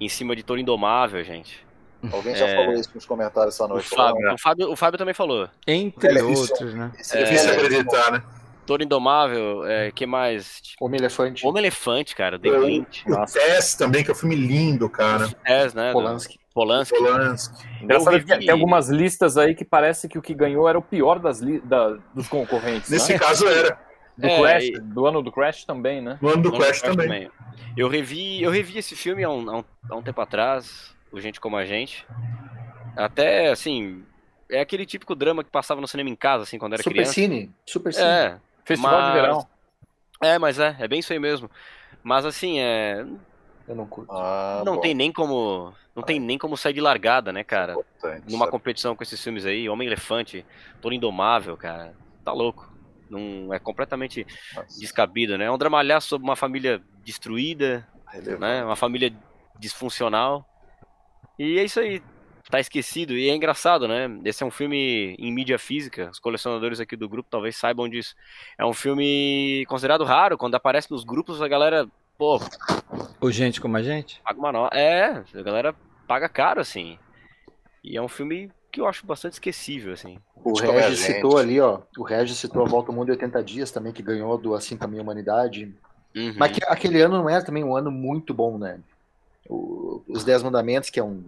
em cima de Toro Indomável, gente. Alguém já É. falou isso nos comentários essa O noite. Fábio, o, Fábio, o Fábio também falou. Entre É outros, né? É. Difícil é, acreditar, né? Toro Indomável, é, que mais? Homem Elefante, Homem Elefante, cara, The O Tess também, que é um filme lindo, cara. Tess, né? do Polanski. Polanski. Polanski. Engraçado Eu que tem algumas listas aí que parece que o que ganhou era o pior das li- da- dos concorrentes. Nesse né? caso era. Do É, Crash, e- do ano do Crash também, né? No ano do Não, Crash Crash também. Eu revi, eu revi esse filme há um, há um, há um tempo atrás, o Gente Como a Gente. Até, assim, é aquele típico drama que passava no cinema em casa, assim, quando era Super criança. Cine. Super Cine. É, Festival Mas- de verão. é, mas é, é bem isso aí mesmo. Mas assim, é, Eu não curto. Ah, não bom, tem nem como, não tem nem como sair de largada, né, cara? importante, Numa sabe? competição com esses filmes aí, Homem Elefante, Toro Indomável, cara, tá louco. Não é completamente Nossa, descabido, né? É um dramalhar sobre uma família destruída, relevante. né? Uma família disfuncional. E é isso aí. Tá esquecido. E é engraçado, né? Esse é um filme em mídia física. Os colecionadores aqui do grupo talvez saibam disso. É um filme considerado raro. Quando aparece nos grupos, a galera, pô, O gente como a gente? paga uma nota. É, a galera paga caro, assim. E é um filme que eu acho bastante esquecível, assim. O é Regis citou ali, ó. O Regis citou a Volta ao Mundo em 80 Dias também, que ganhou do Assim a Humanidade. Uhum. Mas que- aquele ano não era também um ano muito bom, né? O- os Dez Mandamentos, que é um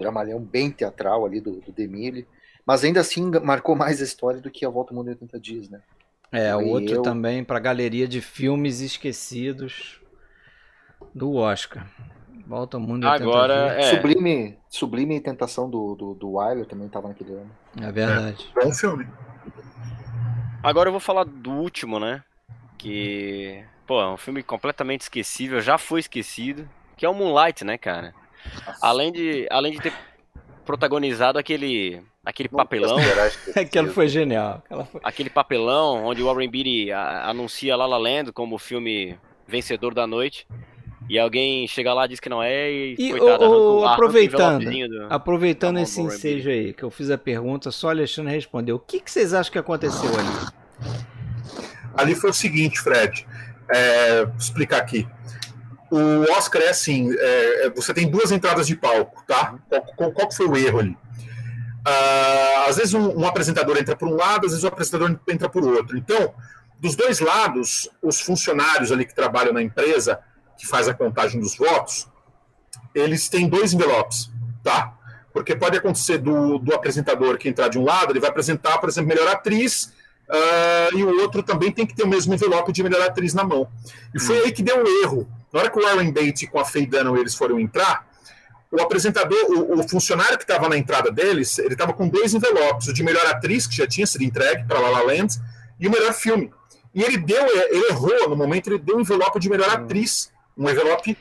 dramalhão bem teatral ali do, do Demille. Mas ainda assim marcou mais a história do que a Volta ao Mundo em 80 Dias, né? É, o E outro eu- também pra galeria de filmes esquecidos do Oscar. Volta ao mundo em 80 Agora, dias. é. Sublime, Sublime e Tentação do, do, do Wyler também estava naquele ano. É verdade. Bom filme. Agora eu vou falar do último, né? Que, pô, é um filme completamente esquecível, já foi esquecido, que é o Moonlight, né, cara? Além de, além de ter protagonizado aquele, aquele papelão, [LAUGHS] Aquela foi genial. Aquela foi... aquele papelão onde o Warren Beatty anuncia La La Land como o filme vencedor da noite. E alguém chega lá, diz que não é e, E, coitado, o- arranca o aproveitando, do- Aproveitando bom, esse Warren ensejo aí, que eu fiz a pergunta, só o Alexandre respondeu. O que, que vocês acham que aconteceu ali? Ali foi o seguinte, Fred. É, vou explicar aqui. O Oscar é assim: é, é, você tem duas entradas de palco, tá? Qual, qual- foi o erro ali? Ah, às vezes um, um apresentador entra por um lado, às vezes o apresentador entra por outro. Então, dos dois lados, os funcionários ali que trabalham na empresa, que faz a contagem dos votos, eles têm dois envelopes, tá? Porque pode acontecer do, do apresentador que entrar de um lado, ele vai apresentar, por exemplo, melhor atriz, ah, e o outro também tem que ter o mesmo envelope de melhor atriz na mão. E foi aí que deu o erro. Na hora que o Warren Beatty com a Faye Dunaway eles foram entrar, o apresentador, o, o funcionário que estava na entrada deles, ele estava com dois envelopes, o de melhor atriz, que já tinha sido entregue para La La Land, e o melhor filme. E ele deu, ele errou, no momento ele deu um envelope de melhor atriz, um envelope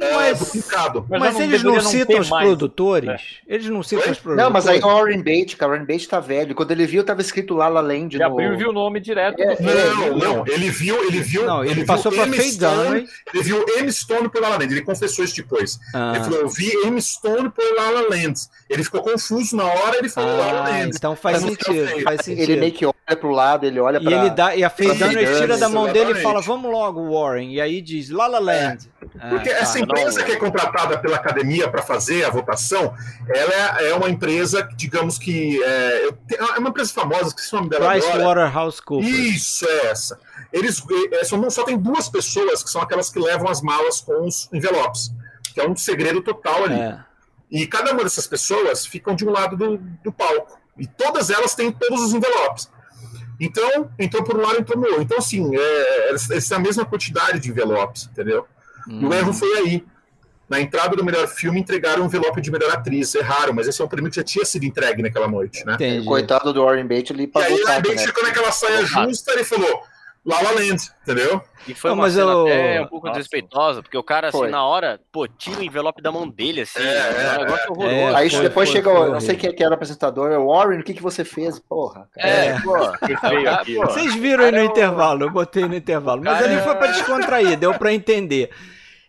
é, Mas, duplicado. Mas mas não eles não não citam os mais, produtores? Eles não citam Oi? os produtores? Não, mas aí o Warren Beatty, cara, o Warren Beatty tá velho. Quando ele viu, tava escrito lá La Land Ele no... abriu e viu o nome direto. É, do Não, não, ele viu, ele viu, Não, ele, viu passou pra. Faye Dunaway. ele viu M. Stone por La La Land, ele confessou isso depois. Ah, Ele falou, eu vi M. Stone por La La Land. Ele ficou confuso na hora, ele falou La La ah, Land. então faz sentido, faz Ele sentido. meio que olha pro lado, ele olha E pra... ele dá, e a Faye pra Dunaway Faye tira da Dunaway, mão dele e fala, vamos logo, Warren. E aí diz, La La Land. Ah, Porque essa empresa não- que é contratada pela academia para fazer a votação, ela é, é uma empresa, digamos que. É, é uma empresa famosa, que se o nome dela Price agora. Waterhouse Coopers. Isso, é essa. Eles é, só, não, só tem duas pessoas que são aquelas que levam as malas com os envelopes, que é um segredo total ali. É. E cada uma dessas pessoas ficam de um lado do, do palco. E todas elas têm todos os envelopes. Então, entrou por um lado e entrou no outro. Então, assim, é, eles, eles têm a mesma quantidade de envelopes, entendeu? E o erro foi aí. Na entrada do melhor filme, entregaram o envelope de melhor atriz. Erraram, mas esse é um prêmio que já tinha sido entregue naquela noite, né? Entendi. Coitado do Warren Beatty, ele E pagou aí, o caro, bem né? chegou naquela saia justa e falou: La La Land, entendeu? E foi Não, uma mas cena eu- até um pouco Nossa. desrespeitosa, porque o cara, assim, Foi. na hora, pô, tira o envelope da mão dele, assim, É, é, um negócio horroroso. É, Aí foi, depois foi, chega, foi o- não sei quem que era o apresentador, é o Warren, o que, que você fez? Porra, cara. É, pô, [LAUGHS] Que feio aquilo. pô. Vocês viram aí no eu- intervalo, eu botei no intervalo. Mas Cara, ali foi pra descontrair, deu pra entender.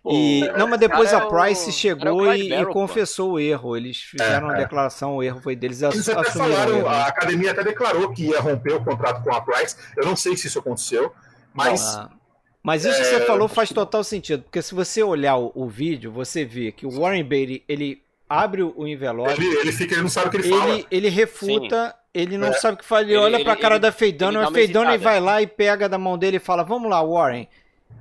E, Pô, não, mas depois cara a é Price cara é o chegou e, e Barrow, pô. confessou o erro. Eles fizeram uma É, é. declaração, o erro foi deles, Eles até falaram, erro. a academia até declarou que ia romper o contrato com a Price. Eu não sei se isso aconteceu, mas Ah, Mas isso que você falou faz total sentido, porque se você olhar o, o vídeo, você vê que o Warren Beatty, ele abre o envelope. Ele, ele fica, ele não sabe o que ele, fala. Ele, ele refuta, ele não É. sabe o que fala. Ele, Ele- olha ele- pra cara ele- da Feidana, ele dá a hesitada. vai lá e pega da mão dele e fala: Vamos lá, Warren,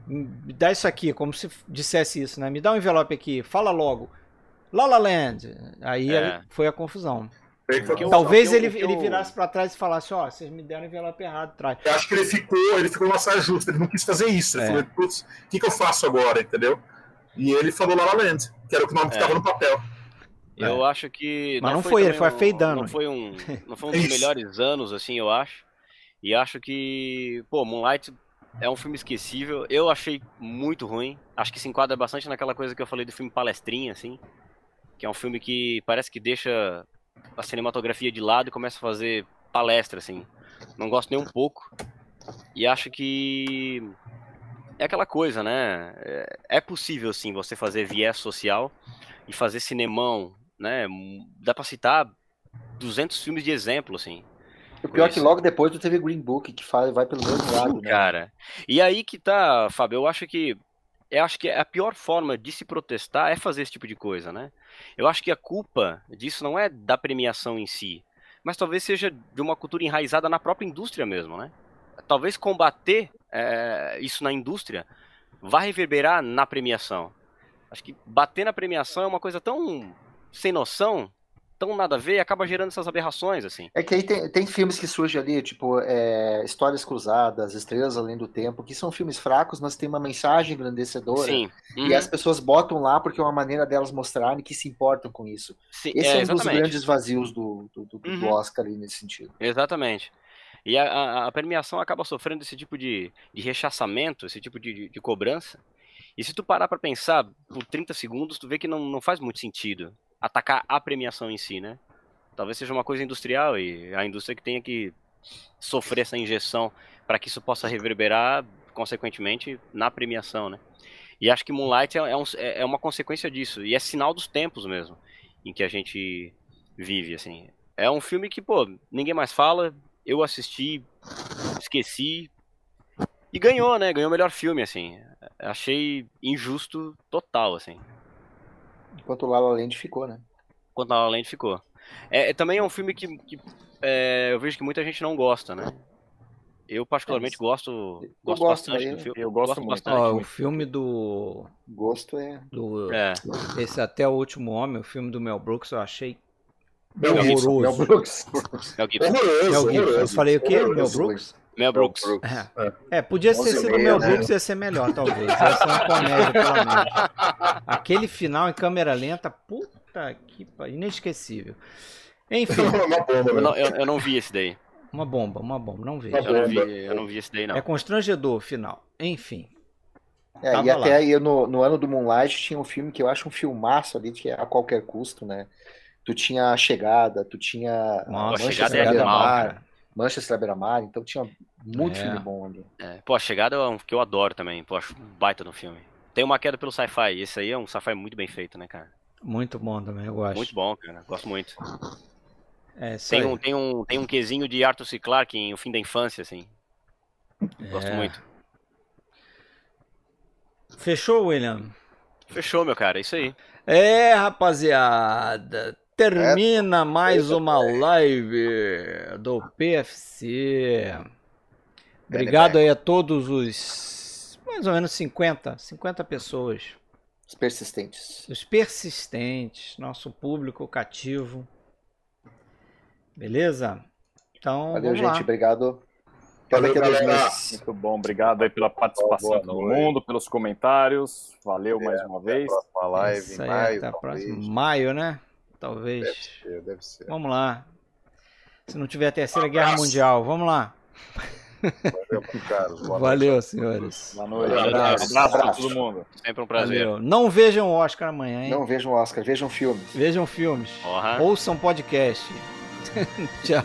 me dá isso aqui, como se dissesse isso, né? Me dá um envelope aqui, fala logo. La La Land. Aí É. foi a confusão. Ele eu- Talvez eu- ele, que ele eu- virasse pra trás e falasse: Ó, vocês me deram o envelope errado atrás. Eu acho que ele ficou, ele ficou numa saia justa, ele não quis fazer isso. Ele É. falou, putz, o que, que eu faço agora, entendeu? E ele falou La La Land, que era o nome que É. estava no papel. Eu acho que. Mas não foi ele, também foi a um- Faye Dunaway. Não foi um, não foi um [LAUGHS] dos melhores anos, assim, eu acho. E acho que. Pô, Moonlight é um filme esquecível. Eu achei muito ruim. Acho que se enquadra bastante naquela coisa que eu falei do filme Palestrinha, assim. Que é um filme que parece que deixa a cinematografia de lado e começa a fazer palestra, assim. Não gosto nem um pouco. E acho que. É aquela coisa, né? É- É possível, sim, você fazer viés social e fazer cinemão, né? Dá pra citar 200 filmes de exemplo, assim. O pior é que logo depois tu teve Green Book, que faz, vai pelo mesmo lado, né? Cara. E aí que tá, Fábio, eu acho que eu acho que a pior forma de se protestar é fazer esse tipo de coisa, né? Eu acho que a culpa disso não é da premiação em si, mas talvez seja de uma cultura enraizada na própria indústria mesmo, né? Talvez combater é, isso na indústria vá reverberar na premiação. Acho que bater na premiação é uma coisa tão sem noção, tão nada a ver, e acaba gerando essas aberrações, assim. É que aí tem, tem filmes que surgem ali, tipo é, Histórias Cruzadas, Estrelas Além do Tempo, que são filmes fracos, mas tem uma mensagem engrandecedora. Sim. E Uhum. as pessoas botam lá porque é uma maneira delas mostrarem que se importam com isso. Sim, Esse é, um dos exatamente. grandes vazios do, do, do- do Uhum. Oscar ali nesse sentido. Exatamente. E a, a, a premiação acaba sofrendo esse tipo de, de rechaçamento, esse tipo de, de, de cobrança. E se tu parar pra pensar por 30 segundos, tu vê que não, não faz muito sentido atacar a premiação em si, né? Talvez seja uma coisa industrial e a indústria que tenha que sofrer essa injeção para que isso possa reverberar, consequentemente, na premiação, né? E acho que Moonlight é, é, um- é uma consequência disso. E é sinal dos tempos mesmo em que a gente vive, assim. É um filme que, pô, ninguém mais fala. Eu assisti, esqueci. E ganhou, né? Ganhou o melhor filme, assim. Achei injusto total, assim. Enquanto o La La Land ficou, né? Quanto a Land ficou. É, é- também é um filme que, que, é, eu vejo que muita gente não gosta, né? Eu particularmente gosto, gosto gosto, bastante do filme. Eu gosto muito. bastante. Ó, o filme do. Gosto é. do É, esse Até o Último Homem, o filme do Mel Brooks, eu achei Mel Gibson, Mel horroroso. Brooks. Mel Gibson. Horroroso, Mel Gibson. Eu horroroso. falei o quê? Mel Horroroso. Brooks? Mel Brooks. É. É, podia ter sido o meia, Mel né? Brooks, ia ser melhor, talvez. Ia ser uma comédia, pelo menos. Aquele final em câmera lenta, puta que pariu, inesquecível. Enfim, Uma bomba, Eu né? não, eu, eu não vi esse daí. uma bomba, uma bomba, não vejo. Uma Eu não vi, eu não vi esse daí, não. É constrangedor o final. Enfim, É, e até lá. aí no, no ano do Moonlight tinha um filme que eu acho um filmaço ali, que é a qualquer custo, né? Tu tinha a chegada, tu tinha nossa, a Chegada é animal. Manchester à beira-mar, então tinha muito É. filme bom ali. É, Pô, a chegada é um que eu adoro também. Pô, acho um baita no filme. Tem uma queda pelo sci-fi. Esse aí é um sci-fi muito bem feito, né, cara? muito bom também, eu gosto. Muito bom, cara. Gosto muito. É, Tem um, tem um, tem um quesinho de Arthur C. Clarke em O Fim da Infância, assim. Gosto É. muito. Fechou, William? Fechou, meu cara. É isso aí. É, rapaziada. Termina mais uma live do PFC. Obrigado aí a todos os mais ou menos 50, 50 pessoas, Os persistentes. os persistentes, nosso público cativo. Beleza? Então, Valeu, vamos lá. gente. Obrigado. Até Valeu, daqui a dois galera. meses. Muito bom, obrigado aí pela participação Boa de todo noite. mundo, pelos comentários. Valeu mais uma Até a vez. próxima live Isso em aí, maio, até a próxima. Maio, né? Talvez. Deve ser, deve ser. Vamos lá. Se não tiver a terceira guerra mundial, vamos lá. Valeu, Carlos. Boa noite. Valeu, senhores. Boa noite. Valeu, Abraço, abraço. pra todo mundo. Sempre um prazer. Valeu. Não vejam o Oscar amanhã, hein? Não vejam Oscar, vejam filmes. Vejam filmes. Porra. Ouçam podcast. [LAUGHS] Tchau.